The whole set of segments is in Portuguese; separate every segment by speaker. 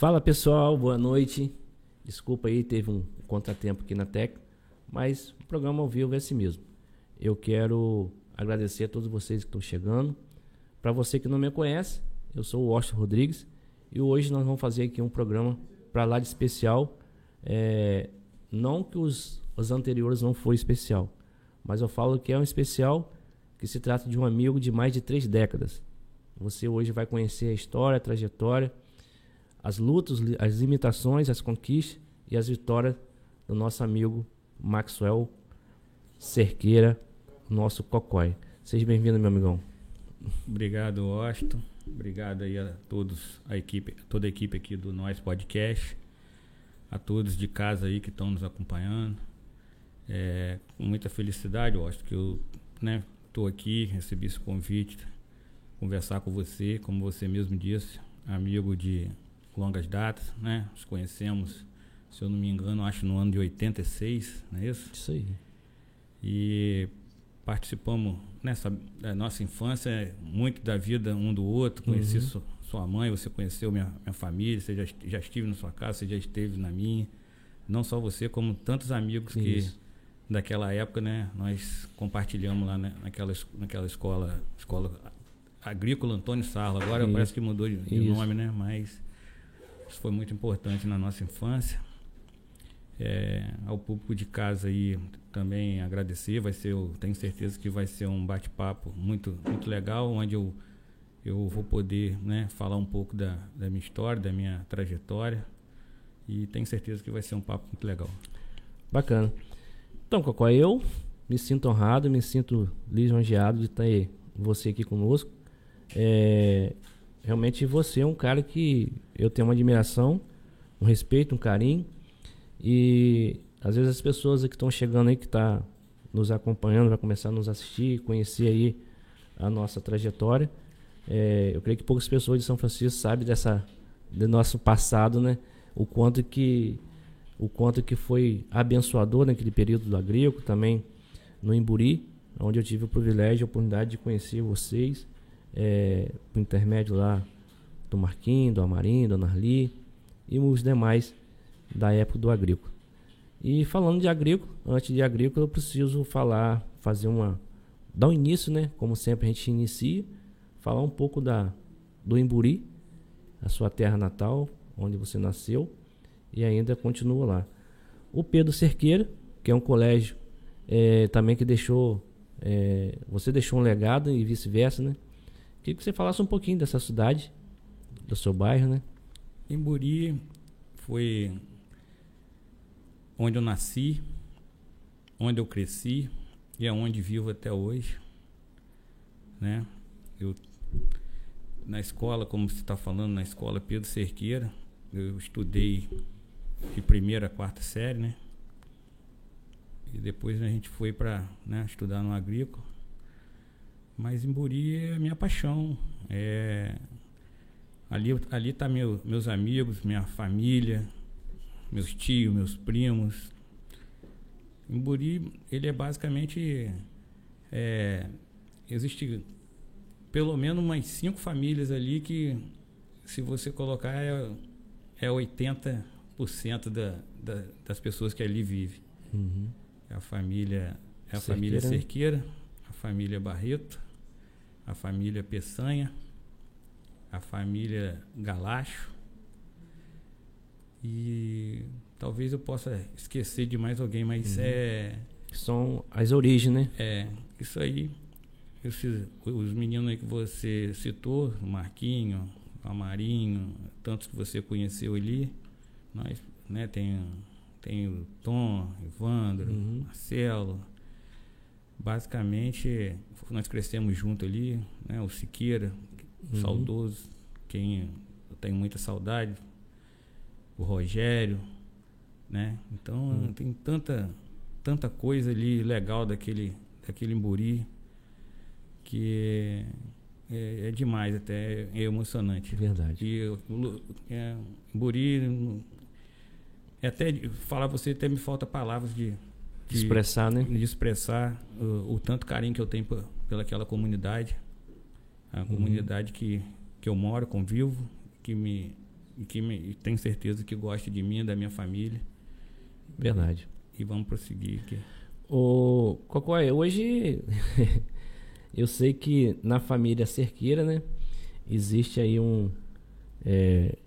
Speaker 1: Fala pessoal, boa noite. Desculpa aí, teve um contratempo aqui na Tec, mas o programa ao vivo é assim mesmo. Eu quero agradecer a todos vocês que estão chegando. Para você que não me conhece, eu sou o Washington Rodrigues e hoje nós vamos fazer aqui um programa para lá de especial. É, não que os, os anteriores não foram especial, mas eu falo que é um especial que se trata de um amigo de mais de três décadas. Você hoje vai conhecer a história, a trajetória, as lutas, as limitações, as conquistas e as vitórias do nosso amigo Maxwell Cerqueira, nosso Cocói. Seja bem-vindo, meu amigão.
Speaker 2: Obrigado, Washington. Obrigado aí a todos, a equipe, toda a equipe aqui do Nós Podcast, a todos de casa aí que estão nos acompanhando. É, com muita felicidade, Washington, que eu né, aqui, recebi esse convite, conversar com você, como você mesmo disse, amigo de longas datas, né? Nos conhecemos, se eu não me engano, acho no ano de 86, não é isso?
Speaker 1: Isso aí.
Speaker 2: E participamos nessa da nossa infância, muito da vida um do outro. Conheci uhum. sua, sua, mãe, você conheceu minha, minha família, você já, já estive na sua casa, você já esteve na minha. Não só você, como tantos amigos Isso. que daquela época, né, nós compartilhamos lá né, naquela, naquela escola, escola agrícola Antônio Sarlo. Agora Isso. parece que mudou de, de nome, né? Mas isso foi muito importante na nossa infância. É, ao público de casa aí também agradecer. Vai ser, eu tenho certeza que vai ser um bate-papo muito, muito legal, onde eu, eu vou poder né, falar um pouco da, da minha história, da minha trajetória. E tenho certeza que vai ser um papo muito legal.
Speaker 1: Bacana. Então, Cocó, eu me sinto honrado, me sinto lisonjeado de ter você aqui conosco. É, realmente você é um cara que eu tenho uma admiração, um respeito, um carinho. E às vezes as pessoas que estão chegando aí, que tá nos acompanhando, vai começar a nos assistir, conhecer aí a nossa trajetória. É, eu creio que poucas pessoas de São Francisco sabem dessa do nosso passado, né? O quanto que o quanto que foi abençoador naquele período do agrícola, também no Imburi, onde eu tive o privilégio e a oportunidade de conhecer vocês é, por intermédio lá do Marquinhos, do Amarim, do Narli e os demais da época do agrícola. E falando de agrícola, antes de agrícola eu preciso falar, fazer uma dar um início, né, como sempre a gente inicia, falar um pouco da do Imburi, a sua terra natal, onde você nasceu e ainda continua lá. O Pedro Cerqueira, que é um colégio é, também que deixou é, você deixou um legado e vice-versa, né? Queria que você falasse um pouquinho dessa cidade, do seu bairro, né?
Speaker 2: Imburi foi onde eu nasci, onde eu cresci e é onde vivo até hoje, né? Eu na escola, como você está falando, na escola Pedro Cerqueira, eu estudei de primeira a quarta série, né? E depois a gente foi para né, estudar no agrícola. Mas Imburi é a minha paixão. É, ali ali tá meu, meus amigos, minha família, meus tios, meus primos. Imburi, ele é basicamente. É, existe pelo menos umas cinco famílias ali que, se você colocar, é, é 80% da, da, das pessoas que ali vivem. Uhum. É a família, é a Cerqueira. família Cerqueira, a família Barreto, a família Peçanha, a família Galacho. E talvez eu possa esquecer de mais alguém, mas uhum. é.
Speaker 1: São as origens, né?
Speaker 2: É, isso aí. Esses, os meninos aí que você citou, o Marquinho, o Amarinho, tantos que você conheceu ali, nós, né, tem, tem o Tom, Evandro, uhum. Marcelo, basicamente nós crescemos junto ali, né? O Siqueira, uhum. saudoso, quem eu tenho muita saudade, o Rogério, né? Então uhum. tem tanta tanta coisa ali legal daquele daquele Imburi que é, é demais até é emocionante.
Speaker 1: Verdade.
Speaker 2: E é, Imburi é até falar você até me falta palavras de
Speaker 1: de expressar, né?
Speaker 2: De expressar o, o tanto carinho que eu tenho pelaquela comunidade, a uhum. comunidade que, que eu moro, convivo, que me, que me, tenho certeza que gosta de mim, da minha família.
Speaker 1: Verdade.
Speaker 2: E, e vamos prosseguir aqui.
Speaker 1: O Cocói, hoje eu sei que na família Cerqueira, né, existe aí um é,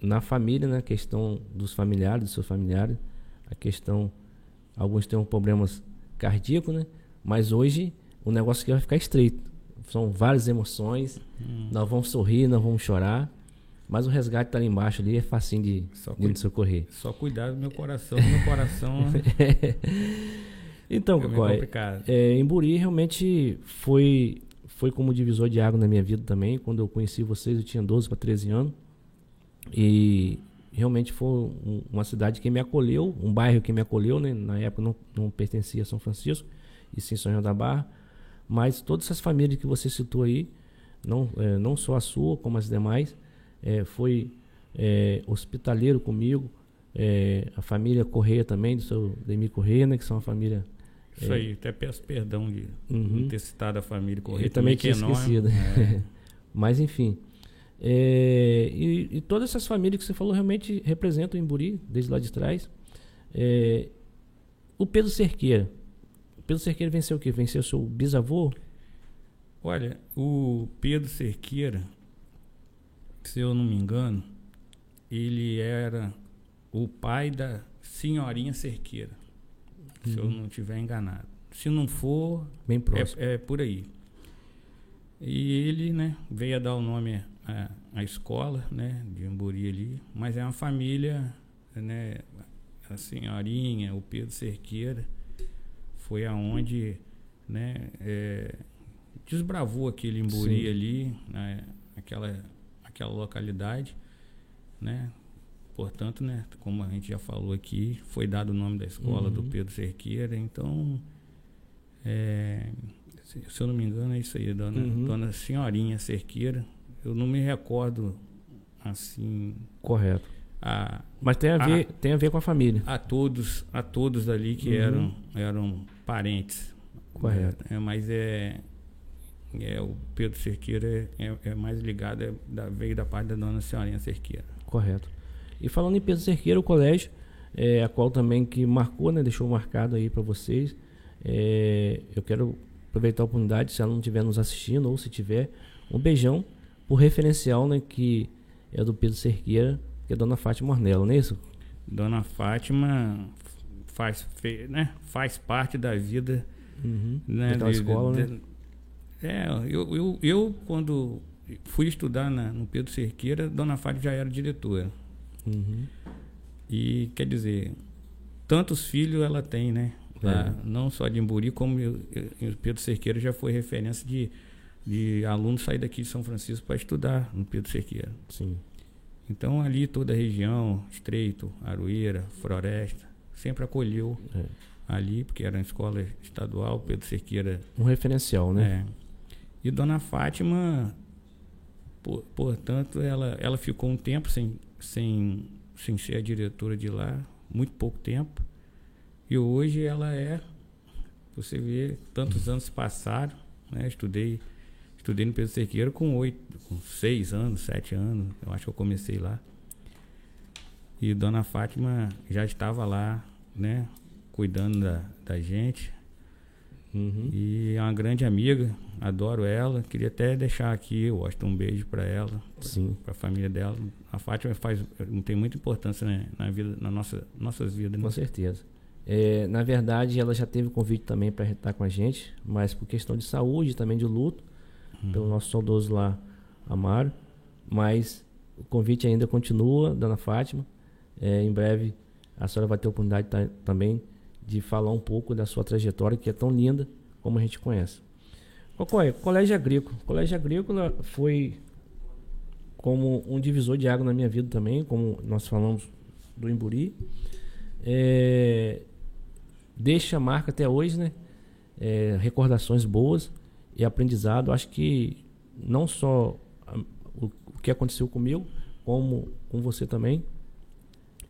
Speaker 1: na família, né, a questão dos familiares, dos seus familiares, a questão alguns têm problemas cardíacos, né? Mas hoje o negócio aqui vai ficar estreito. São várias emoções. Hum. Nós vamos sorrir, nós vamos chorar. Mas o resgate está ali embaixo ali, é facinho de, só de socorrer.
Speaker 2: Só cuidar do meu coração, meu coração.
Speaker 1: então, é Cocói, é, em Buri realmente foi, foi como divisor de água na minha vida também. Quando eu conheci vocês, eu tinha 12 para 13 anos. E realmente foi um, uma cidade que me acolheu, um bairro que me acolheu, né? Na época não, não pertencia a São Francisco, e sim São João da Barra. Mas todas essas famílias que você citou aí, não, é, não só a sua, como as demais, é, foi é, hospitaleiro comigo, é, a família Correia também, do seu Demi Correia, né, que são uma família.
Speaker 2: Isso aí, até peço perdão de uhum. não ter citado a família Correia.
Speaker 1: Eu também tinha esquecido. É. Mas enfim. É, e, e, todas essas famílias que você falou realmente representam o Imburi, desde lá de trás. É, o Pedro Cerqueira. O Pedro Cerqueira venceu o quê? Venceu seu bisavô?
Speaker 2: Olha, o Pedro Cerqueira, se eu não me engano, ele era o pai da senhorinha Cerqueira. Se eu uhum. não estiver enganado. Se não for,
Speaker 1: bem próximo.
Speaker 2: É, é, por aí. E ele, né, veio a dar o nome à, à escola, né, de Amburi ali, mas é uma família, né, a senhorinha, o Pedro Cerqueira, foi aonde, né, é, desbravou aquele Emburi Sim. ali, né, aquela aquela localidade, né? Portanto, né, como a gente já falou aqui, foi dado o nome da escola uhum. do Pedro Cerqueira, então é, se eu não me engano é isso aí, dona, uhum. dona Senhorinha Cerqueira. Eu não me recordo assim.
Speaker 1: Correto. A, Mas tem a, ver, a, tem a ver com a família.
Speaker 2: A todos, a todos ali que uhum. eram, eram parentes.
Speaker 1: Correto.
Speaker 2: É, mas é é, o Pedro Cerqueira é, é, mais ligado, é, da, veio da parte da dona Senhorinha Cerqueira.
Speaker 1: Correto. E falando em Pedro Cerqueira, o colégio, é, a qual também que marcou, né, deixou marcado aí para vocês. É, eu quero aproveitar a oportunidade, se ela não estiver nos assistindo ou se tiver, um beijão por referencial, né, que é do Pedro Cerqueira, que é Dona Fátima Ornella, não é isso?
Speaker 2: Dona Fátima faz, né, faz parte da vida
Speaker 1: uhum.
Speaker 2: né,
Speaker 1: da escola, de, né?
Speaker 2: É, eu, eu, eu quando fui estudar na, no Pedro Cerqueira, Dona Fátima já era diretora.
Speaker 1: Uhum.
Speaker 2: E quer dizer, tantos filhos ela tem, né? Lá, é. Não só de Emburi, como o Pedro Cerqueira já foi referência de, de alunos sair daqui de São Francisco para estudar no Pedro Cerqueira.
Speaker 1: Sim.
Speaker 2: Então ali toda a região, Estreito, Aroeira, Floresta, sempre acolheu é. ali, porque era uma escola estadual, Pedro Cerqueira.
Speaker 1: Um referencial, né?
Speaker 2: É. E Dona Fátima, por, portanto, ela, ela ficou um tempo sem, sem, sem ser a diretora de lá, muito pouco tempo. E hoje ela é, você vê, tantos anos passaram, né? Estudei, estudei no Pedro Cerqueiro com oito, com seis anos, sete anos, eu acho que eu comecei lá. E Dona Fátima já estava lá, né? Cuidando da, da gente,
Speaker 1: Uhum.
Speaker 2: E é uma grande amiga, adoro ela. Queria até deixar aqui, Washington, um beijo para ela, para a família dela. A Fátima faz, tem muita importância né, na vida, na nossa, nossas vidas. Né?
Speaker 1: Com certeza. É, na verdade, ela já teve convite também para estar com a gente, mas por questão de saúde, também de luto, pelo nosso saudoso lá, Amaro. Mas o convite ainda continua, Dona Fátima. É, em breve a senhora vai ter a oportunidade tá, também de falar um pouco da sua trajetória, que é tão linda como a gente conhece. Cocói, Colégio Agrícola. Colégio Agrícola foi como um divisor de água na minha vida também, como nós falamos do Imburi. É, deixa marca até hoje, né? É, recordações boas e aprendizado. Acho que não só o, que aconteceu comigo, como com você também,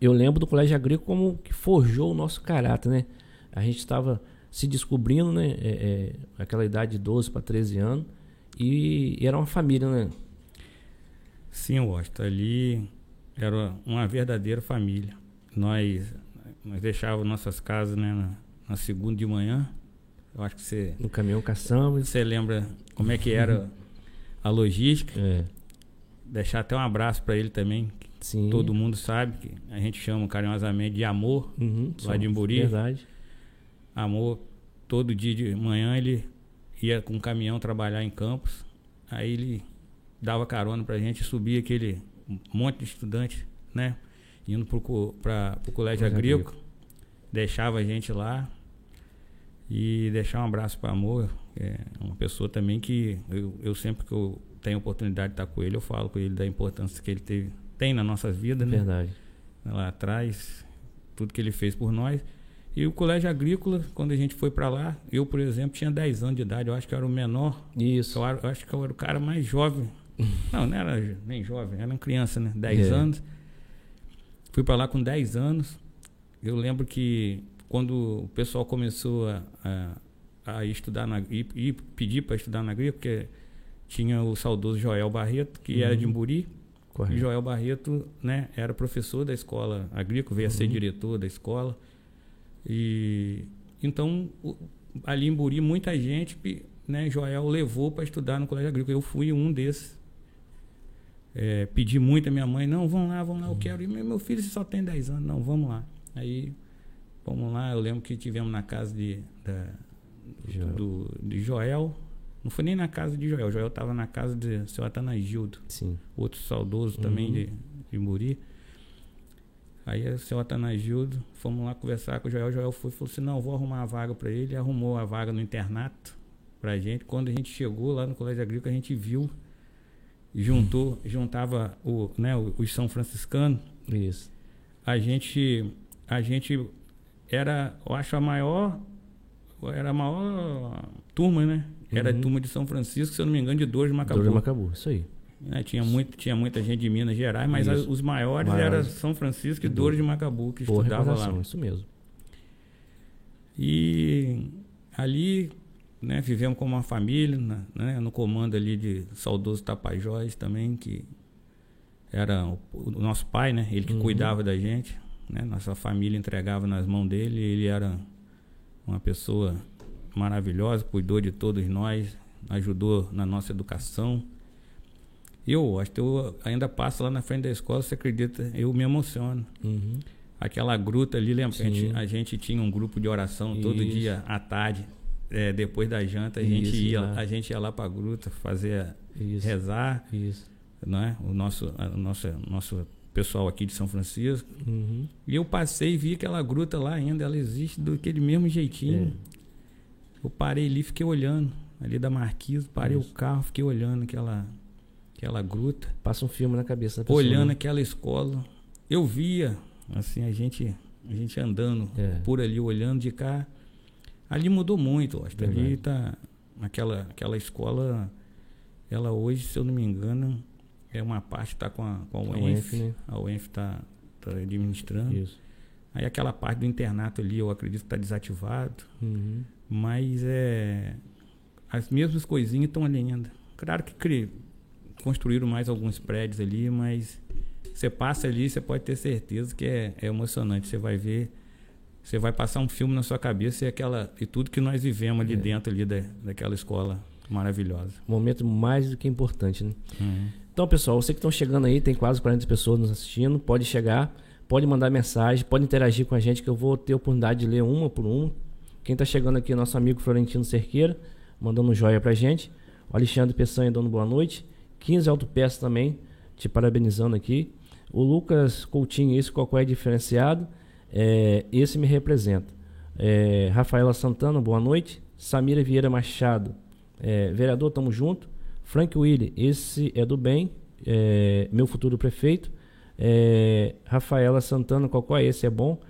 Speaker 1: eu lembro do colégio agrícola como que forjou o nosso caráter, né? A gente estava se descobrindo, né? É, é, aquela idade de 12 para 13 anos. E, e, era uma família, né?
Speaker 2: Sim, Washington. Ali era uma verdadeira família. Nós, nós deixávamos nossas casas né, na, na segunda de manhã. Eu acho que você.
Speaker 1: No caminhão caçamos.
Speaker 2: Você lembra como é que era a logística?
Speaker 1: É.
Speaker 2: Deixar até um abraço para ele também.
Speaker 1: Sim.
Speaker 2: Todo mundo sabe que a gente chama carinhosamente de amor.
Speaker 1: Uhum,
Speaker 2: lá de Imburi.
Speaker 1: Verdade.
Speaker 2: Amor, todo dia de manhã ele ia com um caminhão trabalhar em Campos. Aí ele dava carona pra gente, subia aquele monte de estudante, né? Indo pro, pra, pro Colégio agrícola. Deixava a gente lá. E deixar um abraço para Amor. É uma pessoa também que eu, eu sempre que eu tenho oportunidade de estar com ele, eu falo com ele da importância que ele teve, tem nas nossas vidas, né?
Speaker 1: Verdade.
Speaker 2: lá atrás, tudo que ele fez por nós. E o colégio agrícola, quando a gente foi para lá, eu, por exemplo, tinha 10 anos de idade, eu acho que eu era o menor,
Speaker 1: Isso.
Speaker 2: eu, eu acho que eu era o cara mais jovem. Não, não era nem jovem, era uma criança, né? 10
Speaker 1: É.
Speaker 2: anos. Fui para lá com 10 anos. Eu lembro que quando o pessoal começou a, a, a estudar na e, e pedir para estudar na agrícola, porque tinha o saudoso Joel Barreto, que era de
Speaker 1: Uhum.
Speaker 2: Imburi, e
Speaker 1: Correto.
Speaker 2: Joel Barreto, né, era professor da escola agrícola, veio a ser
Speaker 1: Uhum.
Speaker 2: diretor da escola. E então o- ali em Buri muita gente, né, Joel levou para estudar no colégio agrícola. Eu fui um desses. É, pedi muito a minha mãe, não, vamos lá, vamos lá, eu quero ir. Meu meu filho só tem 10 anos, não, vamos lá. Aí, vamos lá, eu lembro que tivemos na casa de, da-
Speaker 1: Joel.
Speaker 2: do, de Joel. Não foi nem na casa de Joel, Joel estava na casa de seu Atanagildo
Speaker 1: Sim.
Speaker 2: outro saudoso também
Speaker 1: Uhum.
Speaker 2: de, de Muri. Aí o seu Atanagildo, fomos lá conversar com o Joel. O Joel foi e falou assim: não, vou arrumar a vaga para ele. Arrumou a vaga no internato pra gente. Quando a gente chegou lá no Colégio Agrícola, a gente viu, juntou, juntava o, né, os São Franciscanos.
Speaker 1: Isso.
Speaker 2: A gente, a gente era, eu acho, a maior, era a maior turma, né? Era a
Speaker 1: Uhum.
Speaker 2: turma de São Francisco, se eu não me engano, de Dores de Macabu.
Speaker 1: Dor de Macabu. Isso aí.
Speaker 2: né? Tinha, muito, tinha muita gente de Minas Gerais, mas as- os maiores,
Speaker 1: Maiores.
Speaker 2: eram São Francisco e
Speaker 1: E
Speaker 2: Dores de Macabu, que
Speaker 1: Boa
Speaker 2: estudava lá.
Speaker 1: isso mesmo.
Speaker 2: E ali, né, vivemos como uma família, né, no comando ali de saudoso Tapajós também, que era o, o nosso pai, né? Ele que
Speaker 1: Uhum.
Speaker 2: cuidava da gente, né? Nossa família entregava nas mãos dele, ele era uma pessoa maravilhosa, cuidou de todos nós, ajudou na nossa educação. Eu, acho que eu ainda passo lá na frente da escola, você acredita? Eu me emociono.
Speaker 1: Uhum.
Speaker 2: Aquela gruta ali, lembra? A gente, a gente tinha um grupo de oração todo
Speaker 1: Isso.
Speaker 2: dia à tarde, é, depois da janta, a gente
Speaker 1: Isso,
Speaker 2: ia,
Speaker 1: lá.
Speaker 2: a gente ia lá pra gruta fazer
Speaker 1: Isso.
Speaker 2: rezar,
Speaker 1: Isso.
Speaker 2: né? O nosso, a, nosso, nosso pessoal aqui de São Francisco.
Speaker 1: Uhum.
Speaker 2: E eu passei e vi aquela gruta lá ainda, ela existe daquele mesmo jeitinho. Eu parei ali, fiquei olhando, ali da Marquise, parei
Speaker 1: Isso.
Speaker 2: o carro, fiquei olhando aquela, aquela gruta,
Speaker 1: Passa um filme na cabeça da pessoa.
Speaker 2: olhando
Speaker 1: né?
Speaker 2: aquela escola. Eu via, assim, a gente, a gente andando
Speaker 1: É.
Speaker 2: por ali, olhando de cá. Ali mudou muito, acho. Ali tá. Aquela, aquela escola, ela hoje, se eu não me engano, é uma parte tá com a, com a
Speaker 1: A
Speaker 2: UENF.
Speaker 1: UENF, né?
Speaker 2: A UENF tá, tá administrando.
Speaker 1: Isso.
Speaker 2: Aí aquela parte do internato ali, eu acredito que tá desativado.
Speaker 1: Uhum.
Speaker 2: Mas é. As mesmas coisinhas estão ali ainda. Claro que cri- construíram mais alguns prédios ali, mas você passa ali, você pode ter certeza que é, é emocionante. Você vai ver, você vai passar um filme na sua cabeça e aquela e tudo que nós vivemos ali
Speaker 1: É.
Speaker 2: dentro ali da, daquela escola maravilhosa.
Speaker 1: Momento mais do que importante, né? Então, pessoal, você que estão chegando aí, tem quase 40 pessoas nos assistindo, pode chegar, pode mandar mensagem, pode interagir com a gente, que eu vou ter a oportunidade de ler uma por uma. Quem está chegando aqui é nosso amigo Florentino Cerqueira, mandando um joia pra gente. O Alexandre Peçanha dando boa noite. 15 Autopeças também, te parabenizando aqui. O Lucas Coutinho, esse qual é diferenciado, é, esse me representa. É, Rafaela Santana, boa noite. Samira Vieira Machado, é, vereador, tamo junto. Frank Willi, esse é do bem, é, meu futuro prefeito. É, Rafaela Santana, qual é esse? É bom.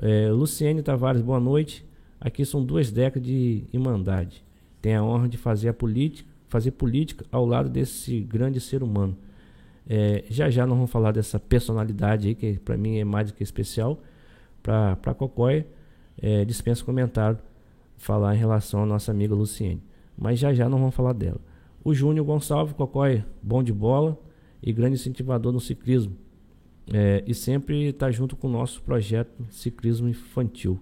Speaker 1: É, Luciene Tavares, boa noite. Aqui são duas décadas de irmandade. Tenho a honra de fazer a política, fazer política ao lado desse grande ser humano. É, já já nós vamos falar dessa personalidade aí, que para mim é mais do que especial. Para Cocói, é, dispensa comentário falar em relação à nossa amiga Luciene. Mas já já nós vamos falar dela. O Júnior Gonçalves, Cocói, bom de bola e grande incentivador no ciclismo. É, e sempre está junto com o nosso projeto Ciclismo Infantil.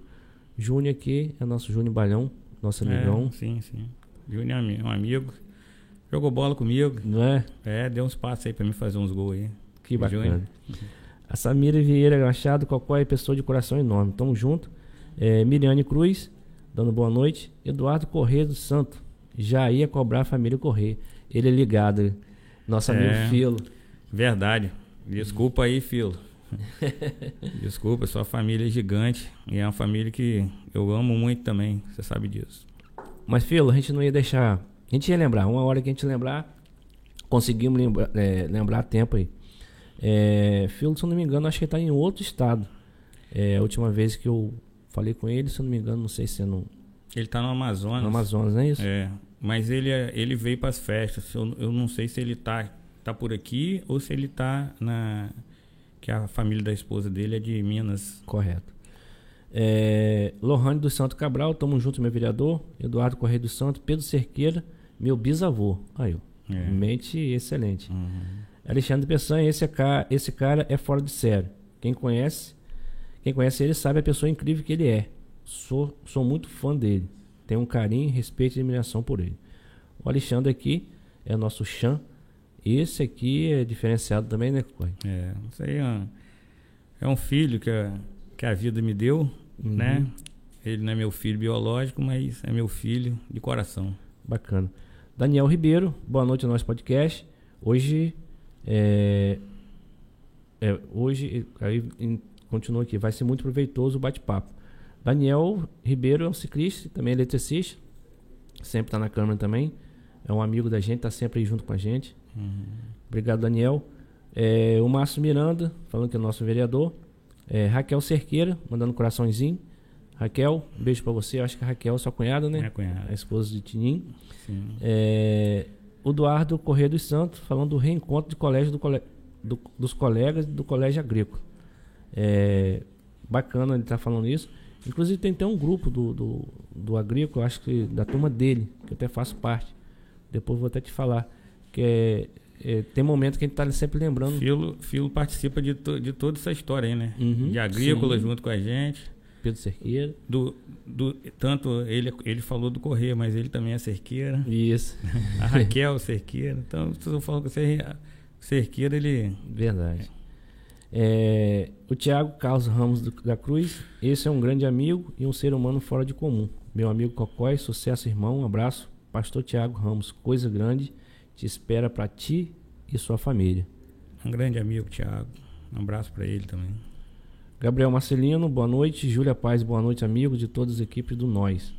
Speaker 1: Júnior aqui é nosso Júnior Balhão, nosso amigão.
Speaker 2: É, sim, sim. Júnior é um amigo. Jogou bola comigo.
Speaker 1: Não é?
Speaker 2: É, deu uns passos aí pra mim fazer uns gols aí.
Speaker 1: Que bacana. A Samira Vieira Machado, qualquer pessoa de coração enorme. Tamo junto. É, Miriane Cruz, dando boa noite. Eduardo Corrêa do Santo. Já ia cobrar a família Corrêa. Ele é ligado. Nosso amigo é, Filo.
Speaker 2: Verdade. Desculpa aí, Filo. Desculpa, sua família é gigante. E é uma família que eu amo muito também. Você sabe disso.
Speaker 1: Mas, Filo, a gente não ia deixar. A gente ia lembrar. Uma hora que a gente lembrar, conseguimos lembrar, é, lembrar tempo aí. É, Filo, se eu não me engano, acho que ele tá em outro estado. É, a última vez que eu falei com ele, se eu não me engano, não sei se é no.
Speaker 2: Ele tá no Amazonas.
Speaker 1: No Amazonas, não é isso?
Speaker 2: É. Mas ele, é, ele veio para as festas. Eu, eu não sei se ele tá, tá por aqui ou se ele tá na. Que a família da esposa dele é de Minas.
Speaker 1: Correto. É, Lohane do Santo Cabral, tamo junto, meu vereador. Eduardo Correia do Santo, Pedro Cerqueira, meu bisavô. Aí, ó. É. Mente excelente. Uhum. Alexandre Peçanha, esse, é, esse cara é fora de sério. Quem conhece, quem conhece ele sabe a pessoa incrível que ele é. Sou, sou muito fã dele. Tenho um carinho, respeito e admiração por ele. O Alexandre aqui é o nosso Chan. Esse aqui é diferenciado também, né, Coy?
Speaker 2: É, isso aí é, é um filho que a, que a vida me deu, uhum. né? Ele não é meu filho biológico, mas é meu filho de coração.
Speaker 1: Bacana. Daniel Ribeiro, boa noite ao nosso podcast. Hoje é, é, hoje, aí continua aqui, vai ser muito proveitoso o bate-papo. Daniel Ribeiro é um ciclista, também eletricista, sempre está na câmera também. É um amigo da gente, está sempre aí junto com a gente. Uhum. Obrigado, Daniel. É, o Márcio Miranda, falando que é nosso vereador. É, Raquel Cerqueira, mandando um coraçãozinho. Raquel, um beijo para você. Eu acho que a Raquel é sua cunhada, né?
Speaker 2: É cunhada.
Speaker 1: A esposa de Tinim. Sim. É, o Eduardo Corrêa dos Santos, falando do reencontro de colégio do, do, dos colegas do Colégio Agrícola. É, bacana ele estar tá falando isso. Inclusive tem até um grupo do, do, do Agrícola, acho que da turma dele, que eu até faço parte. Depois vou até te falar. Que é, é tem momentos que a gente está sempre lembrando.
Speaker 2: Filo, Filo participa de, to, de toda essa história aí, né? Uhum, de Agrícola sim. junto com a gente.
Speaker 1: Pedro Cerqueira.
Speaker 2: Do, do, tanto ele, ele falou do Correia, mas ele também é Cerqueira.
Speaker 1: Isso.
Speaker 2: A Raquel Cerqueira. Então, se eu falo com você, Cerqueira, ele.
Speaker 1: Verdade. É, o Tiago Carlos Ramos do, da Cruz. Esse é um grande amigo e um ser humano fora de comum. Meu amigo Cocói, sucesso, irmão. Um abraço. Pastor Tiago Ramos, coisa grande. Te espera para ti e sua família.
Speaker 2: Um grande amigo, Tiago. Um abraço para ele também.
Speaker 1: Gabriel Marcelino, boa noite. Júlia Paz, boa noite, amigos de todas as equipes do Nós.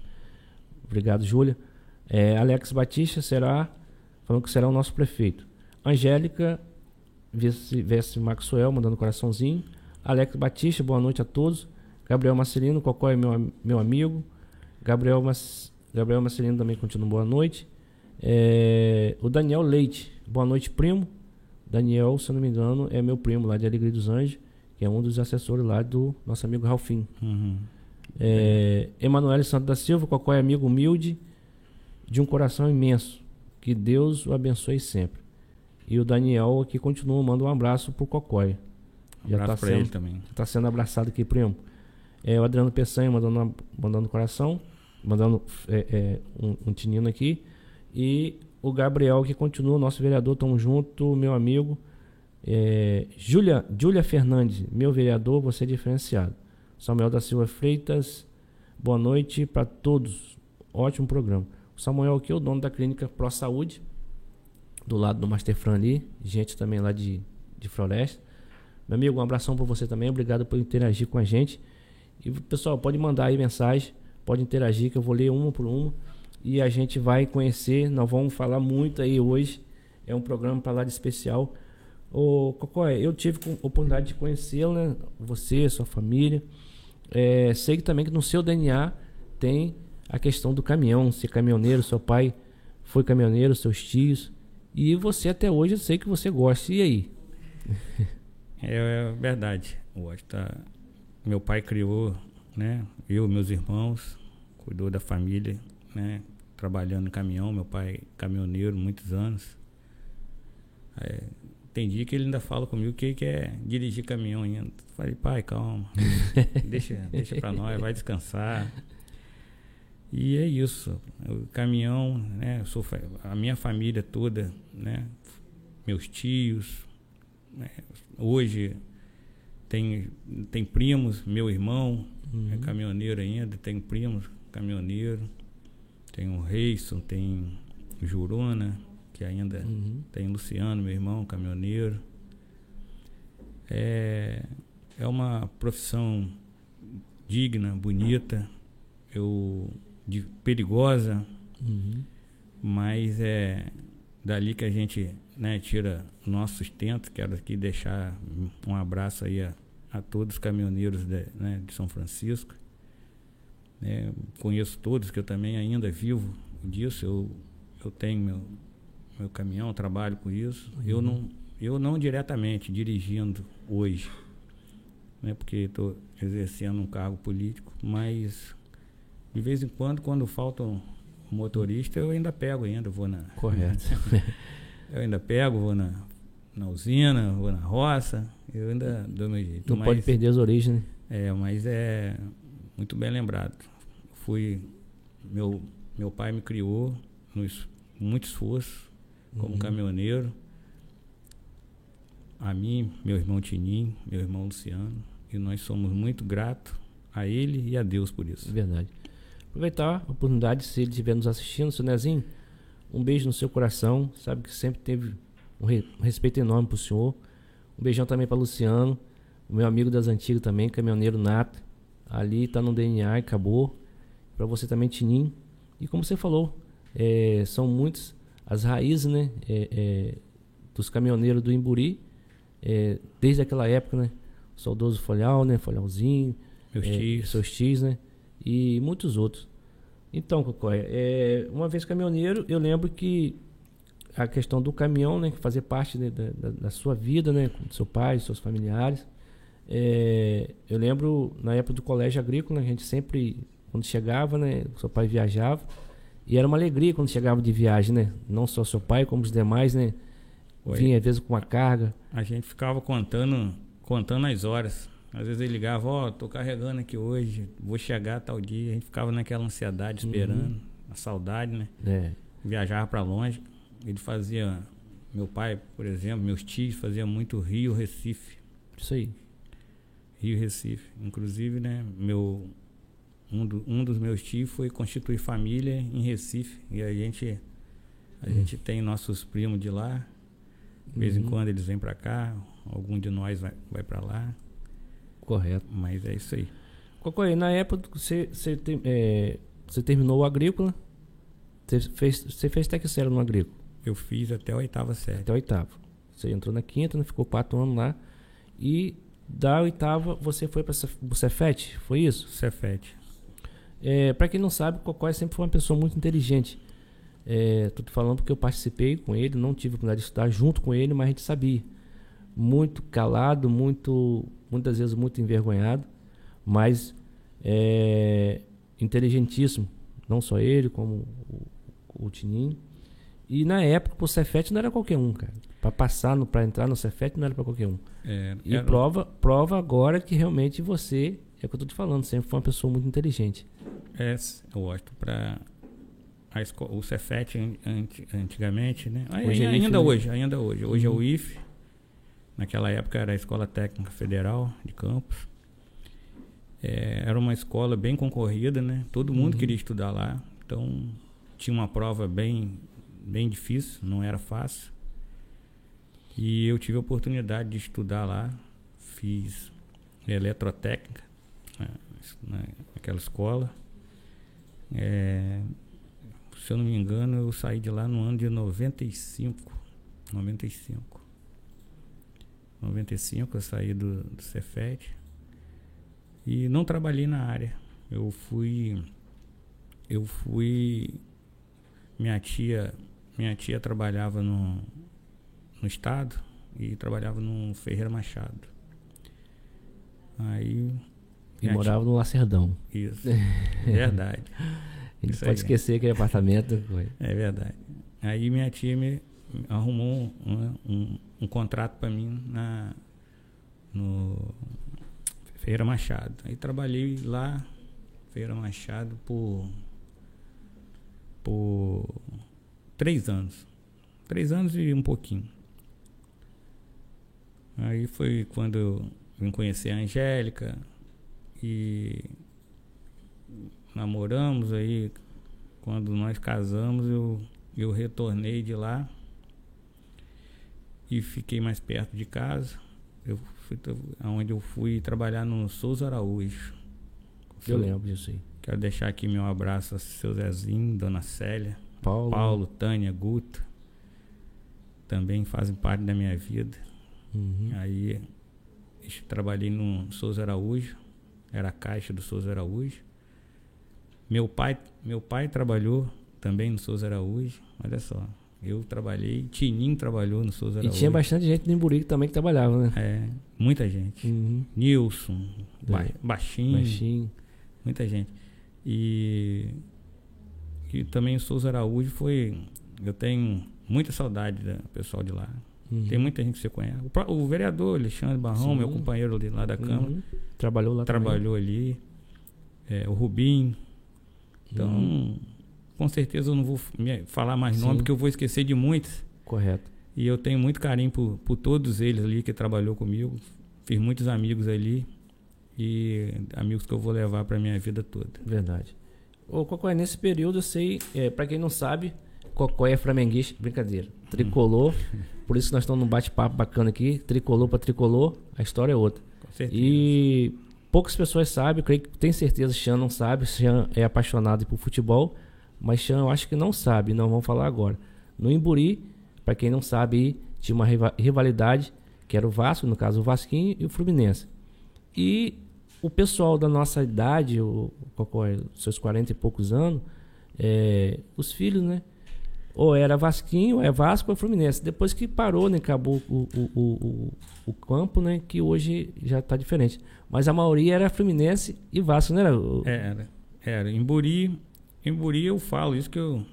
Speaker 1: Obrigado, Júlia. É, Alex Batista será, falando que será o nosso prefeito. Angélica Veste Maxwell, mandando coraçãozinho. Alex Batista, boa noite a todos. Gabriel Marcelino, qual é meu, meu amigo. Gabriel, Mas, Gabriel Marcelino também continua boa noite. É, o Daniel Leite, boa noite, primo. Daniel, se eu não me engano, é meu primo lá de Alegria dos Anjos que é um dos assessores lá do nosso amigo Ralfim. Uhum. É, Emanuel Santos da Silva, qual é amigo humilde, de um coração imenso. Que Deus o abençoe sempre. E o Daniel aqui continua, manda um abraço pro Cocói.
Speaker 2: Um Já abraço tá sendo, ele também.
Speaker 1: Tá sendo abraçado aqui, primo. É, o Adriano Peçanha mandando, mandando coração, mandando é, é, um, um tinino aqui. E o Gabriel que continua, nosso vereador, tamo junto, meu amigo. É, Júlia, Júlia Fernandes, meu vereador, você é diferenciado. Samuel da Silva Freitas, boa noite para todos. Ótimo programa. O Samuel aqui é o dono da clínica Pro Saúde, do lado do Master Fran ali, gente também lá de, de Floresta. Meu amigo, um abração para você também, obrigado por interagir com a gente. E pessoal, pode mandar aí mensagem, pode interagir que eu vou ler uma por uma e a gente vai conhecer, nós vamos falar muito aí hoje. É um programa para lá de especial Ô, Cocói, eu tive a oportunidade de conhecê-lo, né? Você, sua família. É, sei que também que no seu DNA tem a questão do caminhão, ser caminhoneiro, seu pai foi caminhoneiro, seus tios. E você até hoje eu sei que você gosta. E aí?
Speaker 2: É, é verdade. Tá, meu pai criou, né? Eu e meus irmãos, cuidou da família, né? Trabalhando em caminhão, meu pai caminhoneiro muitos anos. É, tem dia que ele ainda fala comigo que quer dirigir caminhão ainda. Falei, pai, calma. deixa, deixa pra nós, vai descansar. E é isso. O caminhão, né? Sou, a minha família toda, né? Meus tios. Né? Hoje tem, tem primos, meu irmão é uhum. é caminhoneiro ainda, tem primos caminhoneiro. Tem o Reison, tem o Juruna, que ainda uhum. tem o Luciano, meu irmão, caminhoneiro. É, é uma profissão digna, bonita. Eu de perigosa, uhum. mas é dali que a gente né, tira nosso sustento. Quero aqui deixar um abraço aí a, a todos os caminhoneiros de, né, de São Francisco. É, conheço todos, que eu também ainda vivo disso. Eu, eu tenho meu, meu caminhão, trabalho com isso. Uhum. Eu, não, eu não diretamente dirigindo hoje, né, porque estou exercendo um cargo político, mas de vez em quando, quando falta um motorista, eu ainda pego ainda, vou na.
Speaker 1: Correto.
Speaker 2: eu ainda pego, vou na, na usina, vou na roça, eu ainda dou meu jeito.
Speaker 1: Não mas, pode perder as origens, né?
Speaker 2: É, mas é muito bem lembrado. Fui. Meu, meu pai me criou no, muito esforço como uhum. caminhoneiro. A mim, meu irmão Tinim, meu irmão Luciano. E nós somos muito gratos a ele e a Deus por isso.
Speaker 1: Verdade. Aproveitar a oportunidade, se ele estiver nos assistindo, seu Nezinho, um beijo no seu coração. Sabe que sempre teve um, re, um respeito enorme pro senhor. Um beijão também para Luciano, o meu amigo das antigas também, caminhoneiro nato. Ali tá no DNA e acabou. Para você também, Tinim. E como você falou, é, são muitas as raízes, né? É, é, dos caminhoneiros do Imburi, é, desde aquela época, né? O saudoso Folhal, né? Folhalzinho.
Speaker 2: Meus é, tios.
Speaker 1: Seus tios, né? e muitos outros. Então, Cocóia, é, uma vez caminhoneiro, eu lembro que a questão do caminhão, né, que fazia parte né, da, da, sua vida, né, com seu pai, seus familiares. É, eu lembro na época do colégio agrícola, a gente sempre, quando chegava, né, seu pai viajava, e era uma alegria quando chegava de viagem, né? Não só seu pai, como os demais, né? Oi. Vinha às vezes com uma carga.
Speaker 2: A gente ficava contando, contando as horas. Às vezes ele ligava, ó, oh, tô carregando aqui hoje, vou chegar tal dia. A gente ficava naquela ansiedade uhum. esperando, uhum. a saudade, né?
Speaker 1: É.
Speaker 2: Viajava para longe. Ele fazia, meu pai, por exemplo, meus tios faziam muito Rio, Recife.
Speaker 1: Isso aí.
Speaker 2: Rio, Recife. Inclusive, né, meu um, do, um dos meus tios foi constituir família em Recife e a gente a uhum. gente tem nossos primos de lá. De vez uhum. em quando eles vêm para cá, algum de nós vai, vai para lá.
Speaker 1: Correto.
Speaker 2: Mas é isso aí.
Speaker 1: Cocoy, na época você, você, é, você terminou o agrícola, você fez, você fez série no agrícola?
Speaker 2: Eu fiz até a oitava série.
Speaker 1: Até a oitava. Você entrou na quinta, não ficou quatro anos lá. E da oitava você foi para o Cefete, foi isso?
Speaker 2: Cefete.
Speaker 1: É, para quem não sabe, o Cocói sempre foi uma pessoa muito inteligente. É, tô te falando porque eu participei com ele, não tive a oportunidade de estudar junto com ele, mas a gente sabia. Muito calado, muito muitas vezes muito envergonhado, mas é, inteligentíssimo. Não só ele, como o, o Tininho. E na época o Cefet não era qualquer um, cara. Para passar, para entrar no Cefet não era para qualquer um.
Speaker 2: É,
Speaker 1: e era... prova, prova agora que realmente você, é o que eu tô te falando, sempre foi uma pessoa muito inteligente.
Speaker 2: É, lógico, para o Cefet antigamente, né? Hoje ainda, é ainda hoje, ainda hoje. Hoje uhum. é o IFE Naquela época era a Escola Técnica Federal de Campos. É, era uma escola bem concorrida, né? Todo mundo uhum. queria estudar lá. Então tinha uma prova bem, bem difícil, não era fácil. E eu tive a oportunidade de estudar lá. Fiz eletrotécnica né? naquela escola. É, se eu não me engano, eu saí de lá no ano de 95. 95. 95 eu saí do, do Cefet e não trabalhei na área. Eu fui eu fui minha tia minha tia trabalhava no, no estado e trabalhava no Ferreira Machado. Aí
Speaker 1: e morava tia, no Lacerdão.
Speaker 2: Isso. verdade.
Speaker 1: Isso pode aí. esquecer aquele apartamento.
Speaker 2: É verdade. Aí minha tia me, arrumou um, um, um contrato para mim na no Feira Machado. Aí trabalhei lá, Feira Machado, por, por três anos. Três anos e um pouquinho. Aí foi quando eu vim conhecer a Angélica e namoramos aí. Quando nós casamos, eu, eu retornei de lá e fiquei mais perto de casa. Eu fui aonde eu fui trabalhar no Souza Araújo.
Speaker 1: Eu lembro disso aí.
Speaker 2: Quero deixar aqui meu abraço a seu Zezinho, Dona Célia,
Speaker 1: Paulo.
Speaker 2: Paulo, Tânia, Guto. Também fazem parte da minha vida.
Speaker 1: Uhum.
Speaker 2: Aí trabalhei no Souza Araújo, era a caixa do Souza Araújo. Meu pai, meu pai trabalhou também no Souza Araújo, olha só. Eu trabalhei, Tininho trabalhou no Souza
Speaker 1: E
Speaker 2: Araújo.
Speaker 1: tinha bastante gente no Imburi também que trabalhava, né?
Speaker 2: É, muita gente.
Speaker 1: Uhum.
Speaker 2: Nilson, ba
Speaker 1: É.
Speaker 2: Baixinho,
Speaker 1: Baixinho.
Speaker 2: muita gente. E, e também o Souza Araújo foi. Eu tenho muita saudade do pessoal de lá.
Speaker 1: Uhum.
Speaker 2: Tem muita gente que você conhece. O, o vereador Alexandre Barrão,
Speaker 1: Sim.
Speaker 2: meu companheiro lá da Câmara,
Speaker 1: Uhum. Trabalhou lá
Speaker 2: trabalhou ali. É, o Rubinho. Então,
Speaker 1: Uhum.
Speaker 2: Com certeza eu não vou falar mais
Speaker 1: Sim.
Speaker 2: nome, porque eu vou esquecer de muitos.
Speaker 1: Correto.
Speaker 2: E eu tenho muito carinho por, por todos eles ali que trabalhou comigo. Fiz muitos amigos ali. E amigos que eu vou levar pra minha vida toda.
Speaker 1: Verdade. Ô, Cocói, nesse período eu sei, é, pra quem não sabe, Cocói é flamenguista, brincadeira. Tricolor, por isso que nós estamos num bate-papo bacana aqui. Tricolor pra tricolor, a história é outra.
Speaker 2: Com certeza.
Speaker 1: E poucas pessoas sabem, creio que tem certeza, Xan não sabe, Xan é apaixonado por futebol, mas Xan eu acho que não sabe, não vamos falar agora. No Imburi, pra quem não sabe, tinha uma riva- rivalidade, que era o Vasco, no caso o Vasquinho e o Fluminense. E o pessoal da nossa idade, o Cocói, seus 40 e poucos anos, é, os filhos, né? Ou era Vasquinho, ou é Vasco ou é Fluminense. Depois que parou, né? Acabou o, o, o, o, campo, né? Que hoje já tá diferente. Mas a maioria era Fluminense e Vasco, né? Era,
Speaker 2: Era. Era. Em Buri, em Buri eu falo isso que eu.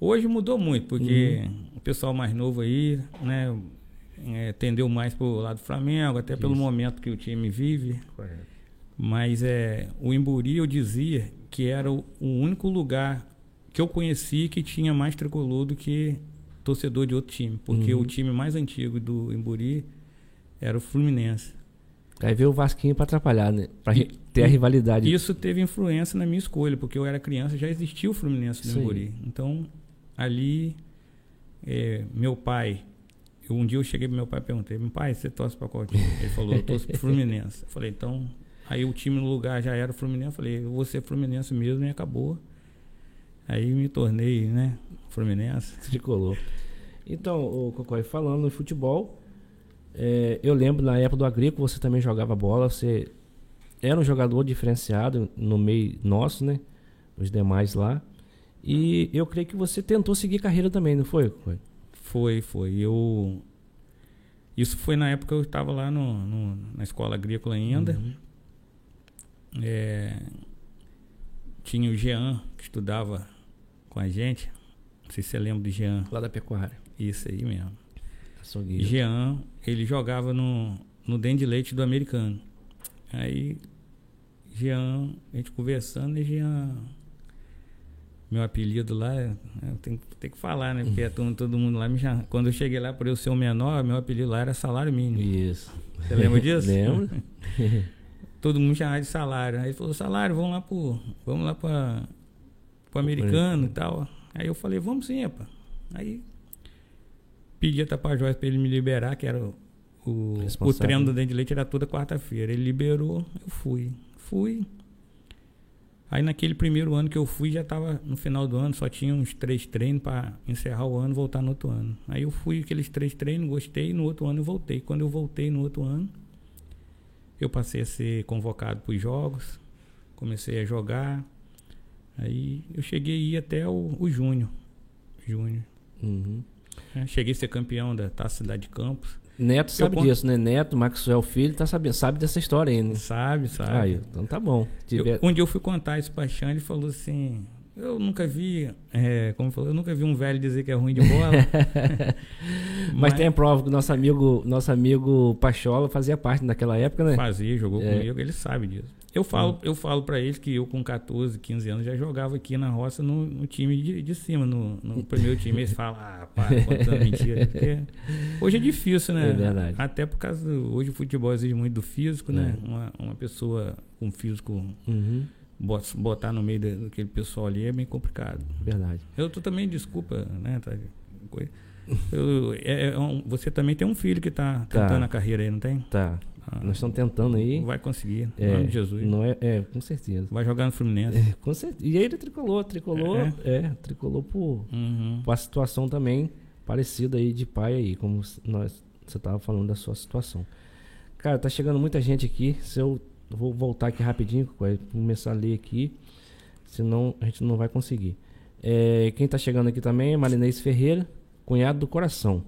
Speaker 2: Hoje mudou muito, porque o pessoal mais novo aí, né? é, tendeu mais pro lado do Flamengo, até pelo
Speaker 1: Isso.
Speaker 2: momento que o time vive. Mas é, o Imburi eu dizia que era o, o único lugar que eu conheci que tinha mais tricolor do que torcedor de outro time. Porque
Speaker 1: Uhum.
Speaker 2: o time mais antigo do Imburi era o Fluminense.
Speaker 1: Aí veio o Vasquinho pra atrapalhar, né? Pra ri- ter a rivalidade.
Speaker 2: Isso teve influência na minha escolha, porque eu era criança já existia o Fluminense no
Speaker 1: Sim.
Speaker 2: Imburi. Então, ali, é, meu pai, eu- um dia eu cheguei pro meu pai e perguntei, meu pai, você torce pra qual time? Ele falou, eu torço pro Fluminense. Eu falei, então, aí o time no lugar já era o Fluminense, eu falei, eu vou ser Fluminense mesmo e acabou. Aí me tornei, né, Fluminense.
Speaker 1: Tricolor. Então, o Cocói, falando em futebol, é, eu lembro na época do Agrícola, você também jogava bola, você era um jogador diferenciado no meio nosso, né? Os demais lá. E eu creio que você tentou seguir carreira também, não foi?
Speaker 2: Foi, foi. Eu. Isso foi na época que eu estava lá no, no- na escola agrícola ainda.
Speaker 1: Uhum.
Speaker 2: É, tinha o Jean, que estudava com a gente. Não sei se você lembra do Jean.
Speaker 1: Lá da pecuária.
Speaker 2: Isso aí mesmo.
Speaker 1: Açougueiro.
Speaker 2: Jean, ele jogava no, no dente de leite do americano. Aí, Jean, a gente conversando, e Jean. Meu apelido lá, é- eu tenho, tenho que falar, né? Porque todo, todo mundo lá me chama. Quando eu cheguei lá, por eu ser o menor, meu apelido lá era salário mínimo.
Speaker 1: Isso.
Speaker 2: Você lembra disso?
Speaker 1: Lembro.
Speaker 2: todo mundo chamava de salário. Aí ele falou, salário, vamos lá pro. Vamos lá pra, pro americano e tal. Aí eu falei, vamos sim, rapaz. Aí pedi a Tapajós pra ele me liberar, que era o, o, treino do dente de leite era toda quarta-feira. Ele liberou, eu fui. Fui. Aí naquele primeiro ano que eu fui, já tava no final do ano, só tinha uns três treinos pra encerrar o ano e voltar no outro ano. Aí eu fui aqueles três treinos, gostei, no outro ano eu voltei. Quando eu voltei no outro ano, eu passei a ser convocado para os jogos, comecei a jogar. Aí eu cheguei a ir até o, o Júnior. Júnior.
Speaker 1: Uhum.
Speaker 2: Né? Cheguei a ser campeão da Taça Cidade de Campos.
Speaker 1: Neto sabe
Speaker 2: con-
Speaker 1: disso, né? Neto, Maxwell Filho, tá sabendo, sabe dessa história aí, né?
Speaker 2: Sabe, sabe?
Speaker 1: Então tá bom.
Speaker 2: Eu-
Speaker 1: Tiver...
Speaker 2: um dia eu fui contar isso pra Xan, ele falou assim. Eu nunca vi, é, como falou, eu nunca vi um velho dizer que é ruim de bola.
Speaker 1: mas, mas, tem a prova que nosso amigo, nosso amigo Pachola fazia parte naquela época, né?
Speaker 2: Fazia, jogou é. comigo, ele sabe disso. Eu falo, hum. eu falo para eles que eu com 14, 15 anos já jogava aqui na roça no, no time de, de cima, no, no primeiro time. Eles falam, ah, pá, contando mentira. Porque hoje é difícil, né?
Speaker 1: É verdade.
Speaker 2: Até por causa do, hoje o futebol exige muito do físico, né? É. Uma, uma pessoa com físico
Speaker 1: uhum
Speaker 2: botar no meio daquele pessoal ali é bem complicado.
Speaker 1: Verdade.
Speaker 2: Eu tô também, desculpa, né? Tá, eu, é, é um, você também tem um filho que está tá. tentando a carreira aí, não tem?
Speaker 1: Tá. Ah, Nós estamos tentando aí.
Speaker 2: Vai conseguir,
Speaker 1: é, nome de Jesus. Não é, é, com certeza.
Speaker 2: Vai jogar no Fluminense.
Speaker 1: É, com certeza. E aí ele tricolou, tricolou, é, é tricolou por,
Speaker 2: uhum.
Speaker 1: por uma situação também parecida aí de pai aí, como nós, você estava falando da sua situação. Cara, tá chegando muita gente aqui. Se eu Vou voltar aqui rapidinho, vai começar a ler aqui, senão a gente não vai conseguir. É, quem está chegando aqui também é Marinês Ferreira, cunhado do coração.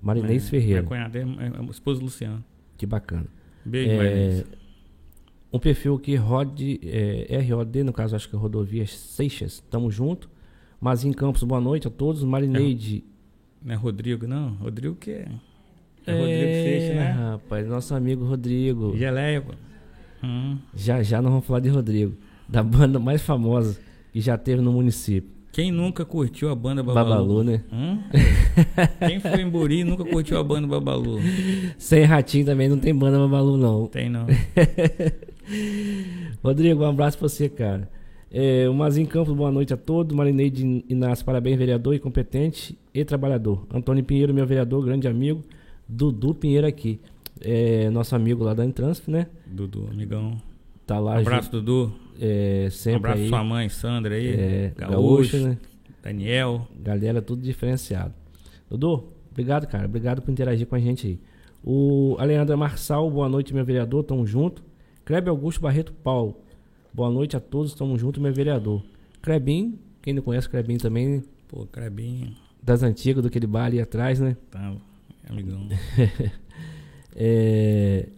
Speaker 1: Marinês
Speaker 2: é,
Speaker 1: Ferreira.
Speaker 2: Cunhado é, é, é esposo do Luciano.
Speaker 1: Que bacana.
Speaker 2: Beijo, é,
Speaker 1: Um perfil aqui, Rod, é, ROD, no caso acho que é Rodovias Seixas, tamo junto. Mazinho Campos, boa noite a todos. Marineide.
Speaker 2: É, não é Rodrigo, não? Rodrigo que é. É, Rodrigo Seixas, né?
Speaker 1: Rapaz, nosso amigo Rodrigo.
Speaker 2: Geleia, pô. Hum.
Speaker 1: Já já nós vamos falar de Rodrigo, da banda mais famosa que já teve no município.
Speaker 2: Quem nunca curtiu a banda Babalu?
Speaker 1: Babalu, né?
Speaker 2: Hum? Quem foi em Buri e nunca curtiu a banda Babalu?
Speaker 1: Sem Ratinho também não tem banda Babalu, não.
Speaker 2: Tem não.
Speaker 1: Rodrigo, um abraço pra você, cara. É, o Mazinho Campos, boa noite a todos. Marineide Inácio, parabéns, vereador e competente e trabalhador. Antônio Pinheiro, meu vereador, grande amigo. Dudu Pinheiro aqui é nosso amigo lá da Entransf, né?
Speaker 2: Dudu, amigão.
Speaker 1: Tá lá.
Speaker 2: Um abraço, Dudu.
Speaker 1: É, sempre um
Speaker 2: abraço
Speaker 1: aí.
Speaker 2: sua mãe, Sandra aí.
Speaker 1: É, Gaúcha, né?
Speaker 2: Daniel.
Speaker 1: Galera, tudo diferenciado. Dudu, obrigado, cara. Obrigado por interagir com a gente aí. O Aleandro Marçal, boa noite, meu vereador. Tamo junto. Kleber Augusto Barreto Paulo. Boa noite a todos, tamo junto, meu vereador. Crebin, quem não conhece Crebin também.
Speaker 2: Pô, Crebin.
Speaker 1: Das antigas, do aquele bar ali atrás, né?
Speaker 2: Tá, amigão.
Speaker 1: É...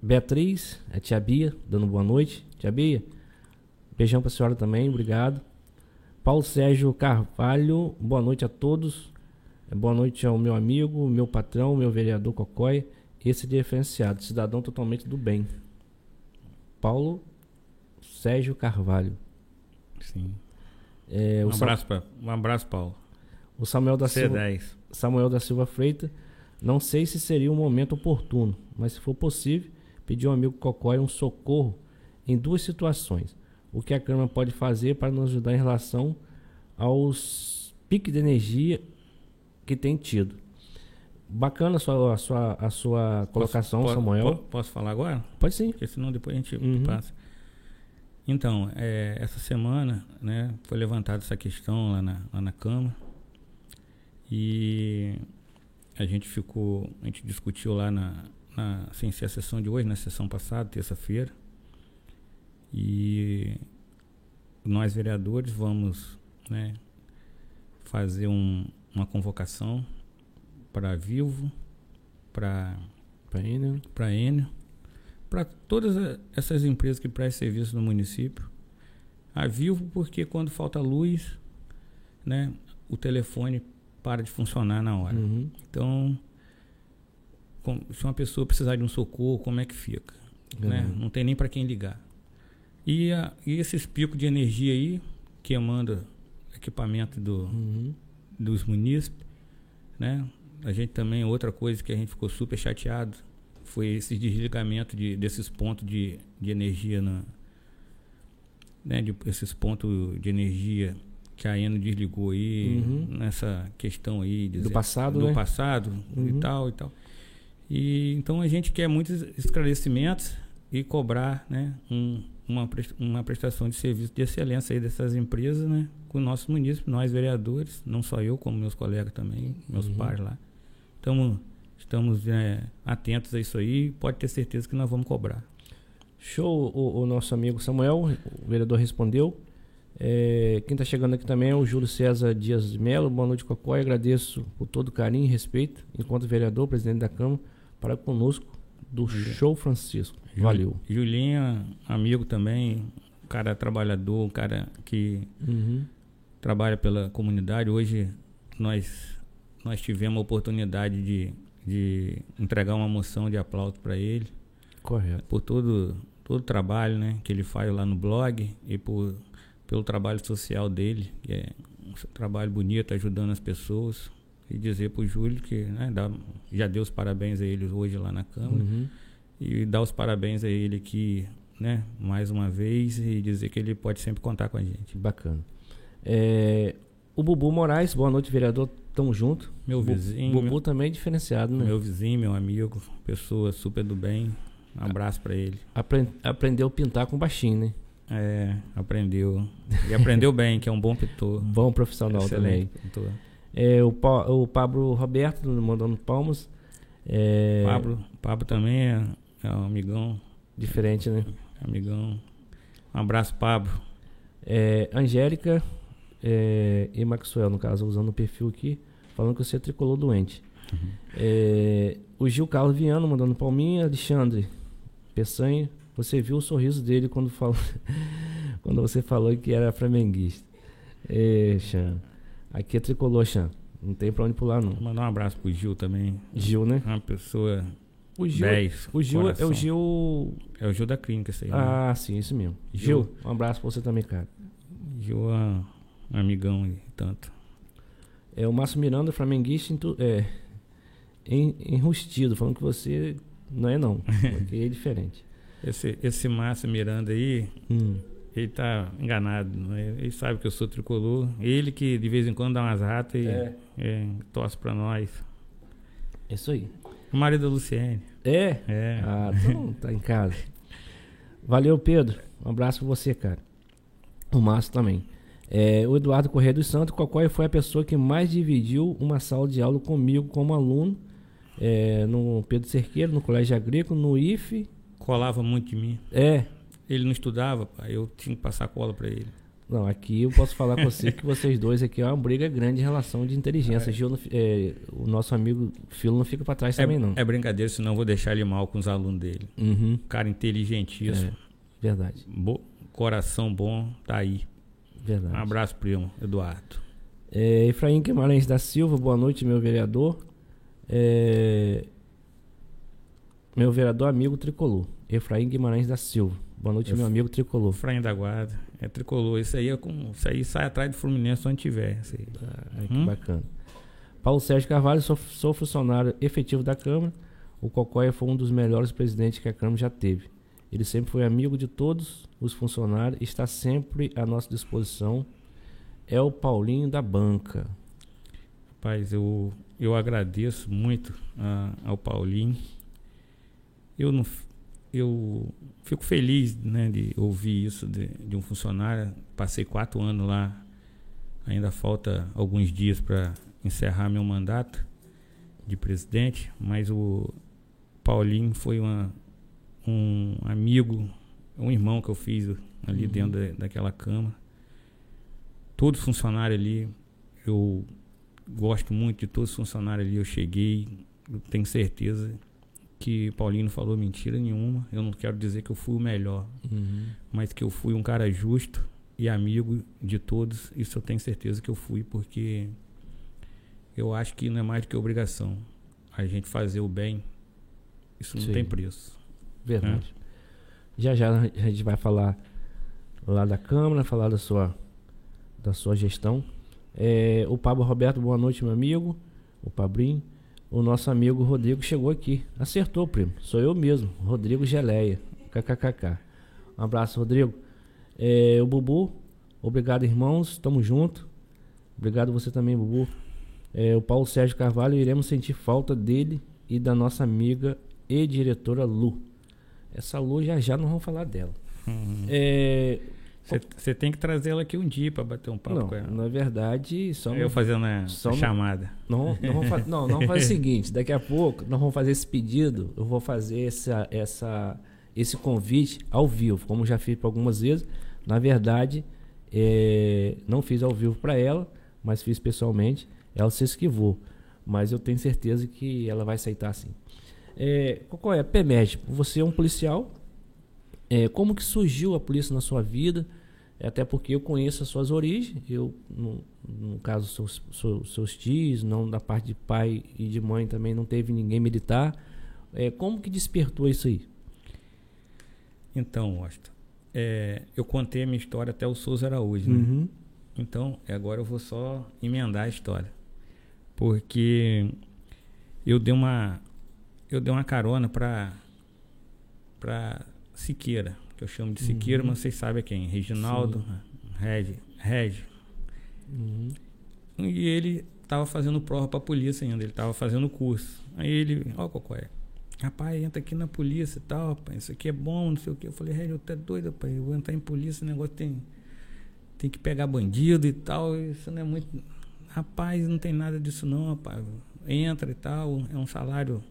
Speaker 1: Beatriz, a tia Bia, dando boa noite. Tia Bia, beijão pra senhora também, obrigado. Paulo Sérgio Carvalho, boa noite a todos. É, boa noite ao meu amigo, meu patrão, meu vereador Cocói. Esse diferenciado, cidadão totalmente do bem. Paulo Sérgio Carvalho.
Speaker 2: Sim.
Speaker 1: É,
Speaker 2: um, abraço Sam... pra, um abraço, Paulo.
Speaker 1: O Samuel da
Speaker 2: C10.
Speaker 1: Silva. Samuel da Silva Freitas. Não sei se seria um momento oportuno, mas se for possível, pedir ao amigo Cocói um socorro em duas situações. O que a Câmara pode fazer para nos ajudar em relação aos piques de energia que tem tido. Bacana a sua, a sua, a sua colocação,
Speaker 2: posso,
Speaker 1: Samuel.
Speaker 2: Posso falar agora?
Speaker 1: Pode sim.
Speaker 2: Porque senão depois a gente uhum. passa. Então, é, essa semana né, foi levantada essa questão lá na, lá na Câmara. E a gente ficou, a gente discutiu lá na, na sem ser a sessão de hoje, na sessão passada, terça-feira. E nós vereadores vamos né, fazer um, uma convocação para Vivo, para
Speaker 1: Enio,
Speaker 2: para Enio, para todas essas empresas que prestam serviço no município. A Vivo porque quando falta luz, né, o telefone para de funcionar na hora.
Speaker 1: Uhum.
Speaker 2: Então, com, se uma pessoa precisar de um socorro, como é que fica? Uhum. Né? Não tem nem para quem ligar. E, a, e, esses picos de energia aí, queimando equipamento do,
Speaker 1: uhum.
Speaker 2: dos munícipes, né? A gente também, outra coisa que a gente ficou super chateado, foi esse desligamento de, desses pontos de, de energia na, né, de, esses pontos de energia que a Eno desligou aí
Speaker 1: uhum.
Speaker 2: nessa questão aí
Speaker 1: do passado,
Speaker 2: do
Speaker 1: né?
Speaker 2: passado uhum. e tal e tal. E então a gente quer muitos esclarecimentos e cobrar, né, um, uma uma prestação de serviço de excelência aí dessas empresas, né, com o nosso município, nós vereadores, não só eu, como meus colegas também, meus uhum. pais lá. Estamos estamos é, atentos a isso aí, pode ter certeza que nós vamos cobrar.
Speaker 1: Show, o, o nosso amigo Samuel, o vereador respondeu. É, quem está chegando aqui também é o Júlio César Dias de Melo. Boa noite, Cocói. Agradeço por todo o carinho e respeito, enquanto vereador, presidente da Câmara, para conosco do Show Francisco. Valeu.
Speaker 2: Julinha, amigo também, cara trabalhador, cara que
Speaker 1: Uhum.
Speaker 2: trabalha pela comunidade. Hoje nós, nós tivemos a oportunidade de, de entregar uma moção de aplauso para ele
Speaker 1: Correto.
Speaker 2: por todo, todo o trabalho né, que ele faz lá no blog e por, pelo trabalho social dele, que é um trabalho bonito, ajudando as pessoas. E dizer para o Júlio que né, dá, já deu os parabéns a ele hoje lá na Câmara.
Speaker 1: Uhum.
Speaker 2: E dar os parabéns a ele aqui, né, mais uma vez, e dizer que ele pode sempre contar com a gente.
Speaker 1: Bacana. É, o Bubu Moraes, boa noite, vereador. Tamo junto.
Speaker 2: Meu vizinho,
Speaker 1: Bubu também é diferenciado, né?
Speaker 2: meu vizinho, meu amigo, pessoa super do bem. Um abraço para ele.
Speaker 1: Apren- aprendeu a pintar com baixinho, né?
Speaker 2: É, aprendeu. E aprendeu bem, que é um bom pintor.
Speaker 1: Bom profissional
Speaker 2: Excelente
Speaker 1: também.
Speaker 2: pintor.
Speaker 1: É, o, Pa- o Pablo Roberto mandando palmas. É,
Speaker 2: Pablo, Pablo também é, é um amigão,
Speaker 1: Diferente, né?
Speaker 2: amigão. Um abraço, Pablo.
Speaker 1: É, Angélica é, e Maxwell, no caso, usando o perfil aqui, falando que você tricolor doente. É, o Gil Carlos Viano mandando palminha. Alexandre Peçanha, você viu o sorriso dele quando, falou, quando você falou que era flamenguista. É, Xan. Aqui é tricolor, Xan. Não tem pra onde pular, não.
Speaker 2: Vou mandar um abraço pro Gil também.
Speaker 1: Gil, né?
Speaker 2: Uma pessoa
Speaker 1: O Gil,
Speaker 2: 10.
Speaker 1: o Gil é
Speaker 2: coração.
Speaker 1: o Gil.
Speaker 2: É o Gil da clínica, esse aí. né?
Speaker 1: Ah, sim, isso mesmo.
Speaker 2: Gil.
Speaker 1: Gil, um abraço pra você também, cara.
Speaker 2: Gil é um amigão e tanto.
Speaker 1: É o Márcio Miranda, flamenguista, é, en- enrustido, falando que você não é não, porque é diferente.
Speaker 2: Esse, esse Márcio Miranda aí,
Speaker 1: Hum,
Speaker 2: ele tá enganado. né? Ele sabe que eu sou tricolor. Ele que de vez em quando dá umas ratas e
Speaker 1: É.
Speaker 2: é, torce pra nós.
Speaker 1: é isso aí.
Speaker 2: O marido da Luciene.
Speaker 1: É?
Speaker 2: É.
Speaker 1: Ah, então tá em casa. Valeu, Pedro. Um abraço pra você, cara. O Márcio também. É, o Eduardo Corrêa dos Santos, qual foi a pessoa que mais dividiu uma sala de aula comigo como aluno é, no Pedro Cerqueiro, no Colégio Agrícola, no IFE.
Speaker 2: Colava muito de mim.
Speaker 1: É,
Speaker 2: Ele não estudava, pai. Eu tinha que passar cola pra ele.
Speaker 1: Não, aqui eu posso falar com você que vocês dois aqui é uma briga grande em relação de inteligência. Não fi- é, o nosso amigo Filo não fica pra trás
Speaker 2: É,
Speaker 1: também, não.
Speaker 2: é brincadeira, senão eu vou deixar ele mal com os alunos dele.
Speaker 1: Uhum,
Speaker 2: Cara inteligentíssimo.
Speaker 1: verdade,
Speaker 2: bo- coração bom, tá aí. Um
Speaker 1: verdade.
Speaker 2: abraço, primo, Eduardo.
Speaker 1: É, Efraim Guimarães da Silva, boa noite, meu vereador. É, meu vereador amigo tricolor. Efraim Guimarães da Silva. Boa noite,
Speaker 2: Ef-
Speaker 1: meu amigo tricolor.
Speaker 2: Fraim da Guarda. É tricolor. Isso aí é com. Isso aí sai atrás do Fluminense onde tiver. Isso aí.
Speaker 1: Ah, que
Speaker 2: Hum?
Speaker 1: bacana. Paulo Sérgio Carvalho, sou, sou funcionário efetivo da Câmara. O Cocóia foi um dos melhores presidentes que a Câmara já teve. Ele sempre foi amigo de todos os funcionários e está sempre à nossa disposição. É o Paulinho da banca.
Speaker 2: Rapaz, eu, eu agradeço muito a- ao Paulinho. Eu não. Eu fico feliz né, de ouvir isso de, de um funcionário. Passei quatro anos lá. Ainda falta alguns dias para encerrar meu mandato de presidente, mas o Paulinho foi uma, um amigo, um irmão que eu fiz ali
Speaker 1: Uhum.
Speaker 2: dentro da, daquela Câmara. Todos os funcionários ali, eu gosto muito de todos os funcionários ali. Eu cheguei, eu tenho certeza que Paulinho falou mentira nenhuma. Eu não quero dizer que eu fui o melhor, mas que eu fui um cara justo e amigo de todos. Isso eu tenho certeza que eu fui, porque eu acho que não é mais do que obrigação a gente fazer o bem. Isso não
Speaker 1: Sim.
Speaker 2: tem preço.
Speaker 1: Verdade. Já já a gente vai falar lá da Câmara, falar da sua, da sua gestão. É, o Pablo Roberto, boa noite, meu amigo. O Pabrinho. O nosso amigo Rodrigo chegou aqui. Acertou, primo. Sou eu mesmo, Rodrigo Geleia. KKKK. Um abraço, Rodrigo. É, o Bubu, obrigado, irmãos. Tamo junto. Obrigado você também, Bubu. É, o Paulo Sérgio Carvalho, iremos sentir falta dele e da nossa amiga e diretora Lu. Essa Lu já já não vamos falar dela. É,
Speaker 2: Você tem que trazer ela aqui um dia para bater um papo
Speaker 1: não,
Speaker 2: com ela.
Speaker 1: na verdade, só
Speaker 2: Eu fazendo a,
Speaker 1: só
Speaker 2: chamada.
Speaker 1: Não, não, vamos fa- não, não vamos fazer o seguinte, daqui a pouco nós vamos fazer esse pedido, eu vou fazer essa, essa, esse convite ao vivo, como já fiz para algumas vezes. Na verdade, é, não fiz ao vivo para ela, mas fiz pessoalmente. Ela se esquivou, mas eu tenho certeza que ela vai aceitar sim. É, qual é? PEMED, você é um policial É, como que surgiu a polícia na sua vida? Até porque eu conheço as suas origens. Eu, no, no caso, seus, seus, seus tios, não da parte de pai e de mãe também não teve ninguém militar. É, como que despertou isso aí?
Speaker 2: Então, Washington, é, eu contei a minha história até o Souza Araújo, né?
Speaker 1: Uhum.
Speaker 2: Então, agora eu vou só emendar a história. Porque eu dei uma eu dei uma carona para para Siqueira, que eu chamo de Siqueira,
Speaker 1: Uhum.
Speaker 2: mas vocês sabem quem, Reginaldo, Reg, Reg.
Speaker 1: Uhum.
Speaker 2: E ele tava fazendo prova pra polícia ainda, ele tava fazendo curso. Aí ele, ó, Cocóia, rapaz, entra aqui na polícia e tal, rapaz, isso aqui é bom, não sei o que. Eu falei, Reg, eu tô doido, rapaz, eu vou entrar em polícia, esse negócio tem, tem que pegar bandido e tal, isso não é muito. Rapaz, não tem nada disso não, rapaz. Entra e tal, é um salário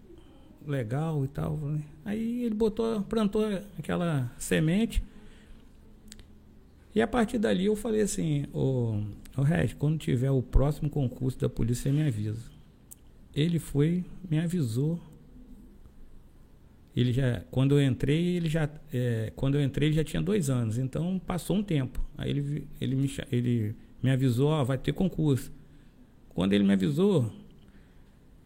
Speaker 2: legal e tal. Aí ele botou, plantou aquela semente. E a partir dali eu falei assim, ô, ô Reg, quando tiver o próximo concurso da polícia, me avisa. Ele foi, me avisou. Ele já, quando eu entrei, ele já, é, quando eu entrei, ele já tinha dois anos. Então passou um tempo. Aí ele, ele me, ele me avisou, ó, vai ter concurso. Quando ele me avisou,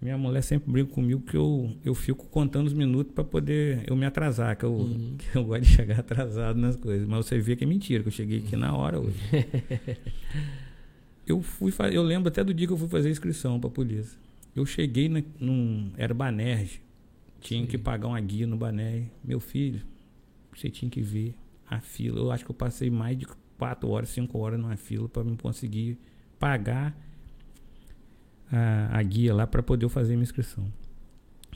Speaker 2: minha mulher sempre briga comigo que eu, eu fico contando os minutos para poder eu me atrasar, que eu,
Speaker 1: Uhum.
Speaker 2: que eu gosto de chegar atrasado nas coisas. Mas você vê que é mentira, que eu cheguei aqui na hora hoje. eu fui eu lembro até do dia que eu fui fazer a inscrição para polícia. Eu cheguei na, num era Banerj, tinha que
Speaker 1: Sim.
Speaker 2: pagar uma guia no Banerj. Meu filho, você tinha que ver a fila. Eu acho que eu passei mais de quatro horas, cinco horas numa fila para me conseguir pagar a, a guia lá para poder fazer minha inscrição.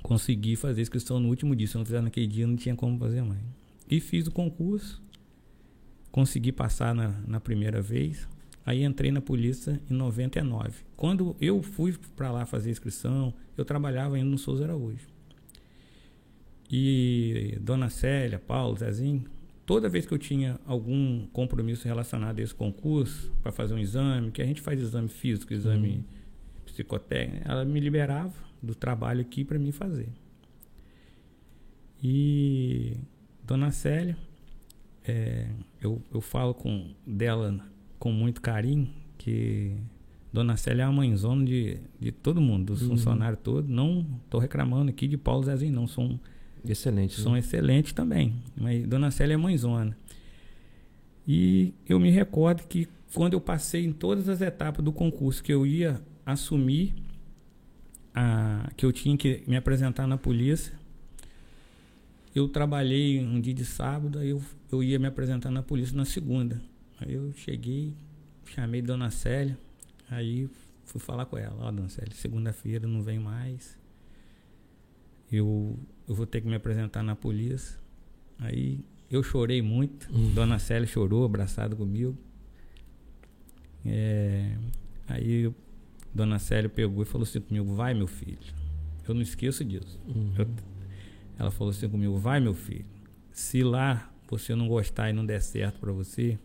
Speaker 2: Consegui fazer a inscrição no último dia. Se eu não fizer naquele dia, não tinha como fazer mais. E fiz o concurso. Consegui passar na, na primeira vez. Aí entrei na polícia em 99. Quando eu fui para lá fazer a inscrição, eu trabalhava ainda no Souza Araújo. E Dona Célia, Paulo, Zezinho, toda vez que eu tinha algum compromisso relacionado a esse concurso, para fazer um exame, que a gente faz exame físico, exame
Speaker 1: Uhum.
Speaker 2: Psicotécnico, ela me liberava do trabalho aqui para mim fazer. E Dona Célia, é, eu, eu falo com dela com muito carinho que Dona Célia é uma mãezona de, de todo mundo, dos
Speaker 1: Uhum.
Speaker 2: funcionários todos. Não estou reclamando aqui de Paulo Zezinho, não. São
Speaker 1: Excelente.
Speaker 2: são
Speaker 1: né?
Speaker 2: excelentes também. Mas Dona Célia é mãezona. E eu me recordo que quando eu passei em todas as etapas do concurso que eu ia assumir, a, que eu tinha que me apresentar na polícia, eu trabalhei um dia de sábado, aí eu, eu ia me apresentar na polícia na segunda. Aí eu cheguei, chamei Dona Célia, aí fui falar com ela, ó, Dona Célia, segunda-feira não vem mais. Eu, eu vou ter que me apresentar na polícia. Aí eu chorei muito.
Speaker 1: Hum.
Speaker 2: Dona Célia chorou, abraçada comigo. É, aí eu- Dona Célia pegou e falou assim comigo: Vai, meu filho. Eu não esqueço disso.
Speaker 1: Uhum.
Speaker 2: Eu- ela falou assim comigo: Vai, meu filho. Se lá você não gostar e não der certo para você,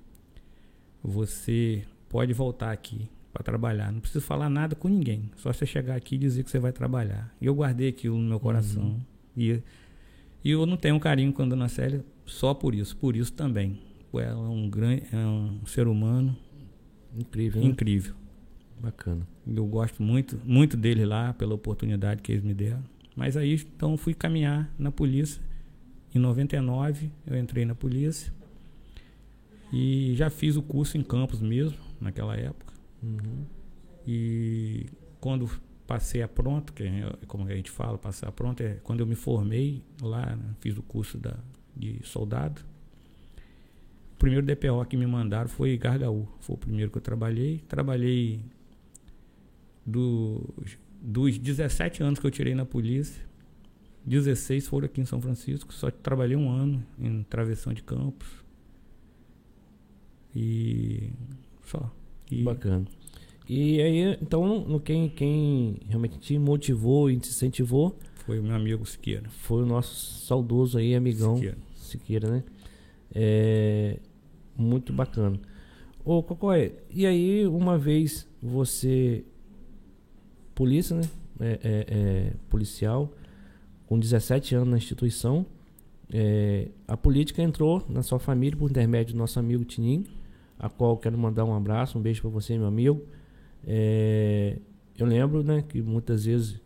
Speaker 2: você pode voltar aqui para trabalhar. Não precisa falar nada com ninguém. Só você chegar aqui e dizer que você vai trabalhar. E eu guardei aquilo no meu coração.
Speaker 1: Uhum.
Speaker 2: E, e eu não tenho um carinho com a Dona Célia só por isso, por isso também. Ela é um, grande, é um ser humano
Speaker 1: Incrível, né?
Speaker 2: incrível.
Speaker 1: Bacana.
Speaker 2: Eu gosto muito, muito dele lá, pela oportunidade que eles me deram. Mas aí, então, fui caminhar na polícia. Em 99, eu entrei na polícia. E já fiz o curso em Campos mesmo, naquela época.
Speaker 1: Uhum.
Speaker 2: E quando passei a pronto, que é como a gente fala, passar a pronto, é quando eu me formei lá, né, fiz o curso da, de soldado. O primeiro DPO que me mandaram foi Gargaú. Foi o primeiro que eu trabalhei. Trabalhei dos, dos 17 anos que eu tirei na polícia. 16 foram aqui em São Francisco. Só trabalhei um ano em Travessão de Campos. E só. E
Speaker 1: Bacana. E aí, então, no, quem, quem realmente te motivou e te incentivou
Speaker 2: foi o meu amigo Siqueira.
Speaker 1: foi o nosso saudoso aí, amigão
Speaker 2: Siqueira.
Speaker 1: Siqueira, né? É, muito bacana. Ô, Cocói, e aí, uma vez você, polícia, né? É, é, é, policial, com 17 anos na instituição, é, a política entrou na sua família por intermédio do nosso amigo Tininho, a qual quero mandar um abraço, um beijo para você, meu amigo. É, eu lembro né, que muitas vezes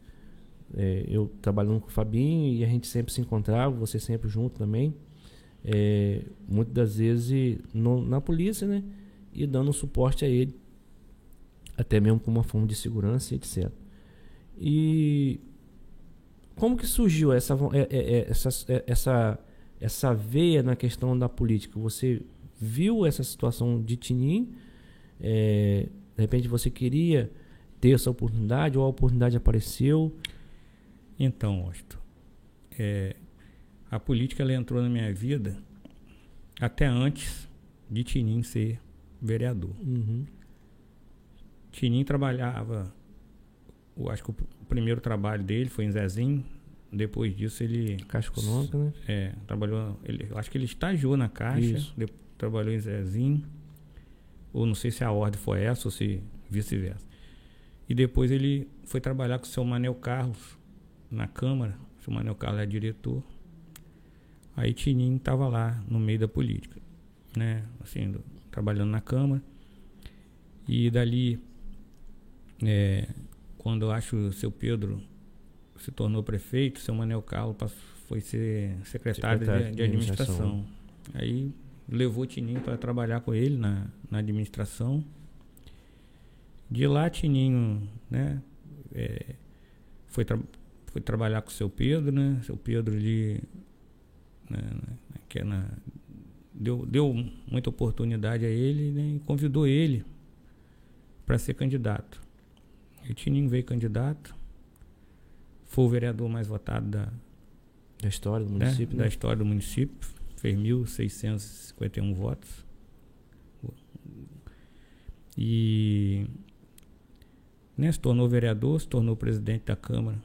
Speaker 1: é, eu trabalhando com o Fabinho e a gente sempre se encontrava, você sempre junto também. Muitas das vezes no, na polícia, né? E dando suporte a ele, até mesmo com uma forma de segurança, etc. E como que surgiu essa, é, é, é, essa, essa, essa veia na questão da política? Você viu essa situação de Tinim? É, de repente você queria ter essa oportunidade ou a oportunidade apareceu?
Speaker 2: Então, Osto, é, a política ela entrou na minha vida até antes de Tinim ser vereador.
Speaker 1: Uhum.
Speaker 2: Tinim trabalhava, eu acho que o primeiro trabalho dele foi em Zezinho. Depois disso ele.
Speaker 1: Caixa Econômica, né?
Speaker 2: É, trabalhou. Ele, acho que ele estagiou na Caixa, depois, trabalhou em Zezinho. Ou não sei se a ordem foi essa ou se vice-versa. E depois ele foi trabalhar com o seu Manel Carlos na Câmara. O seu Manel Carlos é diretor. Aí Tininho estava lá no meio da política, né? Assim, do, trabalhando na Câmara. E dali, é, quando eu acho o seu Pedro se tornou prefeito, seu Manel Carlos foi ser secretário, secretário de, de, administração. administração. Aí levou Tininho para trabalhar com ele na, na administração. De lá, Tininho, né, é, foi, tra foi trabalhar com o seu Pedro, né? Seu Pedro ali, né, né que é na, deu, deu muita oportunidade a ele né, e convidou ele para ser candidato. E Tininho veio candidato, foi o vereador mais votado da,
Speaker 1: da história do né, município.
Speaker 2: Né? Da história do município, fez 1.651 votos. E né, se tornou vereador, se tornou presidente da Câmara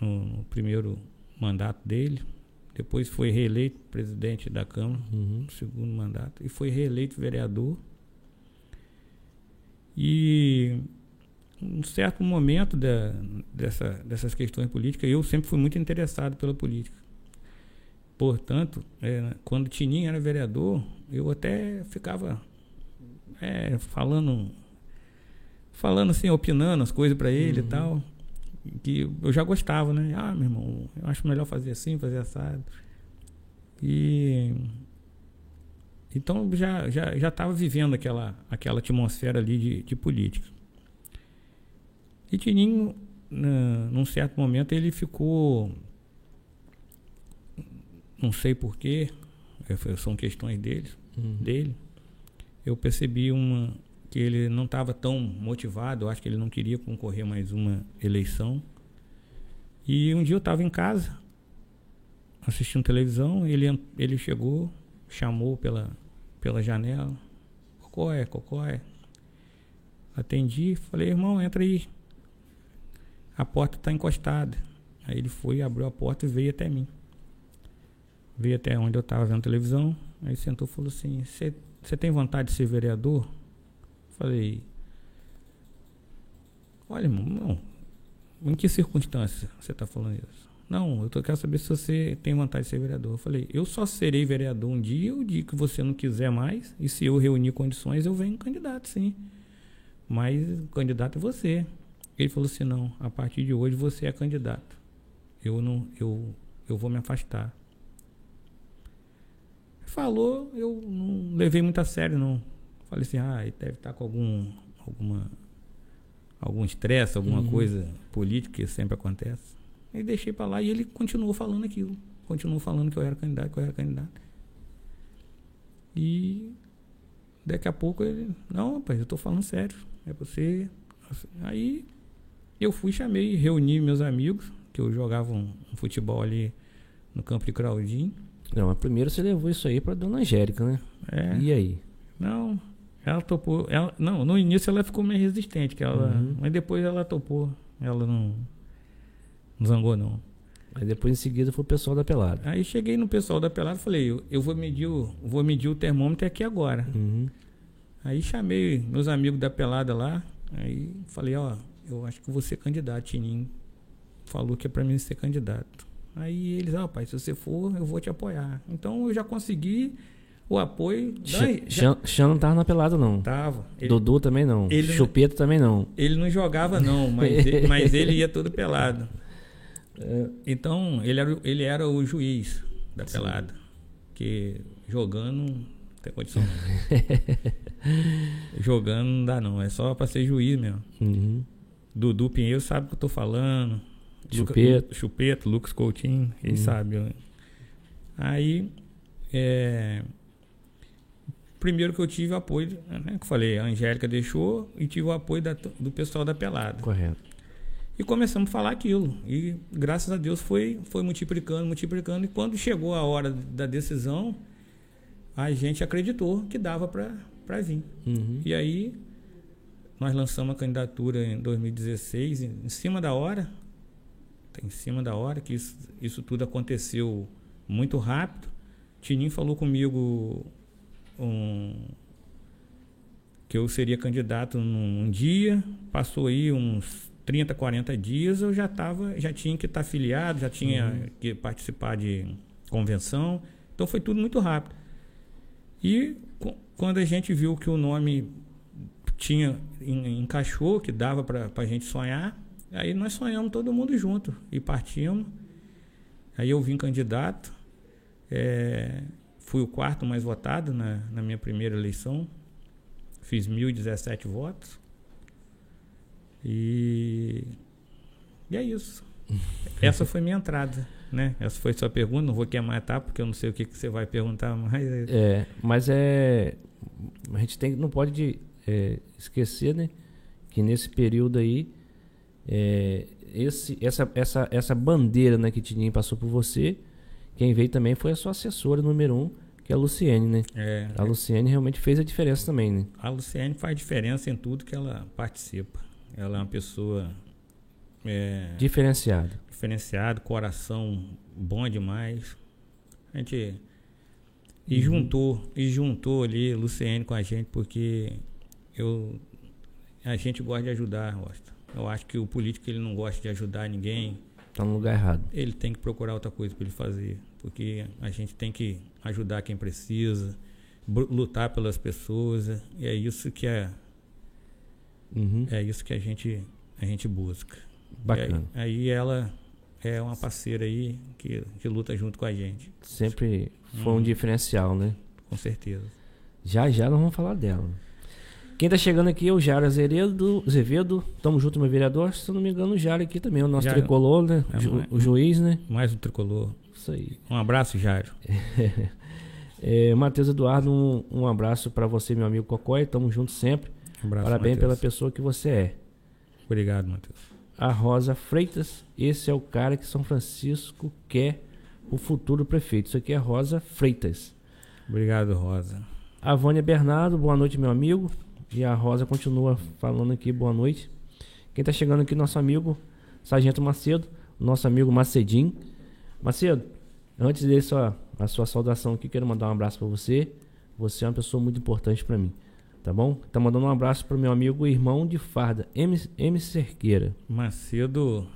Speaker 2: no, no primeiro mandato dele. Depois foi reeleito presidente da Câmara,
Speaker 1: uhum.
Speaker 2: no segundo mandato, e foi reeleito vereador. E um certo momento da, dessa, dessas questões políticas, eu sempre fui muito interessado pela política. Portanto, é, quando Tininho era vereador, eu até ficava é, falando, falando assim, opinando as coisas para ele uhum. e tal que eu já gostava, né? Ah, meu irmão, eu acho melhor fazer assim, fazer assado. E então já já já estava vivendo aquela aquela atmosfera ali de, de política. E Tininho, na, num certo momento, ele ficou, não sei porquê, é, são questões dele,
Speaker 1: uhum.
Speaker 2: dele. Eu percebi uma que ele não estava tão motivado, eu acho que ele não queria concorrer mais uma eleição. E um dia eu estava em casa, assistindo televisão, ele, ele chegou, chamou pela, pela janela, Cocóé, Cocóé. Atendi, falei, irmão, entra aí. A porta está encostada. Aí ele foi, abriu a porta e veio até mim. Veio até onde eu estava vendo televisão. Aí sentou e falou assim: Você tem vontade de ser vereador? Falei, olha, irmão, não. Em que circunstância você está falando isso? Não, eu tô, quero saber se você tem vontade de ser vereador. Eu falei, eu só serei vereador um dia, o dia que você não quiser mais, e se eu reunir condições, eu venho candidato, sim. Mas o candidato é você. Ele falou assim, não, a partir de hoje você é candidato. Eu não, eu, eu vou me afastar. Falou, eu não levei muito a sério, não. Falei assim, ah, ele deve estar com algum, alguma, algum estresse, alguma uhum. coisa política que sempre acontece. E deixei para lá e ele continuou falando aquilo. Continuou falando que eu era candidato, que eu era candidato. E daqui a pouco ele, não, rapaz, eu tô falando sério. É você. Aí eu fui, chamei, reuni meus amigos, que eu jogava um, um futebol ali no campo de Claudinho.
Speaker 1: Não, mas primeiro você levou isso aí pra dona Angélica, né?
Speaker 2: É.
Speaker 1: E aí?
Speaker 2: Não, ela topou. Ela, não, no início ela ficou meio resistente, que ela, uhum. mas depois ela topou. Ela não, não zangou, não.
Speaker 1: Aí depois em seguida foi o pessoal da pelada.
Speaker 2: Aí cheguei no pessoal da pelada e falei, eu, eu, vou medir o, vou medir o termômetro aqui agora.
Speaker 1: Uhum.
Speaker 2: Aí chamei meus amigos da pelada lá, aí falei, ó, eu acho que vou ser candidato, Tininho. Falou que é pra mim ser candidato. Aí eles, ah, pai, se você for, eu vou te apoiar. Então eu já consegui o apoio.
Speaker 1: Xan, já... Não tava na pelada, não.
Speaker 2: Tava.
Speaker 1: Ele, Dudu também não. Ele Chupeta também não.
Speaker 2: Ele não jogava, não, mas, ele, mas ele ia todo pelado. É. Então, ele era, ele era o juiz da Sim. pelada. Que jogando não tem condição. jogando não dá, não. É só pra ser juiz mesmo. Uhum. Dudu Pinheiro sabe o que eu tô falando.
Speaker 1: Chupeta.
Speaker 2: Chupeta, Lucas Coutinho, ele uhum. sabe. Aí, é, primeiro que eu tive apoio, né, que eu falei, a Angélica deixou e tive o apoio da, do pessoal da Pelada.
Speaker 1: Correto.
Speaker 2: E começamos a falar aquilo. E graças a Deus foi, foi multiplicando, multiplicando. E quando chegou a hora da decisão, a gente acreditou que dava para vir. Uhum. E aí nós lançamos a candidatura em 2016, em cima da hora. Em cima da hora, que isso, isso tudo aconteceu muito rápido. Tininho falou comigo um, que eu seria candidato num dia, passou aí uns 30, 40 dias, eu já tava, já tinha que estar tá afiliado, já tinha uhum. que participar de convenção. Então foi tudo muito rápido. E quando a gente viu que o nome tinha encaixou, que dava para a gente sonhar, aí nós sonhamos todo mundo junto e partimos. Aí eu vim candidato, é, fui o quarto mais votado na, na minha primeira eleição, fiz 1.017 votos. E, e é isso. Essa foi minha entrada, né? Essa foi sua pergunta, não vou queimar a porque eu não sei o que, que você vai perguntar, mas...
Speaker 1: É, mas é... A gente tem, não pode é, esquecer, né? Que nesse período aí, é, esse, essa, essa, essa bandeira né, que Tininho passou por você, quem veio também foi a sua assessora número um, que é a Luciene, né?
Speaker 2: É,
Speaker 1: a Luciene realmente fez a diferença também, né?
Speaker 2: A Luciene faz diferença em tudo que ela participa. Ela é uma pessoa. É,
Speaker 1: diferenciada.
Speaker 2: Diferenciado, coração bom demais. A gente. E uhum. juntou, e juntou ali Luciene com a gente, porque eu. A gente gosta de ajudar, Rosta. Eu acho que o político ele não gosta de ajudar ninguém.
Speaker 1: Tá no lugar errado.
Speaker 2: Ele tem que procurar outra coisa para ele fazer. Porque a gente tem que ajudar quem precisa, lutar pelas pessoas. E é isso que é Uhum. É isso que a gente, a gente busca.
Speaker 1: Bacana.
Speaker 2: Aí, aí, ela é uma parceira aí que, que luta junto com a gente.
Speaker 1: Sempre foi um uhum. diferencial, né?
Speaker 2: Com certeza.
Speaker 1: Já já nós vamos falar dela. Quem tá chegando aqui é o Jara Azevedo. Azevedo. Tamo junto, meu vereador. Se eu não me engano, o Jara aqui também, o nosso tricolor, né? É, Ju, o juiz, né?
Speaker 2: Mais um tricolor.
Speaker 1: Isso aí.
Speaker 2: Um abraço, Jairo.
Speaker 1: é, Matheus Eduardo, um, um abraço para você, meu amigo Cocói. Tamo junto sempre. Um abraço, Parabéns Mateus. pela pessoa que você é.
Speaker 2: Obrigado, Matheus.
Speaker 1: A Rosa Freitas, esse é o cara que São Francisco quer o futuro prefeito. Isso aqui é Rosa Freitas.
Speaker 2: Obrigado, Rosa.
Speaker 1: A Vânia Bernardo, boa noite, meu amigo. E a Rosa continua falando aqui, boa noite. Quem está chegando aqui, nosso amigo Sargento Macedo, nosso amigo Macedim. Macedo, antes de sua, a sua saudação aqui, quero mandar um abraço para você. Você é uma pessoa muito importante para mim. Tá bom? Tá mandando um abraço pro meu amigo irmão de farda, M, M Cerqueira.
Speaker 2: Macedo,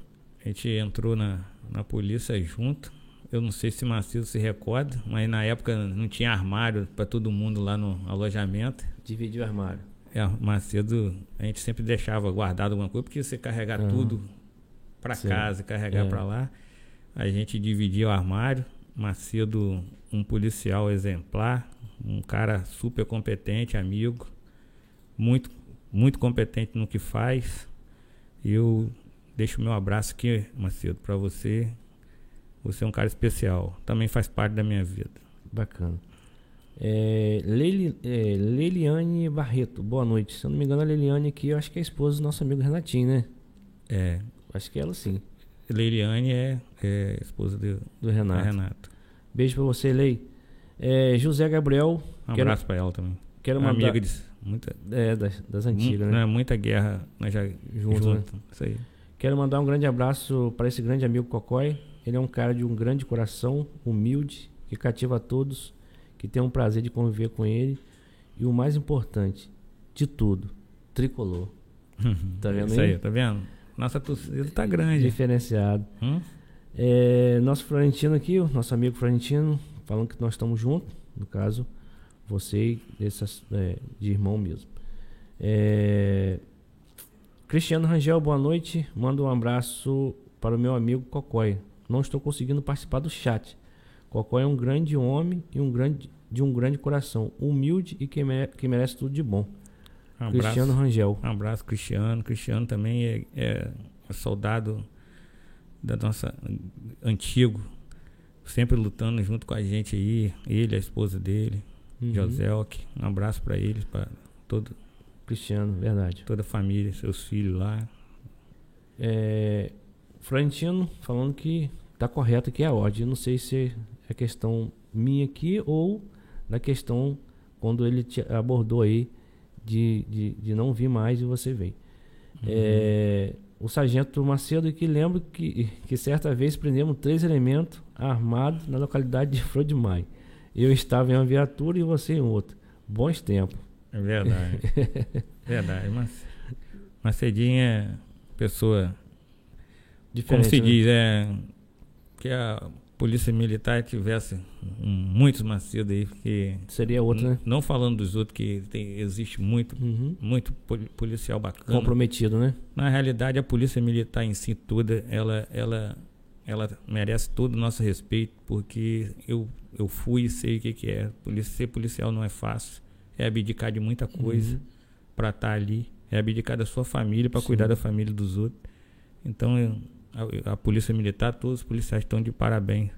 Speaker 2: a gente entrou na, na polícia junto. Eu não sei se Macedo se recorda, mas na época não tinha armário para todo mundo lá no alojamento.
Speaker 1: Dividiu o armário.
Speaker 2: É, Macedo, a gente sempre deixava guardado alguma coisa, porque você carregar uhum. tudo para casa, carregar é. para lá. A gente dividia o armário. Macedo, um policial exemplar, um cara super competente, amigo muito, muito competente no que faz. Eu deixo meu abraço aqui, Macedo, para você. Você é um cara especial. Também faz parte da minha vida.
Speaker 1: Bacana. É, Leili, é, Leiliane Barreto, boa noite. Se eu não me engano, a Leiliane aqui, eu acho que é a esposa do nosso amigo Renatinho, né?
Speaker 2: É.
Speaker 1: Acho que é ela sim.
Speaker 2: Leiliane é, é esposa do,
Speaker 1: do Renato.
Speaker 2: Renato.
Speaker 1: Beijo pra você, Lei. É, José Gabriel.
Speaker 2: Um abraço pra ela também.
Speaker 1: Quero mandar.
Speaker 2: Amiga de, Muita,
Speaker 1: é, das, das antigas, né?
Speaker 2: Muita guerra nós já juntos. Junto, né? Isso aí.
Speaker 1: Quero mandar um grande abraço para esse grande amigo Cocói. Ele é um cara de um grande coração, humilde, que cativa a todos, que tem um prazer de conviver com ele. E o mais importante de tudo, tricolor.
Speaker 2: tá vendo Isso aí? aí? Tá vendo? Nossa torcida tá grande.
Speaker 1: Diferenciado. Hum? É, nosso Florentino aqui, o nosso amigo Florentino, falando que nós estamos juntos, no caso, você essas, é, de irmão mesmo. É, Cristiano Rangel, boa noite. Manda um abraço para o meu amigo Cocói. Não estou conseguindo participar do chat. Cocói é um grande homem e um grande, de um grande coração, humilde e que, mere, que merece tudo de bom. Um Cristiano
Speaker 2: abraço,
Speaker 1: Rangel.
Speaker 2: Um abraço, Cristiano. Cristiano também é, é, é soldado da nossa antigo, sempre lutando junto com a gente aí. Ele, a esposa dele, uhum. Joselk. Um abraço para eles, para todo
Speaker 1: Cristiano, verdade.
Speaker 2: Toda a família, seus filhos lá.
Speaker 1: É, Florentino falando que tá correto que é a ordem. Eu não sei se é questão minha aqui ou da questão quando ele te abordou aí de, de, de não vir mais e você veio. Uhum. É, o sargento Macedo que lembra que, que certa vez prendemos três elementos armados na localidade de Flor de Maio. Eu estava em uma viatura e você em outra. Bons tempos.
Speaker 2: É verdade. verdade. Mas Macedinho é pessoa. Diferente, como se né? diz, é. Que a polícia militar tivesse um, muitos Macedo aí, porque.
Speaker 1: Seria outro, né?
Speaker 2: Não falando dos outros, que tem, existe muito, uhum. muito policial bacana.
Speaker 1: Comprometido, né?
Speaker 2: Na realidade, a polícia militar em si toda, ela, ela, ela merece todo o nosso respeito, porque eu, eu fui e sei o que, que é. Ser policial não é fácil é abdicar de muita coisa uhum. para estar tá ali, é abdicar da sua família para cuidar da família dos outros. Então, eu, a, a, Polícia Militar, todos os policiais estão de parabéns.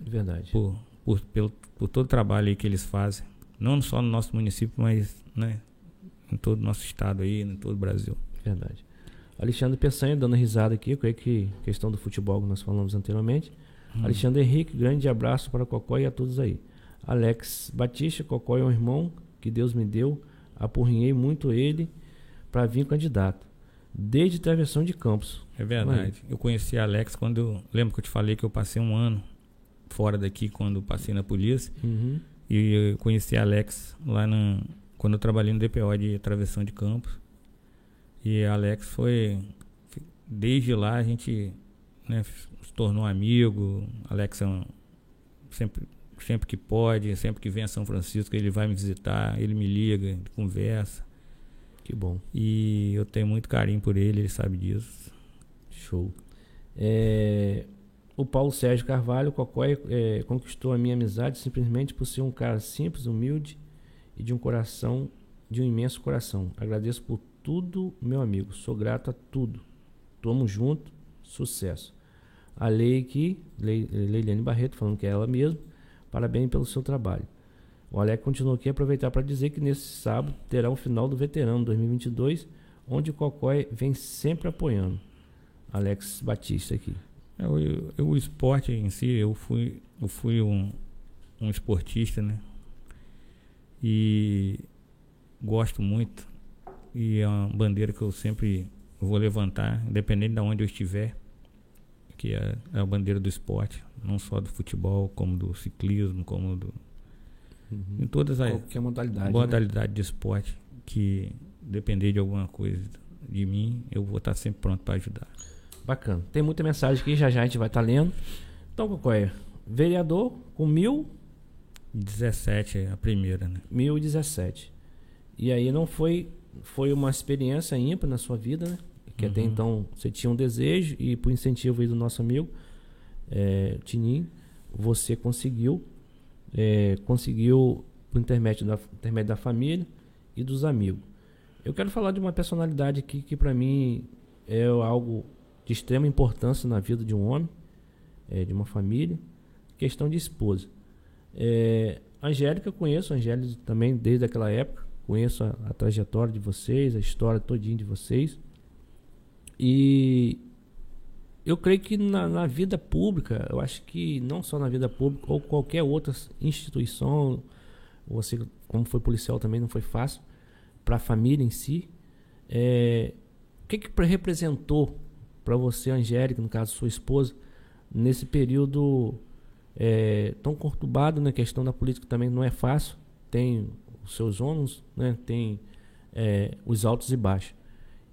Speaker 1: Verdade.
Speaker 2: Por, por, pelo, por todo o trabalho que eles fazem. Não só no nosso município, mas né, em todo o nosso estado aí, em todo o Brasil.
Speaker 1: Verdade. Alexandre Peçanha dando risada aqui, com a questão do futebol que nós falamos anteriormente. Hum. Alexandre Henrique, grande abraço para Cocó e a todos aí. Alex Batista, Cocó é um irmão que Deus me deu, apurrinhei muito ele para vir candidato. Desde travessão de campos.
Speaker 2: É verdade. Eu conheci a Alex quando eu. Lembro que eu te falei que eu passei um ano fora daqui quando passei na polícia. Uhum. E eu conheci a Alex lá no, quando eu trabalhei no DPO de travessão de campos. E a Alex foi. Desde lá a gente né, se tornou amigo. Alex é um, sempre sempre que pode, sempre que vem a São Francisco, ele vai me visitar, ele me liga, conversa.
Speaker 1: Que bom.
Speaker 2: E eu tenho muito carinho por ele, ele sabe disso.
Speaker 1: Show. É, o Paulo Sérgio Carvalho, Cocói, é, conquistou a minha amizade simplesmente por ser um cara simples, humilde e de um coração, de um imenso coração. Agradeço por tudo, meu amigo. Sou grato a tudo. Tamo junto, sucesso. A lei aqui, Leiliane Barreto, falando que é ela mesma Parabéns pelo seu trabalho. O Alec continua aqui aproveitar para dizer que nesse sábado terá o final do Veterano 2022, onde o Cocói vem sempre apoiando. Alex Batista aqui.
Speaker 2: É, o, o esporte em si, eu fui, eu fui um, um esportista, né? E gosto muito. E é uma bandeira que eu sempre vou levantar, independente de onde eu estiver, que é, é a bandeira do esporte não só do futebol, como do ciclismo, como do. Uhum. Em todas as.
Speaker 1: Qualquer modalidade.
Speaker 2: Modalidade né? de esporte que depender de alguma coisa de mim, eu vou estar sempre pronto para ajudar.
Speaker 1: Bacana. Tem muita mensagem aqui, já já a gente vai estar lendo. Então, qual é? Vereador com mil.
Speaker 2: 17 é a primeira, né?
Speaker 1: 1017. E aí não foi foi uma experiência ímpar na sua vida, né? Que uhum. até então você tinha um desejo e por incentivo aí do nosso amigo, é, Tinim, você conseguiu, é, conseguiu por intermédio da, intermédio da família e dos amigos. Eu quero falar de uma personalidade aqui que para mim é algo de extrema importância na vida de um homem, é, de uma família, questão de esposa. É, Angélica, conheço a Angélica também desde aquela época, conheço a, a trajetória de vocês, a história todinha de vocês. E eu creio que na, na, vida pública, eu acho que não só na vida pública, ou qualquer outra instituição, você, como foi policial também, não foi fácil, para a família em si. É, o que, que representou para você, Angélica, no caso sua esposa, nesse período é, tão conturbado na né? questão da política também não é fácil, tem os seus ônus, né? tem é, os altos e baixos.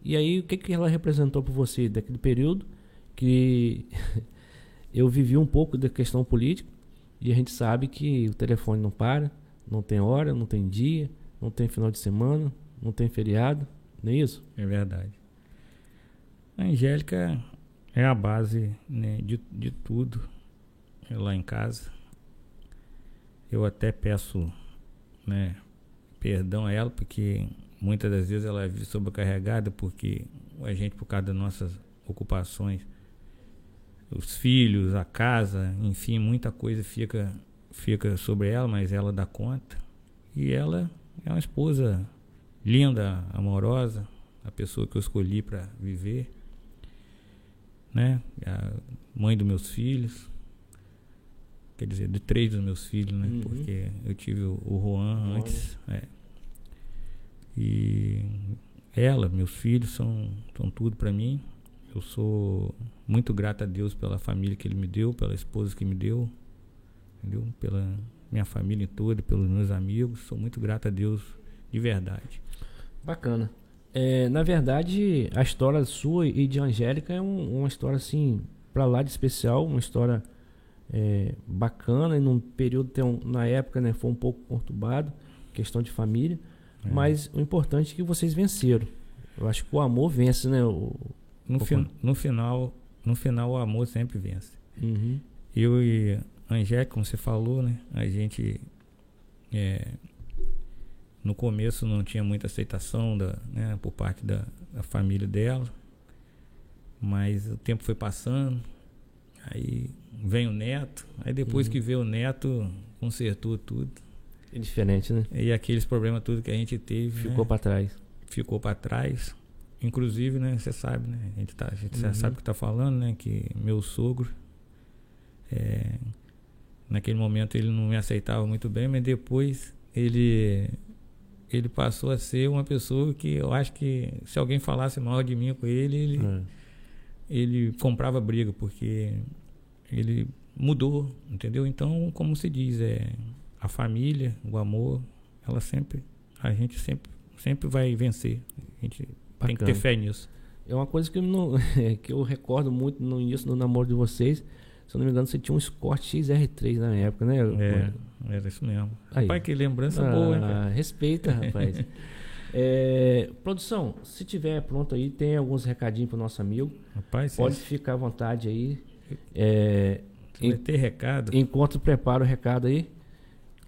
Speaker 1: E aí, o que, que ela representou para você daquele período? Que eu vivi um pouco da questão política e a gente sabe que o telefone não para, não tem hora, não tem dia, não tem final de semana, não tem feriado, não é isso?
Speaker 2: É verdade. A Angélica é a base né, de, de tudo lá em casa. Eu até peço né, perdão a ela, porque muitas das vezes ela é sobrecarregada, porque a gente, por causa das nossas ocupações, os filhos, a casa, enfim, muita coisa fica, fica sobre ela, mas ela dá conta. E ela é uma esposa linda, amorosa, a pessoa que eu escolhi para viver, né? A mãe dos meus filhos, quer dizer, de três dos meus filhos, né? Uhum. Porque eu tive o, o Juan antes, é. E ela, meus filhos são, são tudo para mim. Eu sou muito grato a Deus pela família que Ele me deu, pela esposa que me deu, entendeu? Pela minha família toda, pelos meus amigos. Sou muito grato a Deus de verdade.
Speaker 1: Bacana. É, na verdade, a história sua e de Angélica é um, uma história assim, para lá de especial, uma história é, bacana e num período, tem um, na época, né, foi um pouco conturbado, questão de família, é. mas o importante é que vocês venceram. Eu acho que o amor vence, né? O,
Speaker 2: no, no final, no final o amor sempre vence.
Speaker 1: Uhum.
Speaker 2: Eu e a Angélica, como você falou, né? A gente é, no começo não tinha muita aceitação da, né, por parte da, da família dela, mas o tempo foi passando, aí vem o neto, aí depois uhum. que veio o neto, consertou tudo.
Speaker 1: É diferente, né?
Speaker 2: E aqueles problemas tudo que a gente teve.
Speaker 1: Ficou né, para trás.
Speaker 2: Ficou para trás. Inclusive, né, você sabe, né? A gente, tá, a gente uhum. sabe o que tá falando, né? Que meu sogro, é, naquele momento ele não me aceitava muito bem, mas depois ele ele passou a ser uma pessoa que eu acho que se alguém falasse mal de mim com ele, ele, é. ele comprava briga, porque ele mudou, entendeu? Então, como se diz, é a família, o amor, ela sempre, a gente sempre, sempre vai vencer. A gente Bacana. Tem que ter fé nisso.
Speaker 1: É uma coisa que eu, não, que eu recordo muito no início do namoro de vocês. Se eu não me engano, você tinha um Escort XR3 na época, né?
Speaker 2: É, era isso mesmo. Aí. Rapaz, que lembrança ah, boa, hein?
Speaker 1: Respeita, rapaz. é, produção, se tiver pronto aí, tem alguns recadinhos pro nosso amigo.
Speaker 2: Rapaz,
Speaker 1: Pode ficar à vontade aí. É,
Speaker 2: ter recado.
Speaker 1: Enquanto prepara o recado aí,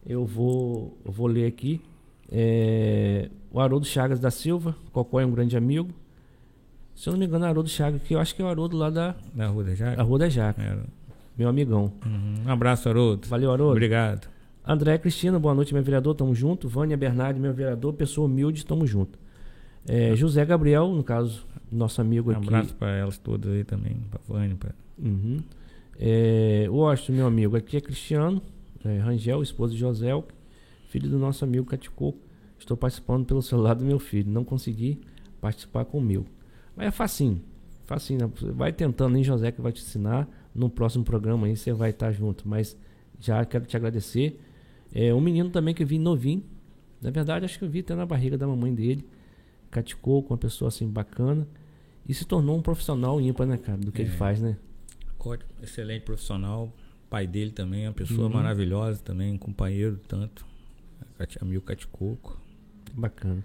Speaker 1: eu vou, eu vou ler aqui. É, o Haroldo Chagas da Silva, Cocó é um grande amigo. Se eu não me engano, é Haroldo Chagas, que eu acho que é o Haroldo lá da.
Speaker 2: Da Rua da Jaca?
Speaker 1: Da Rua da Jaca. É. Meu amigão.
Speaker 2: Uhum. Um abraço, Haroldo.
Speaker 1: Valeu, Haroldo.
Speaker 2: Obrigado.
Speaker 1: André Cristina, boa noite, meu vereador, tamo junto. Vânia Bernardi, meu vereador, pessoa humilde, tamo junto. É, José Gabriel, no caso, nosso amigo
Speaker 2: um
Speaker 1: aqui.
Speaker 2: Um abraço para elas todas aí também, pra Vânia. Pra...
Speaker 1: Uhum. É, o Washington, meu amigo, aqui é Cristiano, é, Rangel, esposo de José, filho do nosso amigo Caticoco. Estou participando pelo celular do meu filho. Não consegui participar com o meu. Mas é facinho. Facinho. Né? Vai tentando, hein, José, que vai te ensinar. No próximo programa aí você vai estar junto. Mas já quero te agradecer. É, um menino também que vi novinho. Na verdade, acho que eu vi até na barriga da mamãe dele. Caticou com uma pessoa assim bacana. E se tornou um profissional ímpar, né, cara? Do que é. ele faz, né?
Speaker 2: Ótimo, excelente profissional. Pai dele também, uma pessoa uhum. maravilhosa também, um companheiro tanto. Amigo Caticoco.
Speaker 1: Bacana.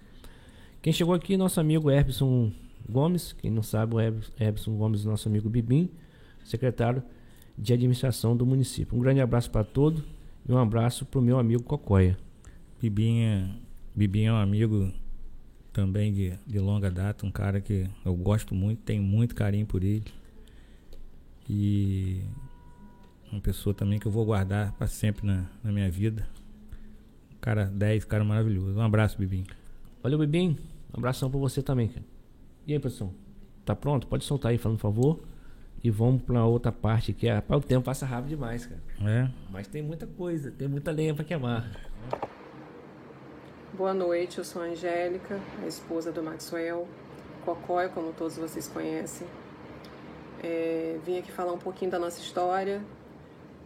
Speaker 1: Quem chegou aqui, nosso amigo Erbson Gomes. Quem não sabe, o Erbson Gomes, nosso amigo Bibim, secretário de administração do município. Um grande abraço para todos e um abraço para o meu amigo Cocóia.
Speaker 2: Bibim é, Bibim é um amigo também de, de longa data, um cara que eu gosto muito, tenho muito carinho por ele. E uma pessoa também que eu vou guardar para sempre na, na minha vida. Cara 10, cara maravilhoso. Um abraço, Bibim.
Speaker 1: Valeu, Bibim. Um abração pra você também, cara. E aí, pessoal? Tá pronto? Pode soltar aí, falando por favor. E vamos pra outra parte que é. O tempo passa rápido demais, cara.
Speaker 2: É.
Speaker 1: Mas tem muita coisa, tem muita lenha pra queimar.
Speaker 3: Boa noite, eu sou a Angélica, a esposa do Maxwell. Cocóia, como todos vocês conhecem. É, vim aqui falar um pouquinho da nossa história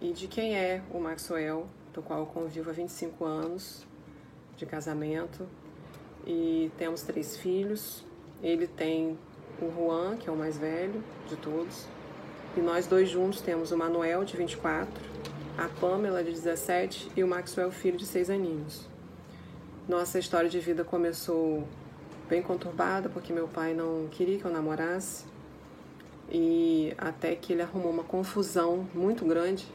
Speaker 3: e de quem é o Maxwell, do qual eu convivo há 25 anos de casamento e temos três filhos. Ele tem o Juan, que é o mais velho de todos, E nós dois juntos temos o Manuel, de 24, a Pamela, de 17 e o Maxwell, filho de 6 aninhos. Nossa história de vida começou bem conturbada, porque meu pai não queria que eu namorasse. E até que ele arrumou uma confusão muito grande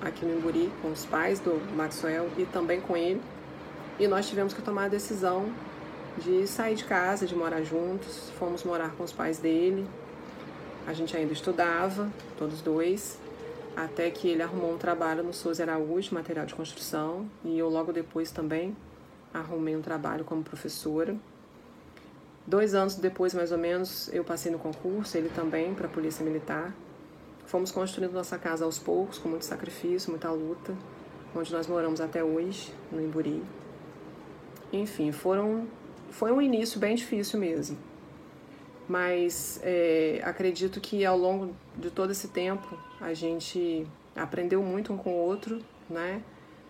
Speaker 3: aqui no Imburi com os pais do Maxwell e também com ele. E nós tivemos que tomar a decisão de sair de casa, de morar juntos. Fomos morar com os pais dele. A gente ainda estudava, todos dois, até que ele arrumou um trabalho no Souza Araújo, material de construção, e eu logo depois também arrumei um trabalho como professora. Dois anos depois, mais ou menos, eu passei no concurso, ele também, para a Polícia Militar. Fomos construindo nossa casa aos poucos, com muito sacrifício, muita luta, onde nós moramos até hoje, no Imburi. Enfim, foram, foi um início bem difícil mesmo. Mas é, acredito que ao longo de todo esse tempo a gente aprendeu muito um com o outro, né?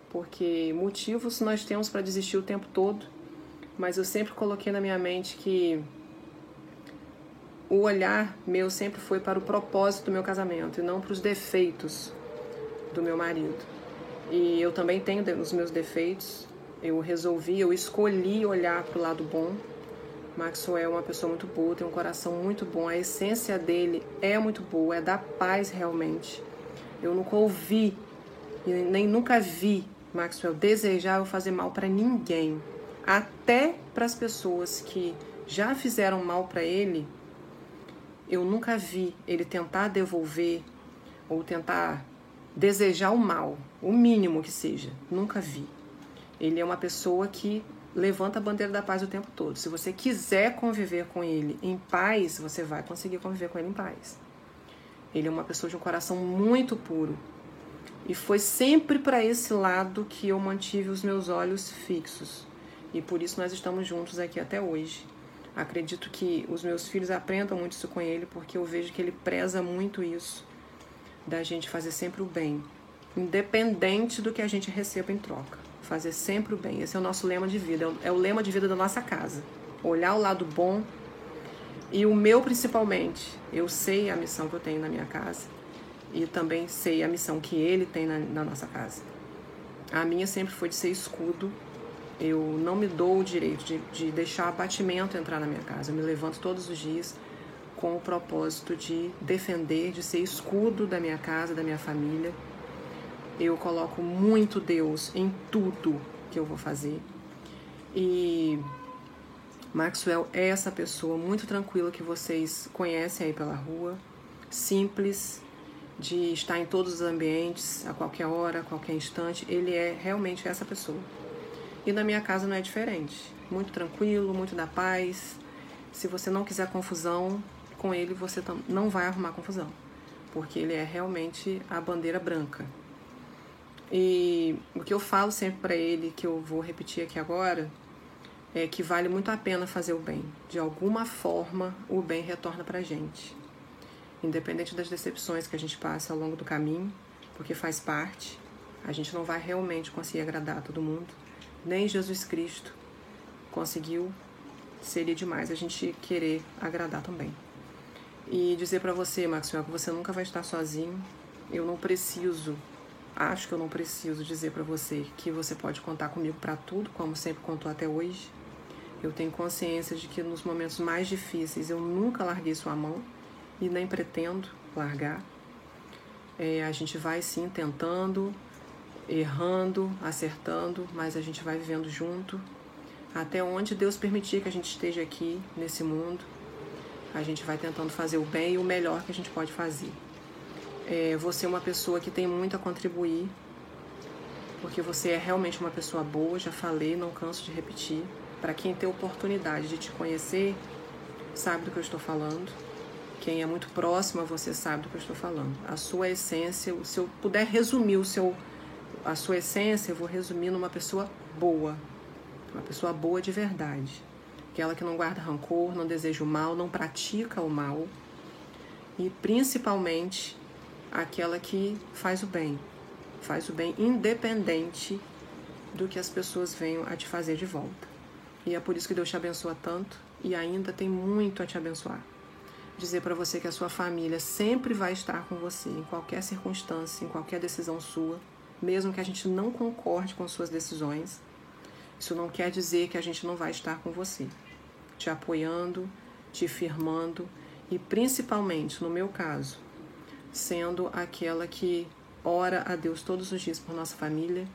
Speaker 3: porque motivos nós temos para desistir o tempo todo, mas eu sempre coloquei na minha mente que o olhar meu sempre foi para o propósito do meu casamento e não para os defeitos do meu marido. E eu também tenho os meus defeitos. Eu resolvi, eu escolhi olhar para o lado bom. Maxwell é uma pessoa muito boa, tem um coração muito bom. A essência dele é muito boa, é da paz realmente. Eu nunca ouvi e nem nunca vi Maxwell desejava fazer mal para ninguém, até para as pessoas que já fizeram mal para ele. Eu nunca vi ele tentar devolver ou tentar desejar o mal, o mínimo que seja. Nunca vi. Ele é uma pessoa que levanta a bandeira da paz o tempo todo. Se você quiser conviver com ele em paz, você vai conseguir conviver com ele em paz. Ele é uma pessoa de um coração muito puro, e foi sempre para esse lado que eu mantive os meus olhos fixos. E por isso nós estamos juntos aqui até hoje. Acredito que os meus filhos aprendam muito isso com ele, porque eu vejo que ele preza muito isso, da gente fazer sempre o bem, independente do que a gente receba em troca. Fazer sempre o bem. Esse é o nosso lema de vida, é o lema de vida da nossa casa. Olhar o lado bom e o meu principalmente. Eu sei a missão que eu tenho na minha casa e também sei a missão que ele tem na, na nossa casa. A minha sempre foi de ser escudo. Eu não me dou o direito de, de deixar abatimento entrar na minha casa. Eu me levanto todos os dias com o propósito de defender, de ser escudo da minha casa, da minha família. Eu coloco muito Deus em tudo que eu vou fazer. E Maxwell é essa pessoa muito tranquila que vocês conhecem aí pela rua, simples, de estar em todos os ambientes, a qualquer hora, a qualquer instante. Ele é realmente essa pessoa. E na minha casa não é diferente. Muito tranquilo, muito da paz. Se você não quiser confusão, com ele você não vai arrumar confusão, porque ele é realmente a bandeira branca. E o que eu falo sempre para ele, que eu vou repetir aqui agora, é que vale muito a pena fazer o bem. De alguma forma, o bem retorna para gente independente das decepções que a gente passa ao longo do caminho, porque faz parte, a gente não vai realmente conseguir agradar todo mundo. Nem Jesus Cristo conseguiu, seria demais a gente querer agradar também. E dizer para você, Maxwell, que você nunca vai estar sozinho. Eu não preciso, acho que eu não preciso dizer para você que você pode contar comigo para tudo, como sempre contou até hoje. Eu tenho consciência de que nos momentos mais difíceis eu nunca larguei sua mão e nem pretendo largar. É, a gente vai sim tentando, errando, acertando, mas a gente vai vivendo junto até onde Deus permitir que a gente esteja aqui nesse mundo. A gente vai tentando fazer o bem e o melhor que a gente pode fazer. É, você é uma pessoa que tem muito a contribuir, porque você é realmente uma pessoa boa, já falei, não canso de repetir. Para quem tem oportunidade de te conhecer, sabe do que eu estou falando. Quem é muito próximo a você sabe do que eu estou falando. A sua essência, se eu puder resumir o seu, a sua essência, eu vou resumir numa pessoa boa. Uma pessoa boa de verdade. Aquela que não guarda rancor, não deseja o mal, não pratica o mal. E principalmente aquela que faz o bem. Faz o bem independente do que as pessoas venham a te fazer de volta. E é por isso que Deus te abençoa tanto e ainda tem muito a te abençoar. dizer para você que a sua família sempre vai estar com você em qualquer circunstância, em qualquer decisão sua, mesmo que a gente não concorde com suas decisões. Isso não quer dizer que a gente não vai estar com você, te apoiando, te firmando e principalmente, no meu caso, sendo aquela que ora a Deus todos os dias por nossa família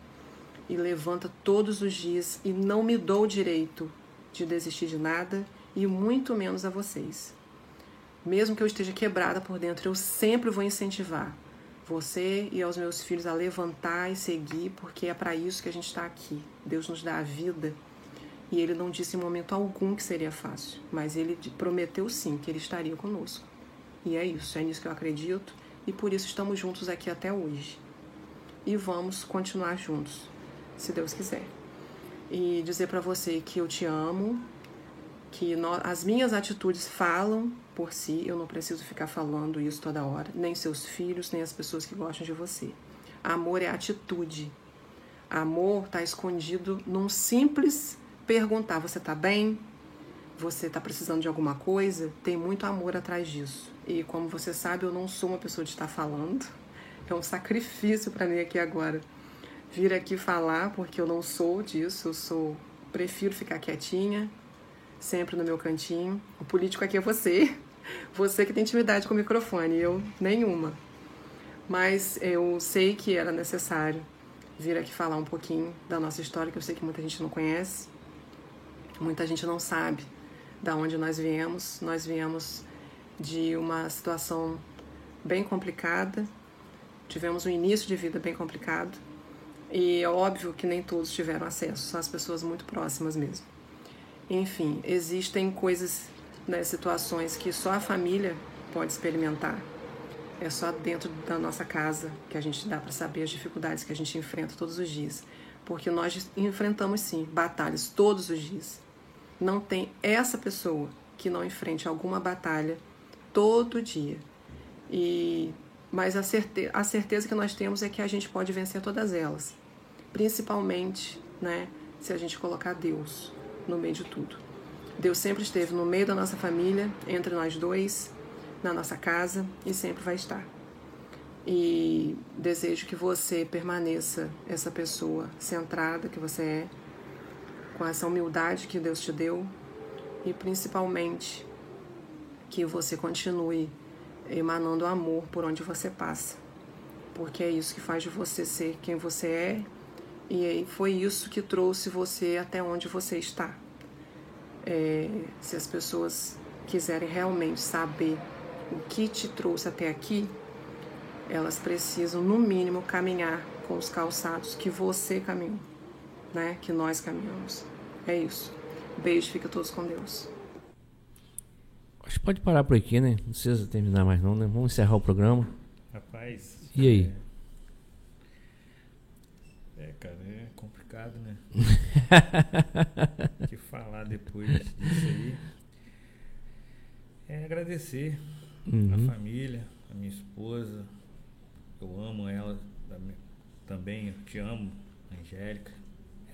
Speaker 3: e levanta todos os dias e não me dou o direito de desistir de nada e muito menos a vocês. Mesmo que eu esteja quebrada por dentro, eu sempre vou incentivar você e aos meus filhos a levantar e seguir, porque é para isso que a gente está aqui. Deus nos dá a vida e ele não disse em momento algum que seria fácil, mas ele prometeu sim que ele estaria conosco. E é isso, é nisso que eu acredito e por isso estamos juntos aqui até hoje. E vamos continuar juntos, se Deus quiser. E dizer para você que eu te amo, que as minhas atitudes falam por si, eu não preciso ficar falando isso toda hora, nem seus filhos, nem as pessoas que gostam de você. Amor é atitude. Amor está escondido num simples perguntar: você está bem? Você está precisando de alguma coisa? Tem muito amor atrás disso. E como você sabe, eu não sou uma pessoa de estar falando. É um sacrifício para mim aqui agora vir aqui falar, porque eu não sou disso. Eu sou prefiro ficar quietinha, sempre no meu cantinho. O político aqui é você. Você que tem intimidade com o microfone, eu nenhuma. Mas eu sei que era necessário vir aqui falar um pouquinho da nossa história, que eu sei que muita gente não conhece, muita gente não sabe da onde nós viemos. Nós viemos de uma situação bem complicada, tivemos um início de vida bem complicado, e é óbvio que nem todos tiveram acesso, são as pessoas muito próximas mesmo. Enfim, existem coisas, né, situações que só a família pode experimentar. É só dentro da nossa casa que a gente dá para saber as dificuldades que a gente enfrenta todos os dias. Porque nós enfrentamos sim batalhas todos os dias. Não tem essa pessoa que não enfrente alguma batalha todo dia. E mas a, certe a certeza que nós temos é que a gente pode vencer todas elas, principalmente, né, se a gente colocar Deus no meio de tudo. Deus sempre esteve no meio da nossa família, entre nós dois, na nossa casa e sempre vai estar. E desejo que você permaneça essa pessoa centrada que você é, com essa humildade que Deus te deu e principalmente que você continue emanando amor por onde você passa, porque é isso que faz de você ser quem você é e foi isso que trouxe você até onde você está. É, se as pessoas quiserem realmente saber o que te trouxe até aqui, elas precisam, no mínimo, caminhar com os calçados que você caminhou, né? Que nós caminhamos. É isso. Beijo, fica todos com Deus.
Speaker 1: Acho que pode parar por aqui, né? Não precisa terminar mais não, né? Vamos encerrar o programa.
Speaker 2: Rapaz.
Speaker 1: E aí?
Speaker 2: Cara, é complicado, né? que falar depois disso aí. É agradecer uhum. a família, a minha esposa. Eu amo ela também, eu te amo, Angélica.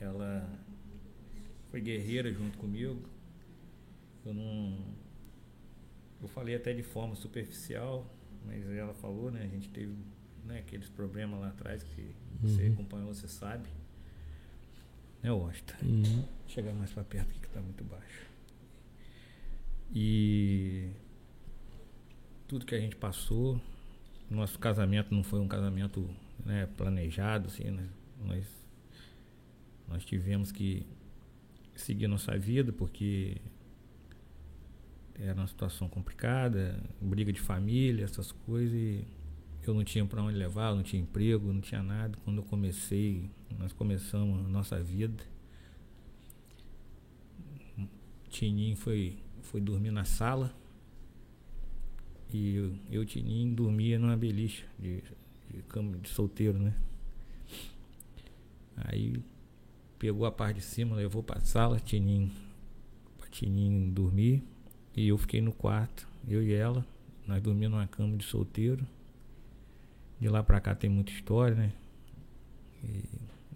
Speaker 2: Ela foi guerreira junto comigo. Eu não. Eu falei até de forma superficial, mas ela falou, né? A gente teve né, aqueles problemas lá atrás que uhum. você acompanhou, você sabe. Né, Washington? Uhum. Chegar mais para perto aqui que está muito baixo. E tudo que a gente passou, nosso casamento não foi um casamento né, planejado, assim, né? Nós, nós tivemos que seguir nossa vida porque era uma situação complicada, briga de família, essas coisas, e eu não tinha para onde levar, não tinha emprego, não tinha nada. Quando eu comecei, nós começamos a nossa vida. Tininho foi, foi dormir na sala e eu, eu Tininho, dormia numa beliche de, de cama de solteiro, né? Aí pegou a parte de cima, levou para a sala, Tininho, para Tininho dormir. E eu fiquei no quarto, eu e ela. Nós dormíamos numa cama de solteiro. De lá para cá tem muita história, né? E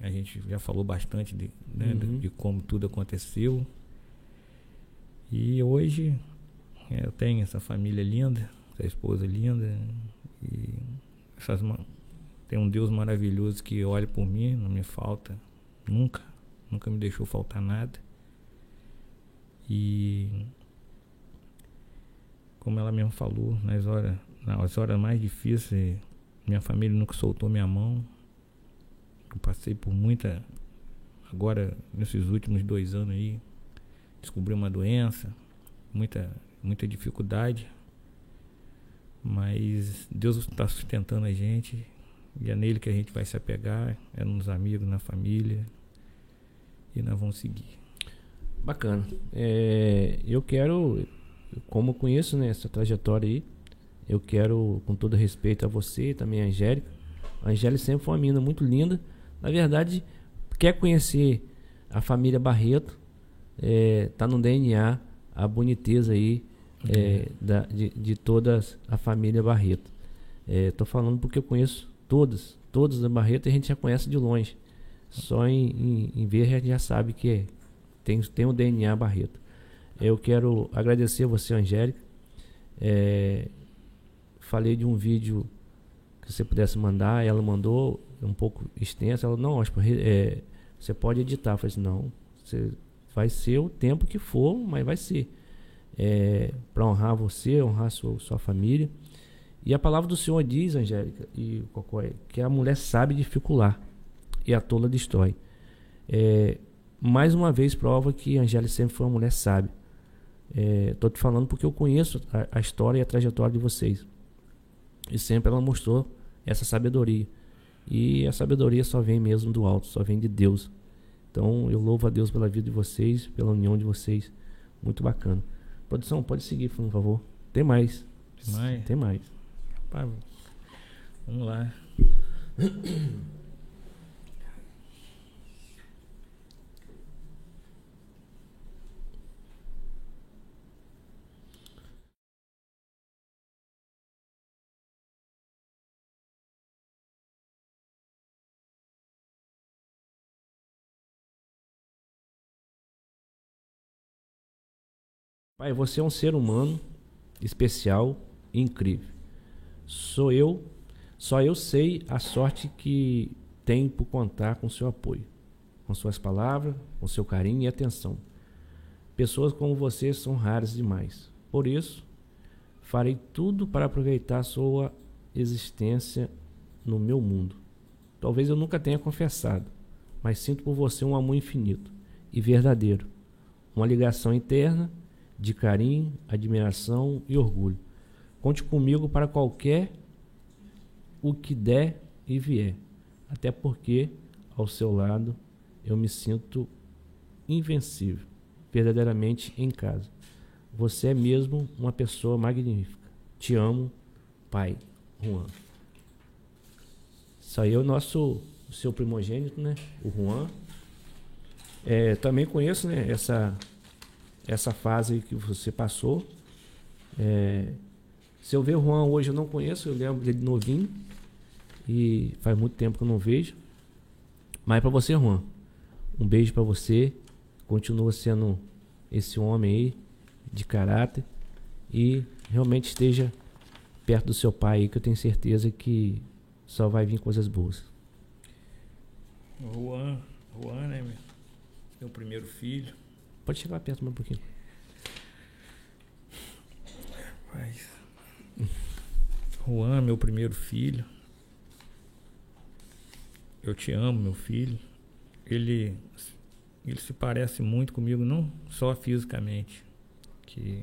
Speaker 2: a gente já falou bastante de, né, uhum. de, de como tudo aconteceu. E hoje É, eu tenho essa família linda, essa esposa linda e essas tem um Deus maravilhoso que olha por mim, não me falta nunca, nunca me deixou faltar nada. E como ela mesmo falou, nas horas, nas horas mais difíceis, minha família nunca soltou minha mão. Eu passei por muita agora nesses últimos dois anos aí, descobri uma doença, muita, muita dificuldade. Mas Deus está sustentando a gente e é nele que a gente vai se apegar, é nos amigos, na família. E nós vamos seguir.
Speaker 1: Bacana. É, eu quero, como conheço né, essa trajetória aí, eu quero, com todo respeito a você e também a Angélica. A Angélica sempre foi uma menina muito linda. Na verdade, quer conhecer a família Barreto, é, tá no DNA a boniteza aí é, da, de, de toda a família Barreto. Estou é, falando porque eu conheço todas, todas da Barreto a gente já conhece de longe. Só em, em, em ver a gente já sabe que é, tem, tem o DNA Barreto. Eu quero agradecer a você, Angélica. É, falei de um vídeo que você pudesse mandar, ela mandou um pouco extenso. Ela, não, acho é, você pode editar. Eu falei assim, não, você, vai ser o tempo que for, mas vai ser. É, para honrar você, honrar sua, sua família. E a palavra do Senhor diz, Angélica e Cocói, que a mulher sabe dificular e a tola destrói. É, mais uma vez prova que Angélica sempre foi uma mulher sábia. Estou é, te falando porque eu conheço a, a, história e a trajetória de vocês. E sempre ela mostrou essa sabedoria. E a sabedoria só vem mesmo do alto, só vem de Deus. Então eu louvo a Deus pela vida de vocês, pela união de vocês. Muito bacana. Produção, pode seguir, por favor. Tem mais.
Speaker 2: Tem mais?
Speaker 1: Tem mais.
Speaker 2: Vamos lá.
Speaker 1: Pai, você é um ser humano especial e incrível. Sou eu, só eu sei a sorte que tem por contar com seu apoio, com suas palavras, com seu carinho e atenção. Pessoas como você são raras demais. Por isso, farei tudo para aproveitar sua existência no meu mundo. Talvez eu nunca tenha confessado, mas sinto por você um amor infinito e verdadeiro, uma ligação interna de carinho, admiração e orgulho. Conte comigo para qualquer o que der e vier, até porque ao seu lado eu me sinto invencível, verdadeiramente em casa. Você é mesmo uma pessoa magnífica. Te amo, pai Juan. Isso aí é o nosso o seu primogênito, né? O Juan. É, também conheço né, essa essa fase que você passou. É, se eu ver o Juan hoje, eu não conheço, eu lembro dele novinho. E faz muito tempo que eu não vejo. Mas para você, Juan, um beijo para você. Continua sendo esse homem aí de caráter e realmente esteja perto do seu pai aí, que eu tenho certeza que só vai vir coisas boas.
Speaker 2: Juan, Juan, né, meu? Primeiro filho.
Speaker 1: Pode chegar perto mais um pouquinho.
Speaker 2: Rapaz. Juan, meu primeiro filho. Eu te amo, meu filho. Ele, ele se parece muito comigo, não só fisicamente. Que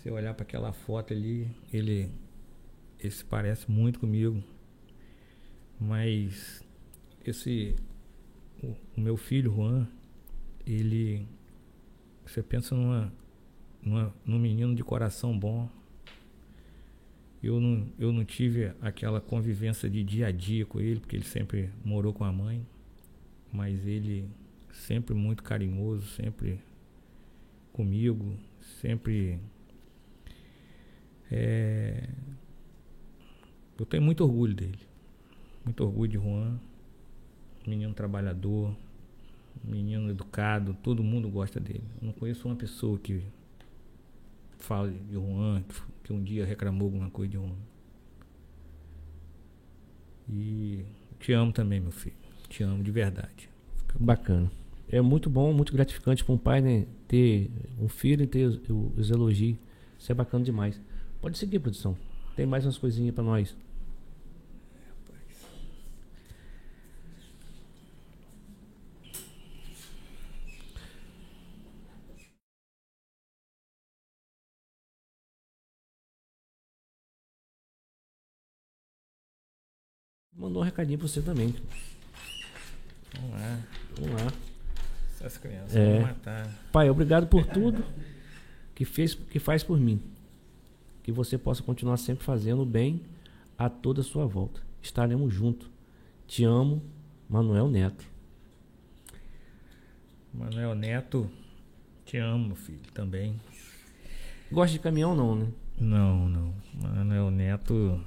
Speaker 2: se eu olhar para aquela foto ali, ele, ele se parece muito comigo. Mas esse o, o meu filho Juan, ele você pensa numa, numa num menino de coração bom. Eu não, eu não tive aquela convivência de dia a dia com ele, porque ele sempre morou com a mãe, mas ele sempre muito carinhoso, sempre comigo, sempre é, eu tenho muito orgulho dele. Muito orgulho de Juan. Menino trabalhador, menino educado, todo mundo gosta dele. Eu não conheço uma pessoa que fala de Juan, que um dia reclamou alguma coisa de Juan. E te amo também, meu filho. Te amo de verdade.
Speaker 1: Bacana. É muito bom, muito gratificante para um pai, né? Ter um filho e ter os, os elogios. Isso é bacana demais. Pode seguir, produção. Tem mais umas coisinhas para nós. Mandou um recadinho pra você também.
Speaker 2: Vamos lá.
Speaker 1: Vamos lá.
Speaker 2: Essas crianças
Speaker 1: É.
Speaker 2: vão matar.
Speaker 1: Pai, obrigado por tudo que fez, que faz por mim. Que você possa continuar sempre fazendo o bem a toda a sua volta. Estaremos juntos. Te amo, Manuel Neto.
Speaker 2: Manuel Neto, te amo, filho, também.
Speaker 1: Gosta de caminhão não, né?
Speaker 2: Não, não. Manuel Neto.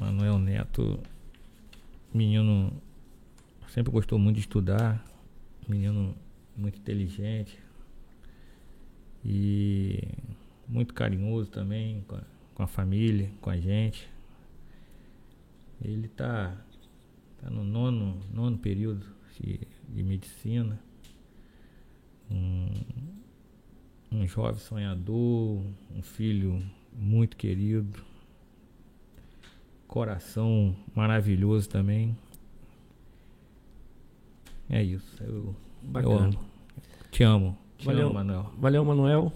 Speaker 2: Manuel Neto, menino, sempre gostou muito de estudar. Menino muito inteligente. E muito carinhoso também com a, com a família, com a gente. Ele tá, tá no nono, nono período de, de medicina. Um, um jovem sonhador, um filho muito querido, coração maravilhoso também. É isso, eu, eu
Speaker 1: Bacana.
Speaker 2: amo. Te amo. Te
Speaker 1: Valeu.
Speaker 2: amo, Manuel.
Speaker 1: Valeu, Manuel.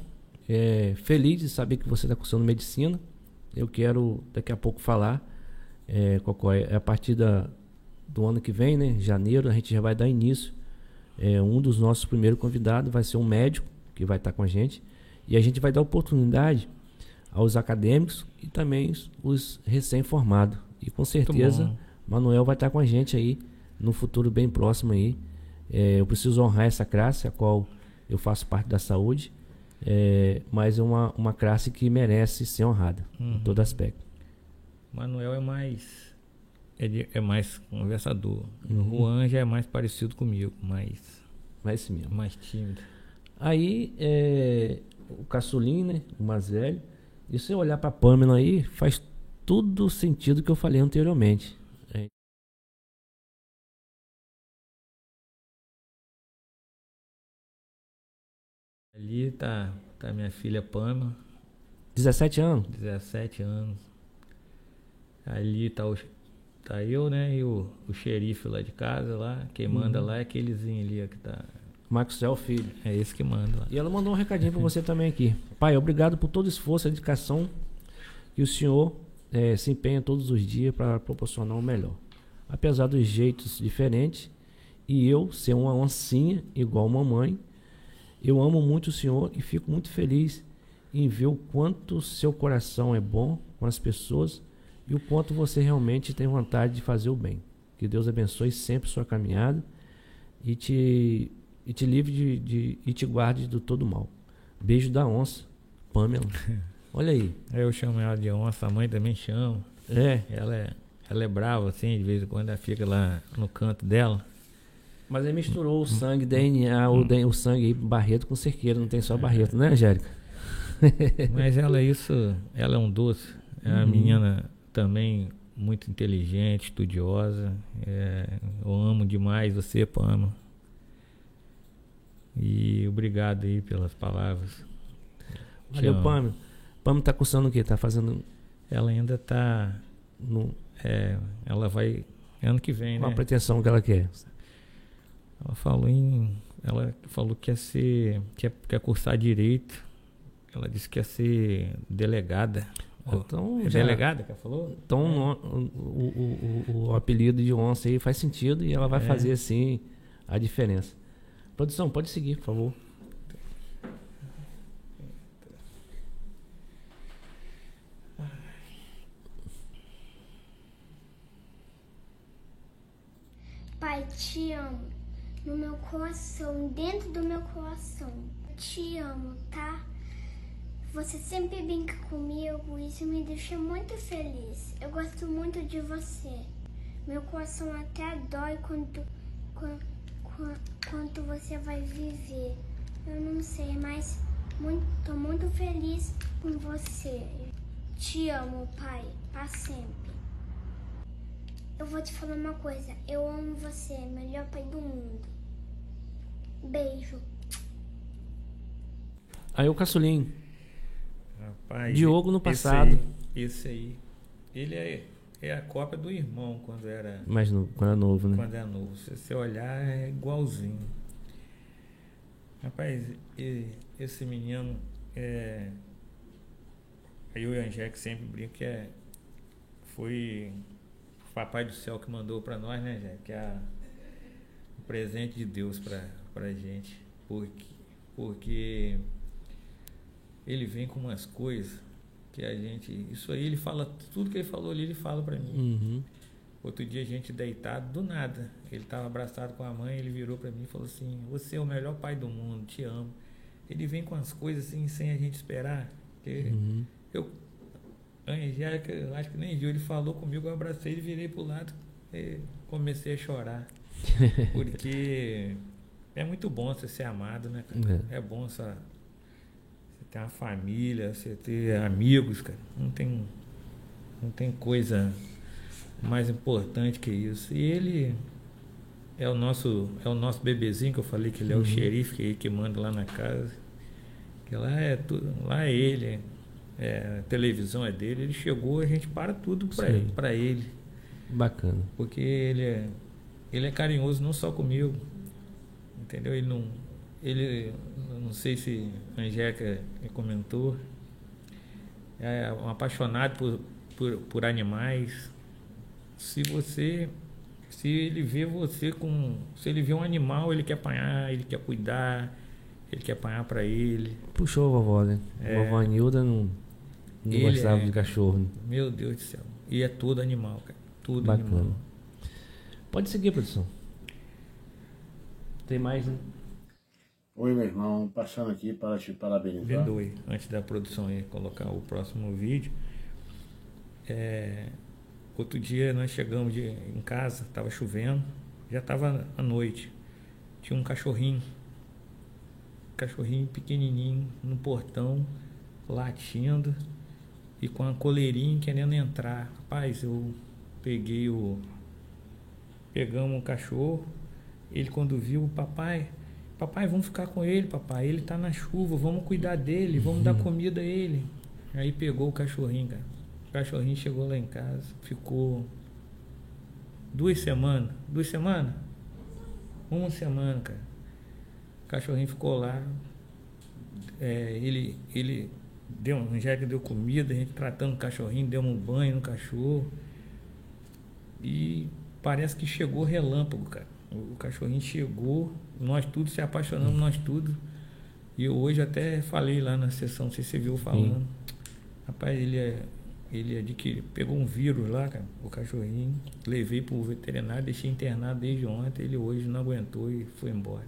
Speaker 1: É, feliz de saber que você está cursando medicina. Eu quero daqui a pouco falar. É, qual é, é a partir da, do ano que vem, né? Janeiro, a gente já vai dar início. É, um dos nossos primeiros convidados vai ser um médico que vai estar com a gente. E a gente vai dar oportunidade aos acadêmicos e também os- os recém-formados. E com certeza. Manuel vai estar com a gente aí no futuro bem próximo aí. É, eu preciso honrar essa classe, a qual eu faço parte da saúde, é, mas é uma, uma classe que merece ser honrada em
Speaker 2: Uhum.
Speaker 1: todo aspecto.
Speaker 2: Manuel é mais. É, é mais conversador.
Speaker 1: Uhum.
Speaker 2: O Juan já é mais parecido comigo, mais,
Speaker 1: esse mesmo.
Speaker 2: mais tímido.
Speaker 1: Aí, é, o caçulinho, né, o mais velho, e se eu olhar pra Pamela aí, faz tudo o sentido que eu falei anteriormente. É,
Speaker 2: Ali tá, tá minha filha Pamela,
Speaker 1: 17 anos?
Speaker 2: 17 anos. Ali tá, o, tá eu, né? E o, o xerife lá de casa lá. Quem manda
Speaker 1: Uhum.
Speaker 2: lá é aquelezinho ali ó, que tá.
Speaker 1: Maxwell Filho.
Speaker 2: É esse que manda.
Speaker 1: E ela mandou um recadinho pra você também aqui. Pai, obrigado por todo o esforço e dedicação que o senhor eh, se empenha todos os dias para proporcionar o melhor. Apesar dos jeitos diferentes e eu ser uma oncinha igual mamãe, eu amo muito o senhor e fico muito feliz em ver o quanto seu coração é bom com as pessoas e o quanto você realmente tem vontade de fazer o bem. Que Deus abençoe sempre sua caminhada e te, e te livre de, de- e te guarde do todo mal. Beijo da onça, Pamela. Olha aí.
Speaker 2: Eu chamo ela de onça, a mãe também chama.
Speaker 1: É,
Speaker 2: Ela é, ela é brava assim, de vez em quando ela fica lá no canto dela.
Speaker 1: mas aí misturou o sangue, DNA, o, den- o sangue aí, Barreto com cerqueira, não tem só Barreto, né, Angélica?
Speaker 2: Mas ela é isso, ela é um doce. É uma
Speaker 1: Uhum.
Speaker 2: menina também muito inteligente, estudiosa. É, eu amo demais você, Pama. E obrigado aí pelas palavras.
Speaker 1: Valeu,
Speaker 2: amo.
Speaker 1: Pamela. Pamela tá cursando o quê? Tá fazendo
Speaker 2: Ela ainda tá.
Speaker 1: no,
Speaker 2: é, ela vai. Ano que vem,
Speaker 1: qual a
Speaker 2: né?
Speaker 1: pretensão que ela quer?
Speaker 2: Ela falou em. Ela falou que ia ser. Quer, quer cursar direito. Ela disse que ia ser delegada.
Speaker 1: Então,
Speaker 2: É
Speaker 1: já-
Speaker 2: delegada que ela falou?
Speaker 1: Então o, o, o, o apelido de onça aí faz sentido e ela vai
Speaker 2: É.
Speaker 1: fazer assim a diferença. Produção, pode seguir, por favor.
Speaker 4: Pai, te amo. No meu coração, dentro do meu coração. Te amo, tá? Você sempre brinca comigo, isso me deixa muito feliz. Eu gosto muito de você. Meu coração até dói quando, quando, quando você vai viver. Eu não sei, mas muito, tô muito feliz com você. Te amo, pai, para sempre. Eu vou te falar uma coisa. Eu amo você, melhor pai do mundo. Beijo.
Speaker 1: Aí o caçulinho.
Speaker 2: Rapaz,
Speaker 1: Diogo no
Speaker 2: esse
Speaker 1: passado.
Speaker 2: aí- Esse aí, ele é, é a cópia do irmão quando era,
Speaker 1: Mas no, quando é novo, né?
Speaker 2: quando era novo. Se você olhar, é igualzinho. Rapaz, esse menino é. Eu e a Angélica sempre brinco que é. Foi o Papai do Céu que mandou pra nós, né, Angélica? Que é o presente de Deus pra, pra gente. Porque, porque ele vem com umas coisas que a gente. Isso aí ele fala, tudo que ele falou ali, ele fala pra mim.
Speaker 1: Uhum.
Speaker 2: Outro dia a gente deitado, do nada. Ele estava abraçado com a mãe, ele virou para mim e falou assim: Você é o melhor pai do mundo, te amo. Ele vem com as coisas assim, sem a gente esperar. Que
Speaker 1: Uhum.
Speaker 2: eu, a Angélica, eu acho que nem viu, ele falou comigo, eu abracei e virei pro lado e comecei a chorar. Porque é muito bom você ser amado, né, cara? É, bom essa, ter uma família, você ter amigos, cara. Não tem, não tem coisa mais importante que isso. E ele é o nosso, é o nosso bebezinho que eu falei que ele é o
Speaker 1: Uhum.
Speaker 2: xerife que, que manda lá na casa. Que lá é tudo, lá é ele, é, a televisão é dele. Ele chegou, a gente para tudo para ele,
Speaker 1: Bacana.
Speaker 2: porque ele é, ele é carinhoso não só comigo, entendeu? Ele não, ele, não sei se a Angélica comentou, é um apaixonado por, por, por animais. Se você, se ele vê você com, se ele vê um animal, ele quer apanhar, ele quer cuidar, ele quer apanhar para ele.
Speaker 1: Puxou a vovó, né?
Speaker 2: É.
Speaker 1: Vovó Nilda não, não gostava
Speaker 2: é-
Speaker 1: de cachorro. Né?
Speaker 2: Meu Deus do céu. E é todo animal, cara. Tudo
Speaker 1: Bacana.
Speaker 2: animal.
Speaker 1: Pode seguir, produção. Tem mais, né?
Speaker 5: Oi, meu irmão, passando aqui para te parabenizar.
Speaker 2: Perdoe, antes da produção aí colocar o próximo vídeo. É, outro dia nós chegamos de- em casa, estava chovendo, já estava à noite. Tinha um cachorrinho, cachorrinho pequenininho no portão, latindo e com a coleirinha querendo entrar. Rapaz, eu peguei o. Pegamos o cachorro, ele quando viu o papai, papai, vamos ficar com ele, papai, ele tá na chuva, vamos cuidar dele, vamos dar comida a ele. Aí pegou o cachorrinho, cara. O cachorrinho chegou lá em casa, ficou duas semanas. Duas semanas? Uma semana, cara. O cachorrinho ficou lá. É, ele, ele deu, a Angélica deu comida, a gente tratando o cachorrinho, deu um banho no cachorro. E parece que chegou relâmpago, cara. O cachorrinho chegou, nós tudo se apaixonamos, nós tudo. E eu hoje até falei lá na sessão, não sei se você viu falando. Rapaz, ele é. Ele adquiriu, pegou um vírus lá, cara, o cachorrinho. Levei pro veterinário, deixei internado desde ontem. Ele hoje não aguentou e foi embora.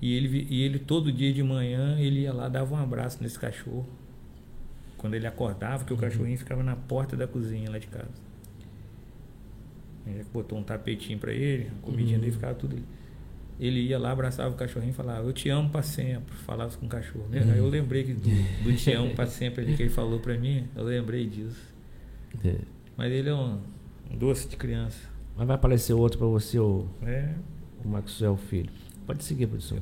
Speaker 2: E ele, e ele todo dia de manhã, ele ia lá, dava um abraço nesse cachorro. Quando ele acordava, que o cachorrinho ficava na porta da cozinha lá de casa. Botou um tapetinho pra ele, a comidinha dele ficava tudo ali. Ele ia lá, abraçava o cachorrinho e falava, eu te amo pra sempre. Falava com o cachorro. né? Aí eu lembrei que do, do te amo pra sempre ali que ele falou pra mim, eu lembrei disso.
Speaker 1: É.
Speaker 2: Mas ele é um, um doce de criança.
Speaker 1: Mas vai aparecer outro pra você, o,
Speaker 2: É,
Speaker 1: o Maxwell Filho. Pode seguir, produção.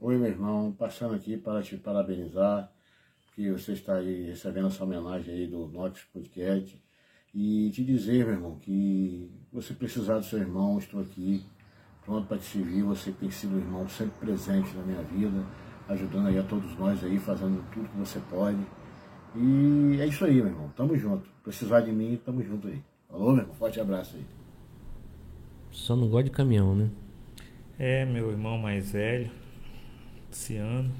Speaker 5: Oi, meu irmão, passando aqui para te parabenizar, que você está aí recebendo essa homenagem aí do Nox Podcast. E te dizer, meu irmão, que você precisar do seu irmão, estou aqui, pronto para te servir. Você que tem sido um irmão sempre presente na minha vida, ajudando aí a todos nós aí, fazendo tudo que você pode. E é isso aí, meu irmão. Tamo junto. Precisar de mim, tamo junto aí. Alô, meu irmão? Forte abraço aí.
Speaker 1: Só não gosta de caminhão, né?
Speaker 2: é meu irmão mais velho, Ciano.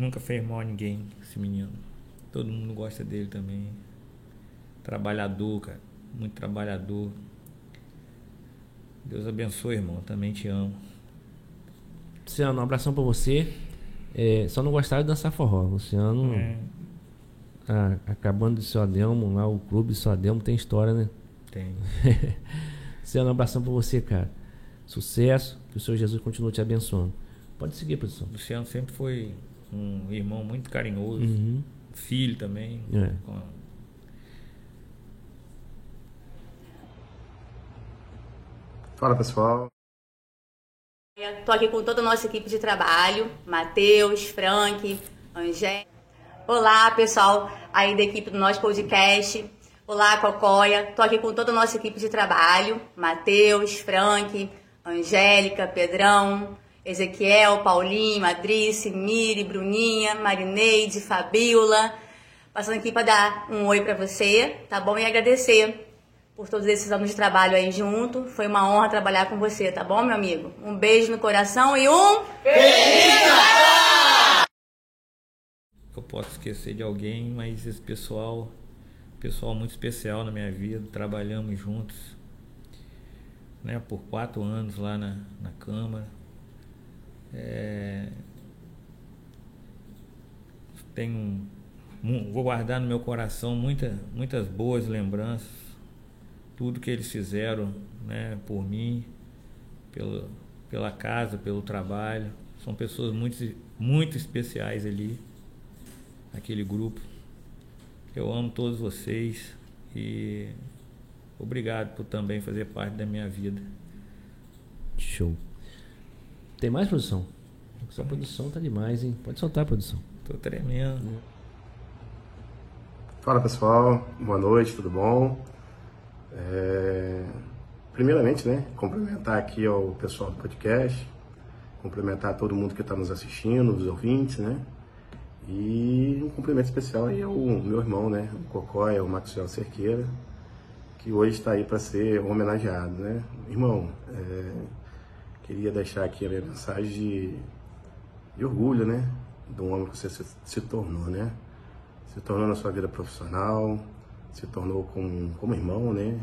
Speaker 2: Nunca fez mal a ninguém, esse menino. Todo mundo gosta dele também. Trabalhador, cara. Muito trabalhador. Deus abençoe, irmão. Também te amo.
Speaker 1: Luciano, um abração pra você. É, só não gostava de dançar forró. Luciano,
Speaker 2: É,
Speaker 1: ah, acabando de seu Adelmo, lá o clube de seu Adelmo tem história, né?
Speaker 2: tem.
Speaker 1: Luciano, um abração pra você, cara. Sucesso, que o Senhor Jesus continue te abençoando. Pode seguir, produção.
Speaker 2: Luciano sempre foi um irmão muito carinhoso,
Speaker 1: Uhum.
Speaker 2: filho também.
Speaker 1: É.
Speaker 2: com-
Speaker 6: Fala pessoal,
Speaker 7: Estou aqui com toda a nossa equipe de trabalho, Matheus, Frank, Angé. Olá, pessoal aí da equipe do nosso podcast. Olá, Cocóia. Estou aqui com toda a nossa equipe de trabalho, Matheus, Frank, Angélica, Pedrão, Ezequiel, Paulinho, Adrice, Miri, Bruninha, Marineide, Fabiola. Passando aqui para dar um oi para você, tá bom? E agradecer por todos esses anos de trabalho aí junto. Foi uma honra trabalhar com você, tá bom, meu amigo? Um beijo no coração e um.
Speaker 2: Eu posso esquecer de alguém, mas esse pessoal, pessoal muito especial na minha vida, trabalhamos juntos, né, por quatro anos lá na, na Câmara. É, vou guardar no meu coração muita, muitas boas lembranças, tudo que eles fizeram, né, por mim, pelo, pela casa, pelo trabalho. São pessoas muito, muito especiais ali aquele grupo. Eu amo todos vocês e obrigado por também fazer parte da minha vida.
Speaker 1: Show. Tem mais produção? Essa produção tá demais, hein? Pode soltar a produção.
Speaker 2: Tô tremendo.
Speaker 6: fala pessoal, boa noite, tudo bom? É, Primeiramente, né, cumprimentar aqui ao pessoal do podcast, cumprimentar todo mundo que está nos assistindo, os ouvintes, né? E um cumprimento especial aí ao meu irmão, né, o Cocóia, o Maxwell Cerqueira, que hoje está aí para ser homenageado, né? Irmão, é, queria deixar aqui a minha mensagem de, de orgulho, né? Do homem que você se, se tornou, né? Se tornou na sua vida profissional, se tornou como, como irmão, né?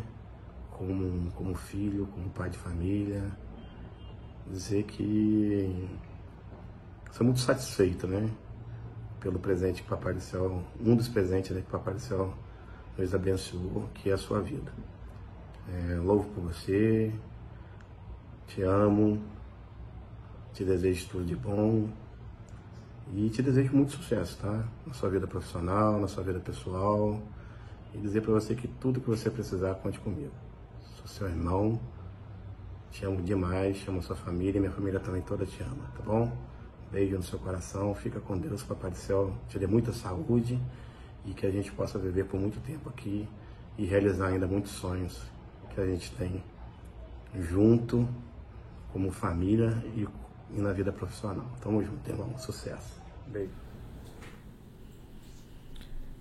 Speaker 6: Como, como filho, como pai de família. Dizer que sou muito satisfeito, né? Pelo presente que Papai do Céu, um dos presentes né, que Papai do Céu nos abençoou, que é a sua vida. É, louvo por você, te amo, te desejo tudo de bom e te desejo muito sucesso, tá? Na sua vida profissional, na sua vida pessoal e dizer para você que tudo que você precisar, conte comigo. Sou seu irmão, te amo demais, amo a sua família, minha família também toda te ama, tá bom? Beijo no seu coração, fica com Deus, Papai do Céu, te dê muita saúde e que a gente possa viver por muito tempo aqui e realizar ainda muitos sonhos que a gente tem junto, como família e, e na vida profissional. Tamo junto, irmão. Sucesso. Beijo.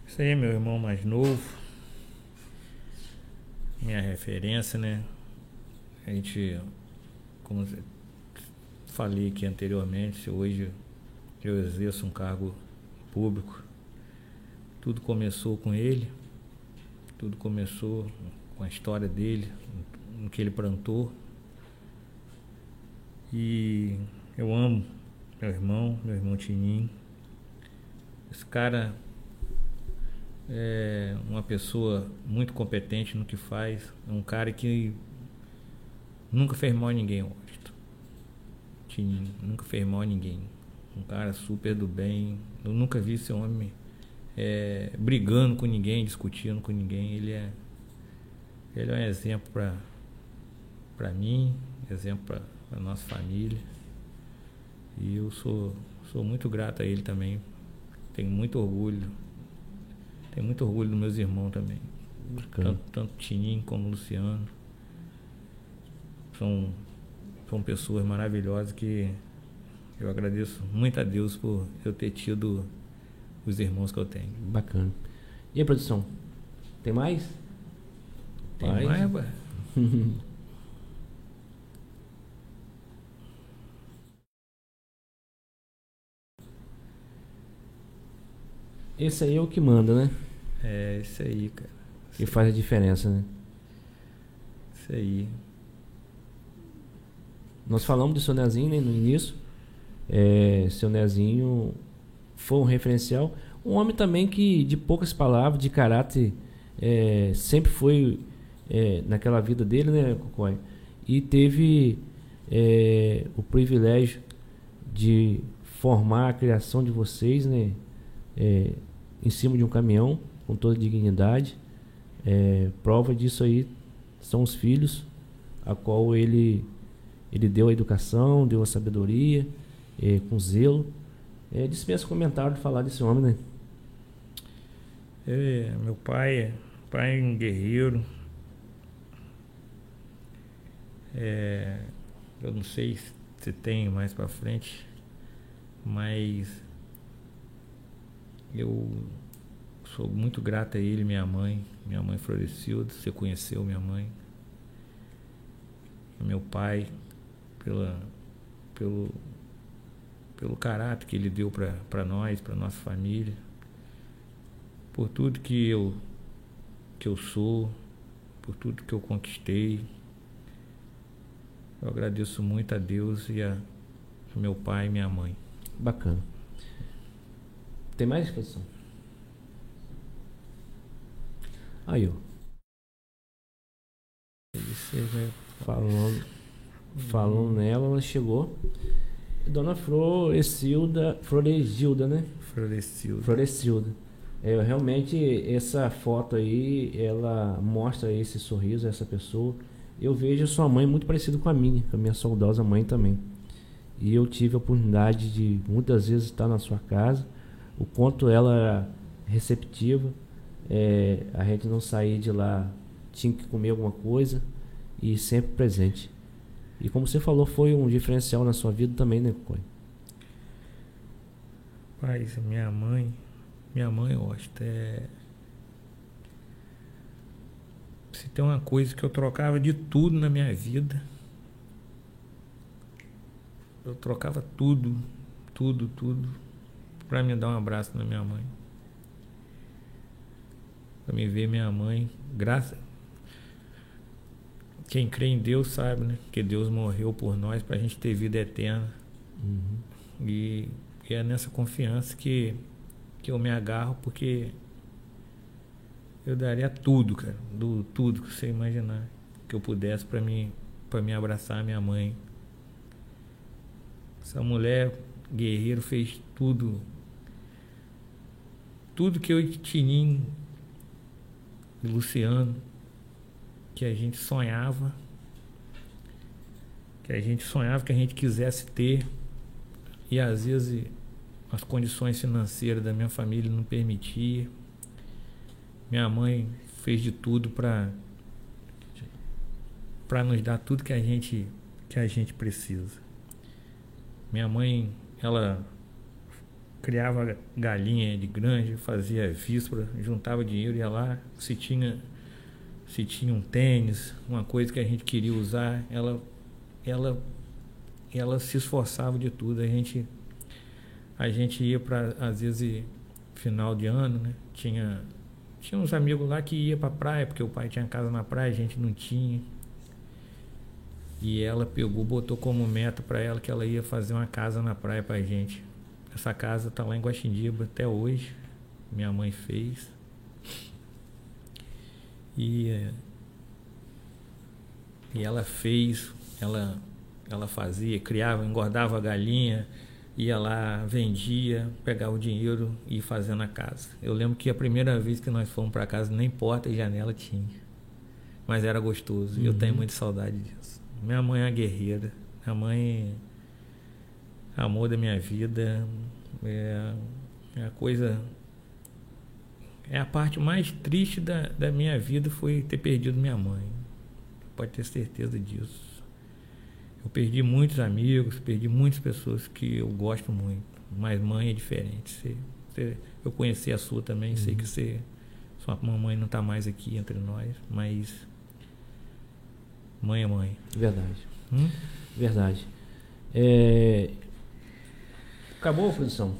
Speaker 2: Isso aí meu irmão mais novo. Minha referência, né? A gente, como eu falei aqui anteriormente, hoje eu exerço um cargo público. Tudo começou com ele, tudo começou com a história dele, no que ele plantou. E eu amo meu irmão, meu irmão Tininho. Esse cara é uma pessoa muito competente no que faz, é um cara que nunca fez mal a ninguém, Washington. Tininho, nunca fez mal a ninguém. Um cara super do bem. Eu nunca vi esse homem é, brigando com ninguém, discutindo com ninguém. Ele é, ele é um exemplo para mim, exemplo para a nossa família. E eu sou, sou muito grato a ele também. Tenho muito orgulho. Tenho muito orgulho dos meus irmãos também.
Speaker 1: Bacana.
Speaker 2: Tanto, tanto Tininho como Luciano. São, são pessoas maravilhosas que eu agradeço muito a Deus por eu ter tido os irmãos que eu tenho.
Speaker 1: Bacana. E aí, produção? Tem mais?
Speaker 2: Tem
Speaker 1: Mais?
Speaker 2: mais,
Speaker 1: Esse aí é o que manda, né?
Speaker 2: É isso aí, cara.
Speaker 1: Que faz a diferença, né?
Speaker 2: Isso aí.
Speaker 1: Nós falamos do seu Nezinho né, no início. É, seu Nezinho foi um referencial. Um homem também que, de poucas palavras, de caráter, é, sempre foi é, naquela vida dele, né, Cocói? E teve é, o privilégio de formar a criação de vocês, né? É, em cima de um caminhão, com toda dignidade. É, prova disso aí são os filhos, a qual ele, ele deu a educação, deu a sabedoria, é, com zelo. É, dispensa comentário de falar desse homem, né?
Speaker 2: É, meu pai, pai é um guerreiro. É, eu não sei se tem mais para frente, mas eu sou muito grato a ele, minha mãe, minha mãe Florescilda, você conheceu minha mãe, meu pai, pela, pelo, pelo caráter que ele deu para nós, para nossa família, por tudo que eu, que eu sou, por tudo que eu conquistei. Eu agradeço muito a Deus e a, a meu pai e minha mãe.
Speaker 1: Bacana. Tem mais exposição? Aí, ó. Você vai falando, falando nela, ela chegou. Dona Florecilda, Floregilda, né?
Speaker 2: Florescilda.
Speaker 1: Florecilda. É, realmente, essa foto aí, ela mostra esse sorriso, essa pessoa. Eu vejo sua mãe muito parecida com a minha, com a minha saudosa mãe também. E eu tive a oportunidade de muitas vezes estar na sua casa, o quanto ela era receptiva. É, a gente não saía de lá, tinha que comer alguma coisa e sempre presente. E como você falou, foi um diferencial na sua vida também, né, Coi?
Speaker 2: Pai, minha mãe, minha mãe gosta. É... Se tem uma coisa que eu trocava de tudo na minha vida, eu trocava tudo, tudo, tudo, para me dar um abraço na minha mãe. Para me ver minha mãe, graças. Quem crê em Deus sabe, né? Que Deus morreu por nós para a gente ter vida eterna. Uhum. E, e é nessa confiança que, que eu me agarro, porque eu daria tudo, cara, do tudo que você imaginar que eu pudesse para mim para me abraçar minha mãe, essa mulher guerreiro fez tudo. Tudo que eu e Tininho e Luciano, que a gente sonhava, que a gente sonhava que a gente quisesse ter, e às vezes as condições financeiras da minha família não permitia. Minha mãe fez de tudo para para nos dar tudo que a gente que a gente precisa. Minha mãe, ela criava galinha de granja, fazia víspora, juntava dinheiro, ia lá, se tinha se tinha um tênis, uma coisa que a gente queria usar, ela ela ela se esforçava de tudo. A gente a gente ia para às vezes final de ano, né? Tinha tinha uns amigos lá que ia para praia, porque o pai tinha casa na praia, a gente não tinha. E ela pegou, botou como meta para ela que ela ia fazer uma casa na praia pra gente. Essa casa tá lá em Guaxindiba até hoje. Minha mãe fez. E, e ela fez, ela, ela fazia, criava, engordava a galinha, ia lá, vendia, pegava o dinheiro e ia fazendo a casa. Eu lembro que a primeira vez que nós fomos para casa, nem porta e janela tinha. Mas era gostoso. Uhum. Eu tenho muita saudade disso. Minha mãe é guerreira. Minha mãe amor da minha vida. É, é a coisa. É a parte mais triste da, da minha vida foi ter perdido minha mãe. Pode ter certeza disso. Eu perdi muitos amigos, perdi muitas pessoas que eu gosto muito. Mas mãe é diferente. Você, você, eu conheci a sua também, uhum. sei que você, sua mamãe não está mais aqui entre nós, mas Mãe é mãe.
Speaker 1: Verdade. Hum? Verdade. É... Acabou produção?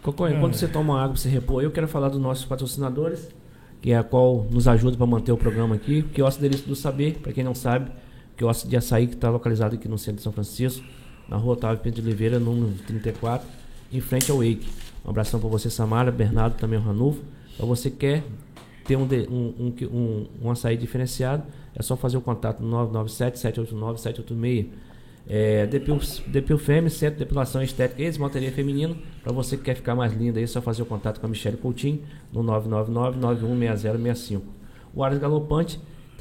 Speaker 1: Cocô, enquanto você toma água você repor, eu quero falar dos nossos patrocinadores, que é a qual nos ajuda para manter o programa aqui. Que é o Delícia do Saber, para quem não sabe, que é o de açaí que está localizado aqui no centro de São Francisco, na rua Otávio Pinto de Oliveira, número 34, em frente ao Wake. Um abração para você, Samara, Bernardo, também o Ranulfo. Para você que quer ter um, um, um, um, um açaí diferenciado, é só fazer o contato no 997-789-786. É, Depil, Depil Femme, Centro de Depilação Estética e Esmalteria Feminino. Para você que quer ficar mais linda é só fazer o contato com a Michelle Coutinho no 999-916065. O Aras Galopante,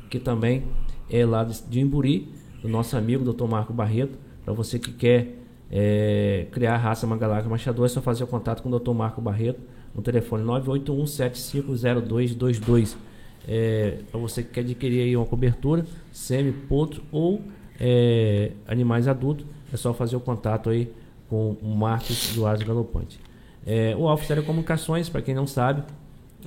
Speaker 1: que também é lá de, Imburi, do nosso amigo Dr. Marco Barreto. Para você que quer é, criar a raça Mangalaca Machador, é só fazer o contato com o Dr. Marco Barreto no telefone 981-750222. É, para você que quer adquirir aí uma cobertura, semi-potro ou é, animais adultos, é só fazer o contato aí com o Marcos do Asa Galopante. É, o Alfa Comunicações, para quem não sabe,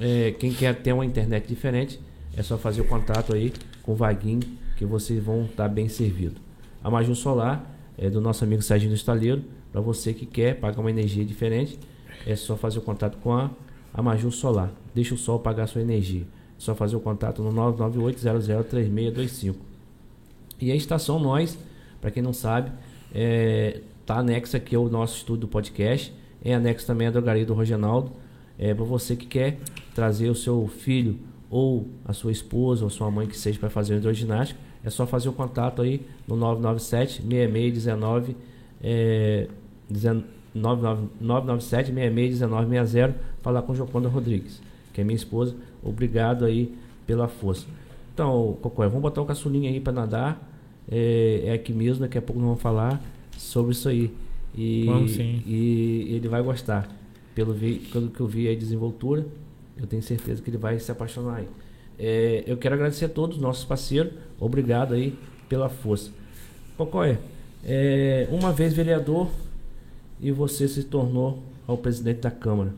Speaker 1: é, quem quer ter uma internet diferente, é só fazer o contato aí com o Vaguinho, que vocês vão estar bem servidos. A Major Solar é do nosso amigo Serginho do Estaleiro, para você que quer pagar uma energia diferente, é só fazer o contato com a, a Major Solar. Deixa o sol pagar a sua energia. É só fazer o contato no 998003625. E a Estação Nós, para quem não sabe, é, tá anexo aqui ao nosso estudo do podcast. É anexo também a drogaria do Rogenaldo. É para você que quer trazer o seu filho ou a sua esposa ou sua mãe que seja para fazer hidroginástica, é só fazer o contato aí no 997 6619 é, 997 661960 falar com Joconda Rodrigues, que é minha esposa. Obrigado aí pela força. Então, Cocói, vamos botar o caçulinha aí para nadar. É, é, aqui mesmo, daqui a pouco nós vamos falar sobre isso aí. E,
Speaker 2: vamos sim.
Speaker 1: E ele vai gostar. Pelo, vi, pelo que eu vi aí, desenvoltura, eu tenho certeza que ele vai se apaixonar aí. É, eu quero agradecer a todos os nossos parceiros. Obrigado aí pela força. Cocói, é, uma vez vereador e você se tornou ao presidente da Câmara.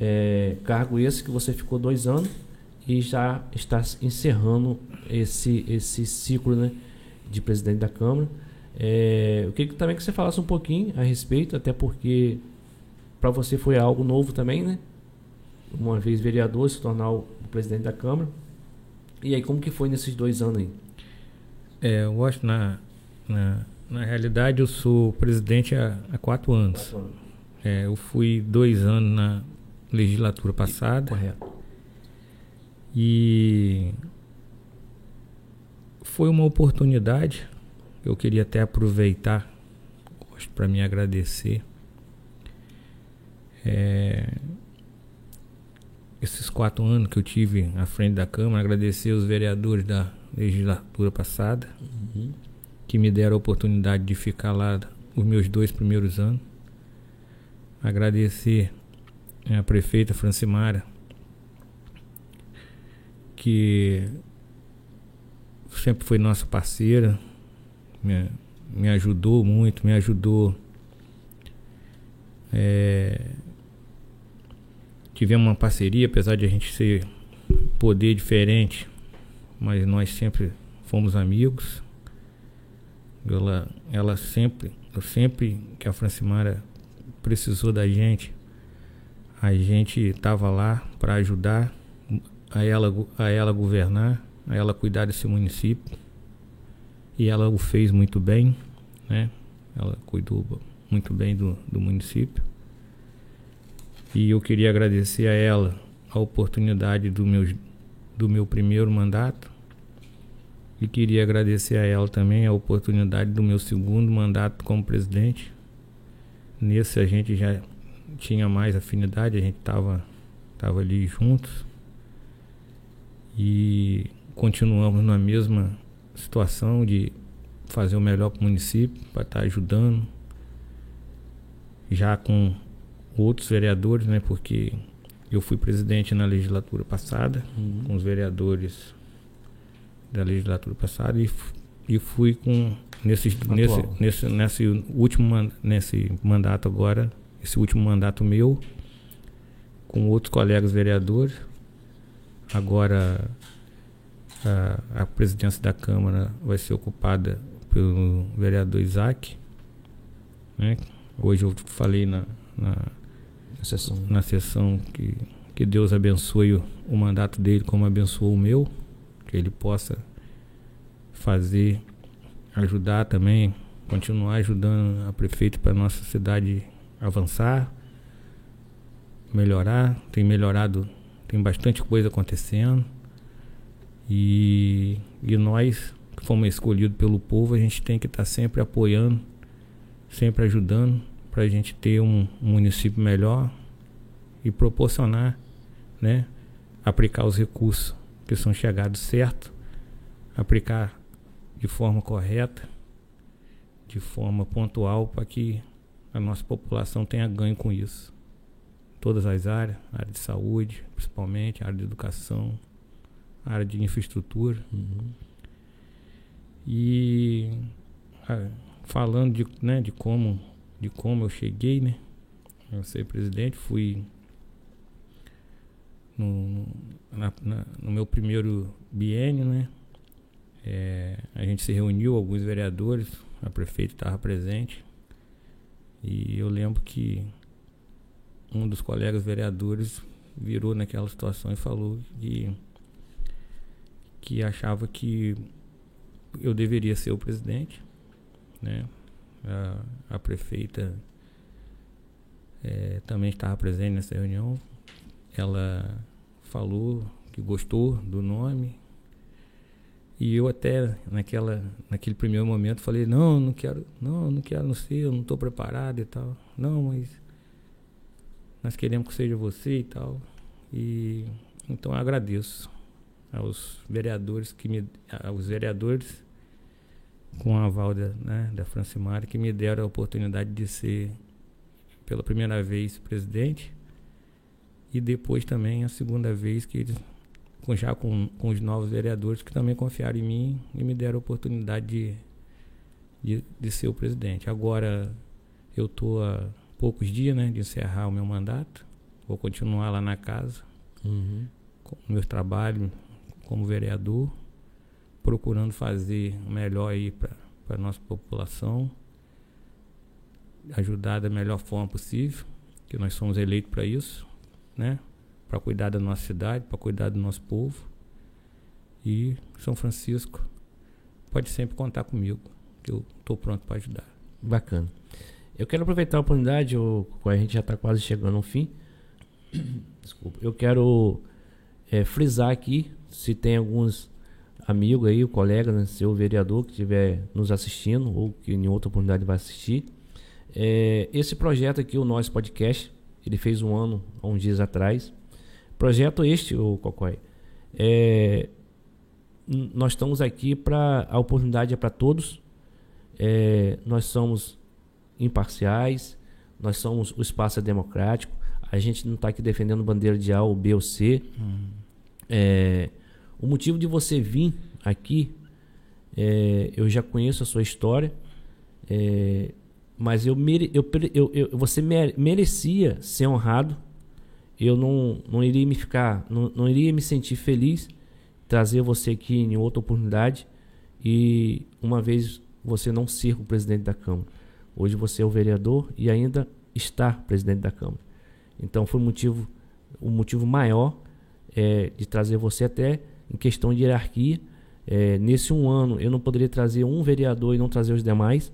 Speaker 1: É, cargo esse que você ficou dois anos e já está encerrando esse, esse ciclo né, de presidente da Câmara. É, eu queria também que você falasse um pouquinho a respeito, até porque para você foi algo novo também, né? Uma vez vereador, se tornar o presidente da Câmara. E aí, como que foi nesses dois anos aí?
Speaker 2: É, eu gosto na, na, na realidade eu sou presidente há, há quatro anos. Quatro anos. É, eu fui dois anos na legislatura passada.
Speaker 1: Correto.
Speaker 2: E foi uma oportunidade. Eu queria até aproveitar para me agradecer. É, esses quatro anos que eu tive à frente da Câmara, agradecer os vereadores da legislatura passada, uhum. que me deram a oportunidade de ficar lá os meus dois primeiros anos. Agradecer a prefeita Francimara, que sempre foi nossa parceira, me, me ajudou muito, me ajudou. É, tivemos uma parceria, apesar de a gente ser poder diferente, mas nós sempre fomos amigos. Ela, ela sempre, eu sempre que a Francimara precisou da gente, a gente estava lá para ajudar a ela, a ela governar, a ela cuidar desse município. E ela o fez muito bem, né? Ela cuidou muito bem do, do município. E eu queria agradecer a ela a oportunidade do meu, do meu primeiro mandato. E queria agradecer a ela também a oportunidade do meu segundo mandato como presidente. Nesse a gente já tinha mais afinidade, a gente estava tava ali juntos e continuamos na mesma situação de fazer o melhor para o município, para estar tá ajudando, já com outros vereadores, né? Porque eu fui presidente na legislatura passada, uhum. com os vereadores da legislatura passada e, e fui com nesse, nesse, nesse, nesse último nesse mandato agora, esse último mandato meu, com outros colegas vereadores Agora a, a presidência da Câmara vai ser ocupada pelo vereador Isaac. Né? Hoje eu falei na, na, sessão, na sessão que, que Deus abençoe o, o mandato dele como abençoou o meu, que ele possa fazer, ajudar também, continuar ajudando a prefeita para nossa cidade avançar, melhorar, tem melhorado tem bastante coisa acontecendo. E, e nós fomos escolhidos pelo povo, a gente tem que estar tá sempre apoiando, sempre ajudando para a gente ter um, um município melhor e proporcionar, né, aplicar os recursos que são chegados certo, aplicar de forma correta, de forma pontual para que a nossa população tenha ganho com isso. Todas as áreas, área de saúde, principalmente, área de educação, área de infraestrutura. Uhum. E falando de, né, de como de como eu cheguei, né? Eu ser presidente, fui no, na, na, no meu primeiro biênio, né? É, a gente se reuniu, alguns vereadores, a prefeita estava presente. E eu lembro que um dos colegas vereadores virou naquela situação e falou que, que achava que eu deveria ser o presidente, né? A, a prefeita é, também estava presente nessa reunião. Ela falou que gostou do nome. E eu até naquela, naquele primeiro momento falei, não, não quero, não, não quero, não sei, eu não estou preparado e tal. Não, mas nós queremos que seja você e tal. E então eu agradeço aos vereadores que me, aos vereadores com a aval da, né, da Francimar que me deram a oportunidade de ser pela primeira vez presidente e depois também a segunda vez que eles já com, com os novos vereadores que também confiaram em mim e me deram a oportunidade de, de, de ser o presidente. Agora eu estou poucos dias né, de encerrar o meu mandato, vou continuar lá na casa, uhum. com meus trabalhos como vereador, procurando fazer o melhor aí para a nossa população, ajudar da melhor forma possível, que nós somos eleitos para isso né? Para cuidar da nossa cidade, para cuidar do nosso povo. E São Francisco pode sempre contar comigo, que eu estou pronto para ajudar.
Speaker 1: Bacana. Eu quero aproveitar a oportunidade, o, a gente já está quase chegando ao fim. Desculpa. Eu quero é, frisar aqui, se tem alguns amigos aí, o colega, né, seu vereador que estiver nos assistindo ou que em outra oportunidade vai assistir. É, esse projeto aqui, o nosso podcast, ele fez um ano, uns dias atrás. Projeto este, o Cocói. É, nós estamos aqui para. A oportunidade é para todos. É, nós somos imparciais. Nós somos. O espaço é democrático. A gente não está aqui defendendo bandeira de A ou B ou C. Hum. É, o motivo de você vir aqui, é, eu já conheço a sua história. É, mas eu, mere, eu, eu, eu, você merecia ser honrado. Eu não, não iria me ficar, não, não iria me sentir feliz trazer você aqui em outra oportunidade e uma vez você não ser o presidente da Câmara. Hoje você é o vereador e ainda está presidente da Câmara. Então foi um motivo, o um motivo maior é, de trazer você até em questão de hierarquia. É, nesse um ano eu não poderia trazer um vereador e não trazer os demais.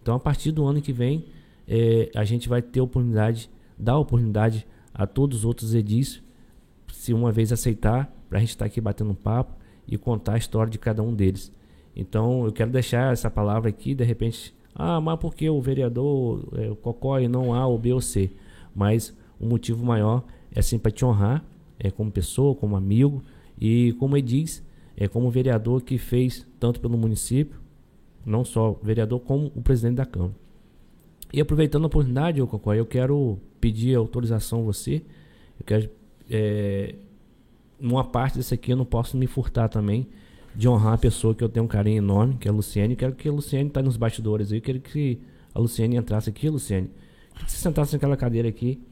Speaker 1: Então, a partir do ano que vem, é, a gente vai ter oportunidade, dar oportunidade a todos os outros edis, se uma vez aceitar, para a gente estar tá aqui batendo um papo e contar a história de cada um deles. Então, eu quero deixar essa palavra aqui, de repente, ah, mas por que o vereador, é, o Cocó e não A ou B ou C? Mas o motivo maior é sempre para te honrar, é, como pessoa, como amigo e como Edis, é como vereador que fez tanto pelo município não só o vereador, como o presidente da Câmara. E aproveitando a oportunidade, Cocó, eu quero pedir autorização a você. Eu quero. É, numa parte desse aqui eu não posso me furtar também de honrar a pessoa que eu tenho um carinho enorme, que é a Luciene. Quero que a Luciene está nos bastidores aí. Quero que a Luciene entrasse aqui, Luciene. Que se sentasse naquela cadeira aqui.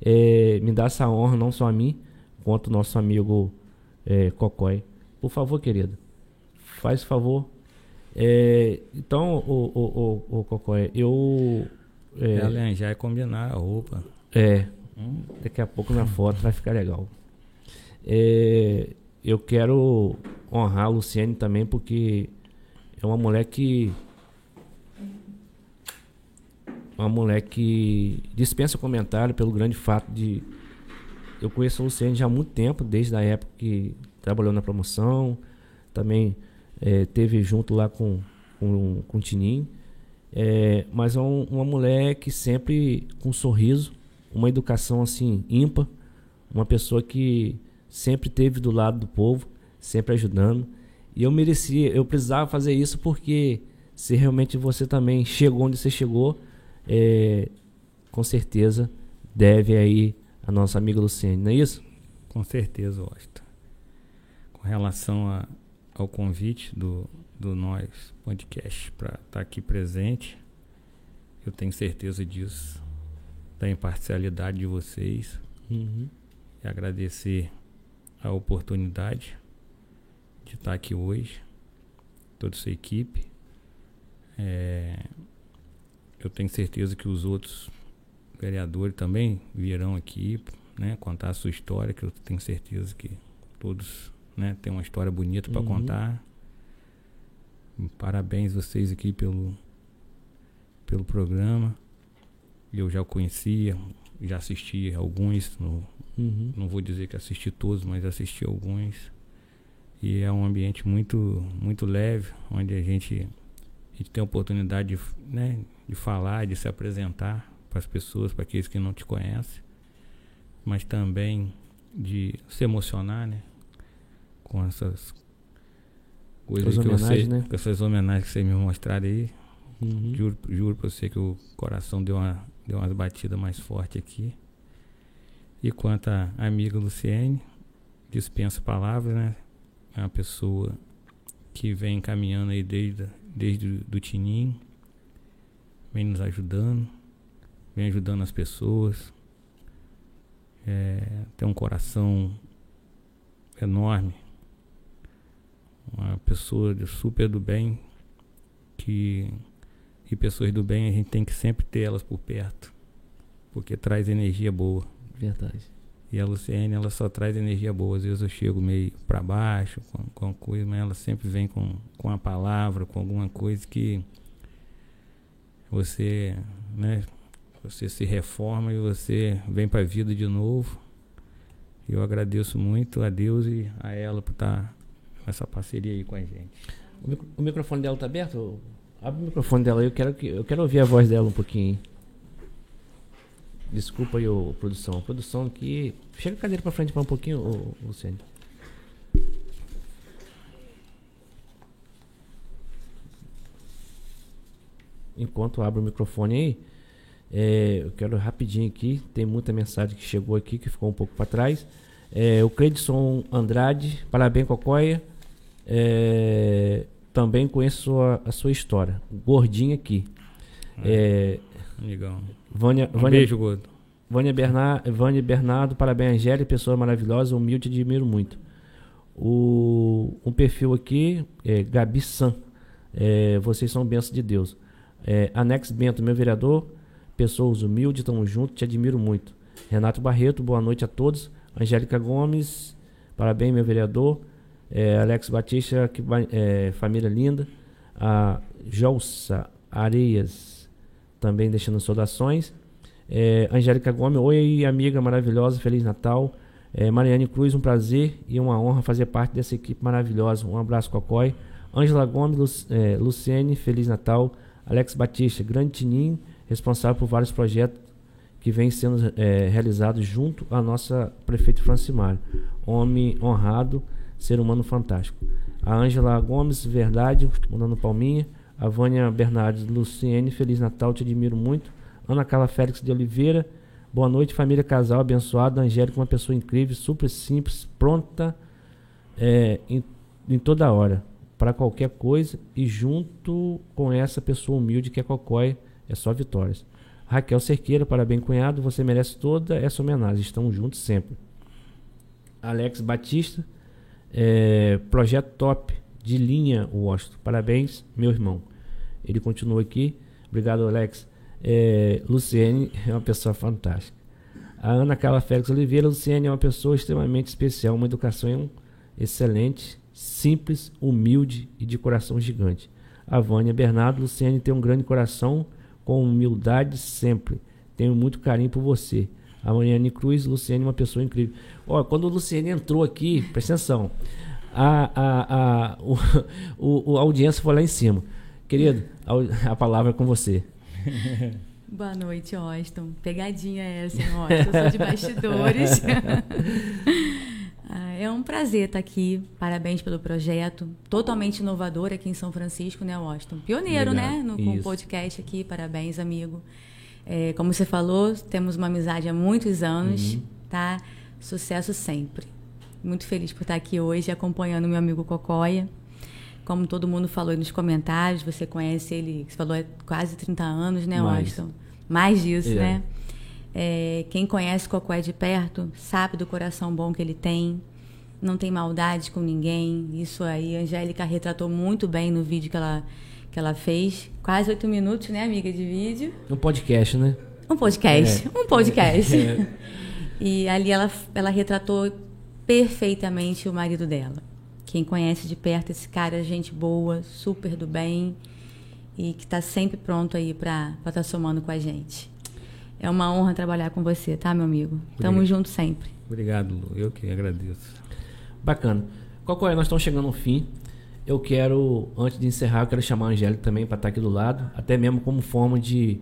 Speaker 1: É, me dá essa honra, não só a mim, quanto o nosso amigo é, Cocói. Por favor, querido. Faz favor, é, então, o, o, o, o Cocói, eu.
Speaker 2: É, é, já é combinar a roupa.
Speaker 1: É. Hum. Daqui a pouco na foto vai ficar legal. É, eu quero honrar a Luciene também, porque é uma mulher que. Uma mulher que dispensa comentário pelo grande fato de. Eu conheço a Luciene já há muito tempo, desde a época que trabalhou na promoção, também é, teve junto lá com, com, com o Tininho. É, mas é um, uma mulher que sempre com um sorriso, uma educação assim ímpar, uma pessoa que sempre teve do lado do povo, sempre ajudando. E eu merecia, eu precisava fazer isso porque se realmente você também chegou onde você chegou, é, com certeza deve aí a nossa amiga Luciene, não é isso?
Speaker 2: Com certeza, Washington. Com relação a, ao convite do, do Nós Podcast para estar tá aqui presente, eu tenho certeza disso, da imparcialidade de vocês.
Speaker 1: Uhum.
Speaker 2: E agradecer a oportunidade de estar tá aqui hoje, toda sua equipe. É, eu tenho certeza que os outros vereadores também virão aqui né, contar a sua história, que eu tenho certeza que todos né, têm uma história bonita para uhum. contar. Parabéns vocês aqui pelo, pelo programa. Eu já o conhecia, já assisti alguns, no, uhum. não vou dizer que assisti todos, mas assisti alguns. E é um ambiente muito, muito leve, onde a gente, a gente tem a oportunidade de, né, de falar, de se apresentar para as pessoas, para aqueles que não te conhecem, mas também de se emocionar, né? Com essas coisas que você, né? com essas homenagens que você me mostraram aí. Uhum. Juro, juro para você que o coração deu uma, deu umas batidas mais forte aqui. E quanto à amiga Luciene, dispensa palavras, né? É uma pessoa que vem caminhando aí desde, desde do Tininho, vem nos ajudando, vem ajudando as pessoas. É, tem um coração enorme. Uma pessoa de super do bem que e pessoas do bem a gente tem que sempre ter elas por perto, porque traz energia boa.
Speaker 1: Verdade.
Speaker 2: E a Luciene, ela só traz energia boa. Às vezes eu chego meio para baixo com, com coisa, mas ela sempre vem com, com a palavra, com alguma coisa que você, né, você se reforma e você vem para a vida de novo. E eu agradeço muito a Deus e a ela por estar tá nessa parceria aí com a gente.
Speaker 1: O, micro, o microfone dela tá aberto? Abre o microfone dela aí, eu quero, eu quero ouvir a voz dela um pouquinho. Desculpa aí, ô, produção. Produção aqui. Chega a cadeira pra frente para um pouquinho, ô, Luciano. Enquanto abre o microfone aí, é, eu quero rapidinho aqui. Tem muita mensagem que chegou aqui que ficou um pouco para trás. É, o Credson Andrade, parabéns, Cocóia. É, também conheço a, a, sua história. Gordinho aqui. É,
Speaker 2: Amigão.
Speaker 1: Vânia,
Speaker 2: um
Speaker 1: Vânia,
Speaker 2: beijo, gordo.
Speaker 1: Vânia, Vânia Bernardo, parabéns, Angélica, pessoa maravilhosa, humilde, admiro muito. O, um perfil aqui, é, Gabi San. É, vocês são bênçãos de Deus. É, Anex Bento, meu vereador, pessoas humildes, tamo junto, te admiro muito. Renato Barreto, boa noite a todos. Angélica Gomes, parabéns, meu vereador. É, Alex Batista, que, é, família linda. A Jolsa Areias, também deixando saudações. É, Angélica Gomes, oi amiga maravilhosa, Feliz Natal. É, Mariane Cruz, um prazer e uma honra fazer parte dessa equipe maravilhosa. Um abraço, Cocói. Ângela Gomes, Lu, é, Luciene, Feliz Natal. Alex Batista, grande Tininho, responsável por vários projetos que vêm sendo é, realizados junto à nossa prefeito Francimário. Homem honrado, ser humano fantástico. A Ângela Gomes, verdade, mandando palminha. A Vânia Bernardes, Luciene, Feliz Natal, te admiro muito. Ana Carla Félix de Oliveira, boa noite, família casal abençoada. Angélica, uma pessoa incrível, super simples, pronta é, em, em toda hora para qualquer coisa e junto com essa pessoa humilde que é Cocói, é só vitórias. Raquel Cerqueira, parabéns, cunhado, você merece toda essa homenagem, estamos juntos sempre. Alex Batista, é, projeto top de linha Washington, parabéns, meu irmão. Ele continua aqui, obrigado, Alex. É, Luciene é uma pessoa fantástica. A Ana Carla Félix Oliveira, Luciene é uma pessoa extremamente especial, uma educação excelente, simples, humilde e de coração gigante. A Vânia Bernardo, Luciene tem um grande coração, com humildade sempre. Tenho muito carinho por você. A Mariane Cruz, Luciene, uma pessoa incrível. Olha, quando o Luciene entrou aqui, presta atenção. a, a, a, o, o, a audiência foi lá em cima. Querido, a, a palavra é com você.
Speaker 8: Boa noite, Austin. Pegadinha essa, hein, Austin? Eu sou de bastidores. Ah, é um prazer estar aqui. Parabéns pelo projeto. Totalmente inovador aqui em São Francisco, né, Austin? Pioneiro, Legal. né? No, com o podcast aqui. Parabéns, amigo. É, como você falou, temos uma amizade há muitos anos, uhum. tá? Sucesso sempre. Muito feliz por estar aqui hoje acompanhando meu amigo Cocóia. Como todo mundo falou nos comentários, você conhece ele, você falou, é quase 30 anos, né, Mais. Austin? Mais disso, é. né? É, quem conhece Cocóia de perto sabe do coração bom que ele tem. Não tem maldade com ninguém. Isso aí, a Angélica retratou muito bem no vídeo que ela, que ela fez. Quase oito minutos, né, amiga, de vídeo.
Speaker 1: Um podcast, né?
Speaker 8: Um podcast. É. Um podcast. É. E ali ela, ela retratou perfeitamente o marido dela. Quem conhece de perto esse cara, é gente boa, super do bem e que está sempre pronto aí para estar tá somando com a gente. É uma honra trabalhar com você, tá, meu amigo? Tamo junto sempre.
Speaker 2: Obrigado, Lu. Eu que agradeço.
Speaker 1: Bacana. Qual é? Nós estamos chegando ao fim. Eu quero, antes de encerrar, eu quero chamar a Angélica também para estar tá aqui do lado, até mesmo como forma de,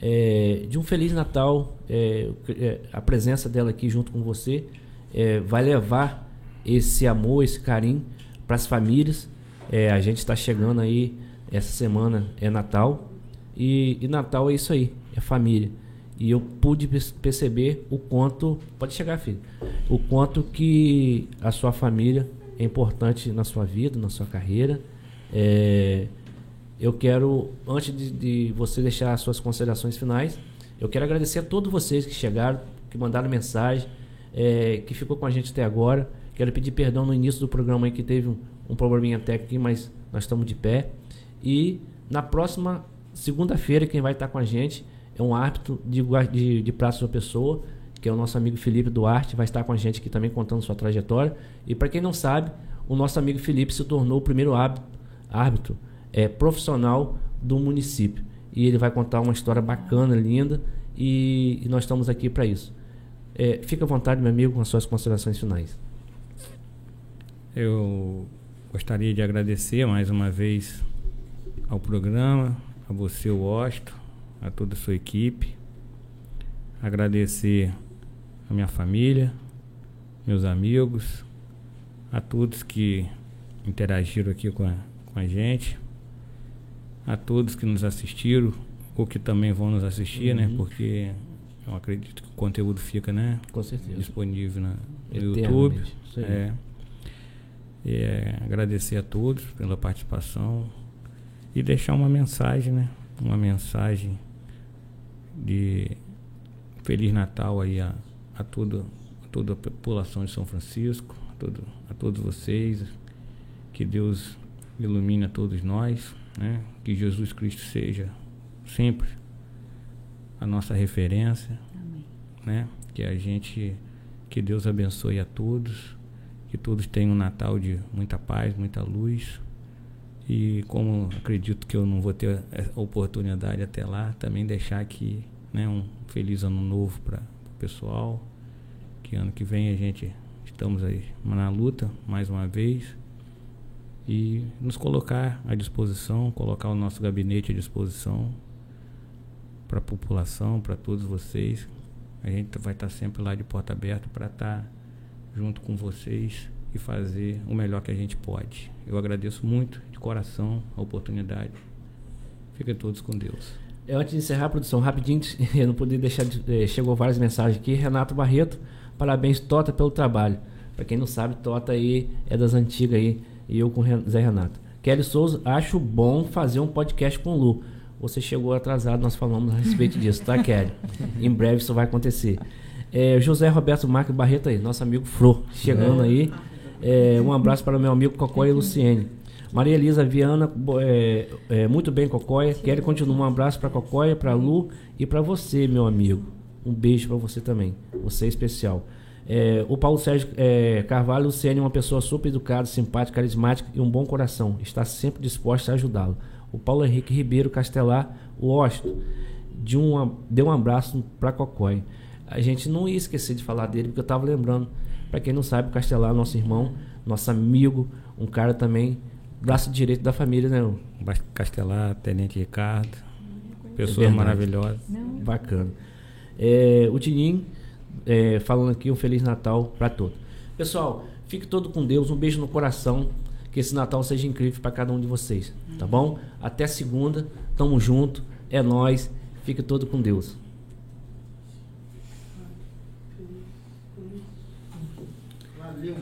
Speaker 1: é, de um Feliz Natal. É, é, a presença dela aqui junto com você é, vai levar esse amor, esse carinho para as famílias. É, a gente está chegando aí, essa semana é Natal. E, e, Natal é isso aí, é família. E eu pude perceber o quanto. Pode chegar, filho. O quanto que a sua família é importante na sua vida, na sua carreira. É, eu quero, antes de, de, você deixar as suas considerações finais, eu quero agradecer a todos vocês que chegaram, que mandaram mensagem, é, que ficou com a gente até agora. Quero pedir perdão no início do programa aí que teve um, um probleminha técnico, mas nós estamos de pé. E na próxima segunda-feira, quem vai estar com a gente é um árbitro de, de, de Praça da Pessoa, que é o nosso amigo Felipe Duarte, vai estar com a gente aqui também contando sua trajetória. E para quem não sabe, o nosso amigo Felipe se tornou o primeiro árbitro, árbitro é, profissional do município. E ele vai contar uma história bacana, linda, e, e nós estamos aqui para isso. É, fica à vontade, meu amigo, com as suas considerações finais.
Speaker 2: Eu gostaria de agradecer mais uma vez ao programa, a você, o Osto, a toda a sua equipe. Agradecer a minha família, meus amigos, a todos que interagiram aqui com a, com a gente, a todos que nos assistiram ou que também vão nos assistir, né? uhum. né? Porque eu acredito que o conteúdo fica, né?
Speaker 1: Com certeza.
Speaker 2: Disponível na, no YouTube. É. É, agradecer a todos pela participação e deixar uma mensagem, né? Uma mensagem de Feliz Natal aí a, a, toda, a toda a população de São Francisco, a, todo, a todos vocês. Que Deus ilumine a todos nós, né? Que Jesus Cristo seja sempre a nossa referência, Amém. né? Que a gente, que Deus abençoe a todos, que todos tenham um Natal de muita paz, muita luz. E como acredito que eu não vou ter a oportunidade até lá, também deixar aqui né, um feliz ano novo para o pessoal. Que ano que vem a gente estamos aí na luta mais uma vez e nos colocar à disposição, colocar o nosso gabinete à disposição para a população, para todos vocês. A gente vai estar sempre lá de porta aberta para estar junto com vocês e fazer o melhor que a gente pode. Eu agradeço muito de coração a oportunidade. Fiquem todos com Deus.
Speaker 1: É, antes de encerrar a produção, rapidinho, eu não podia deixar de, eh, chegou várias mensagens aqui. Renato Barreto, parabéns Tota pelo trabalho. Para quem não sabe, Tota aí é das antigas aí, e eu com Zé Renato. Kelly Souza, acho bom fazer um podcast com o Lu. Você chegou atrasado, nós falamos a respeito disso, tá, Kelly? em breve isso vai acontecer. É, José Roberto Marques Barreto aí, nosso amigo Fro, chegando aí. É, um abraço para o meu amigo Cocóia e Luciene. Maria Elisa Viana, é, é, muito bem, Cocóia. Kelly continua. Um abraço para Cocóia, para Lu e para você, meu amigo. Um beijo para você também. Você é especial. É, o Paulo Sérgio é, Carvalho Luciene é uma pessoa super educada, simpática, carismática e um bom coração. Está sempre disposta a ajudá-lo o Paulo Henrique Ribeiro Castelar, o Osto, de uma, deu um abraço para Cocói. A gente não ia esquecer de falar dele, porque eu estava lembrando. Para quem não sabe, o Castelar, nosso irmão, nosso amigo, um cara também, braço direito da família, né?
Speaker 2: Castelar, Tenente Ricardo, pessoa é maravilhosa.
Speaker 1: Bacana. É, o Tininho, é, falando aqui, um Feliz Natal para todos. Pessoal, fique todo com Deus, um beijo no coração. Que esse Natal seja incrível para cada um de vocês, tá bom? Até segunda, tamo junto, é nós. Fique todo com Deus.
Speaker 2: Valeu.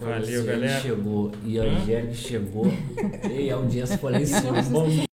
Speaker 2: Valeu, galera.
Speaker 1: Chegou e a Angélica chegou. e a audiência cima. Bom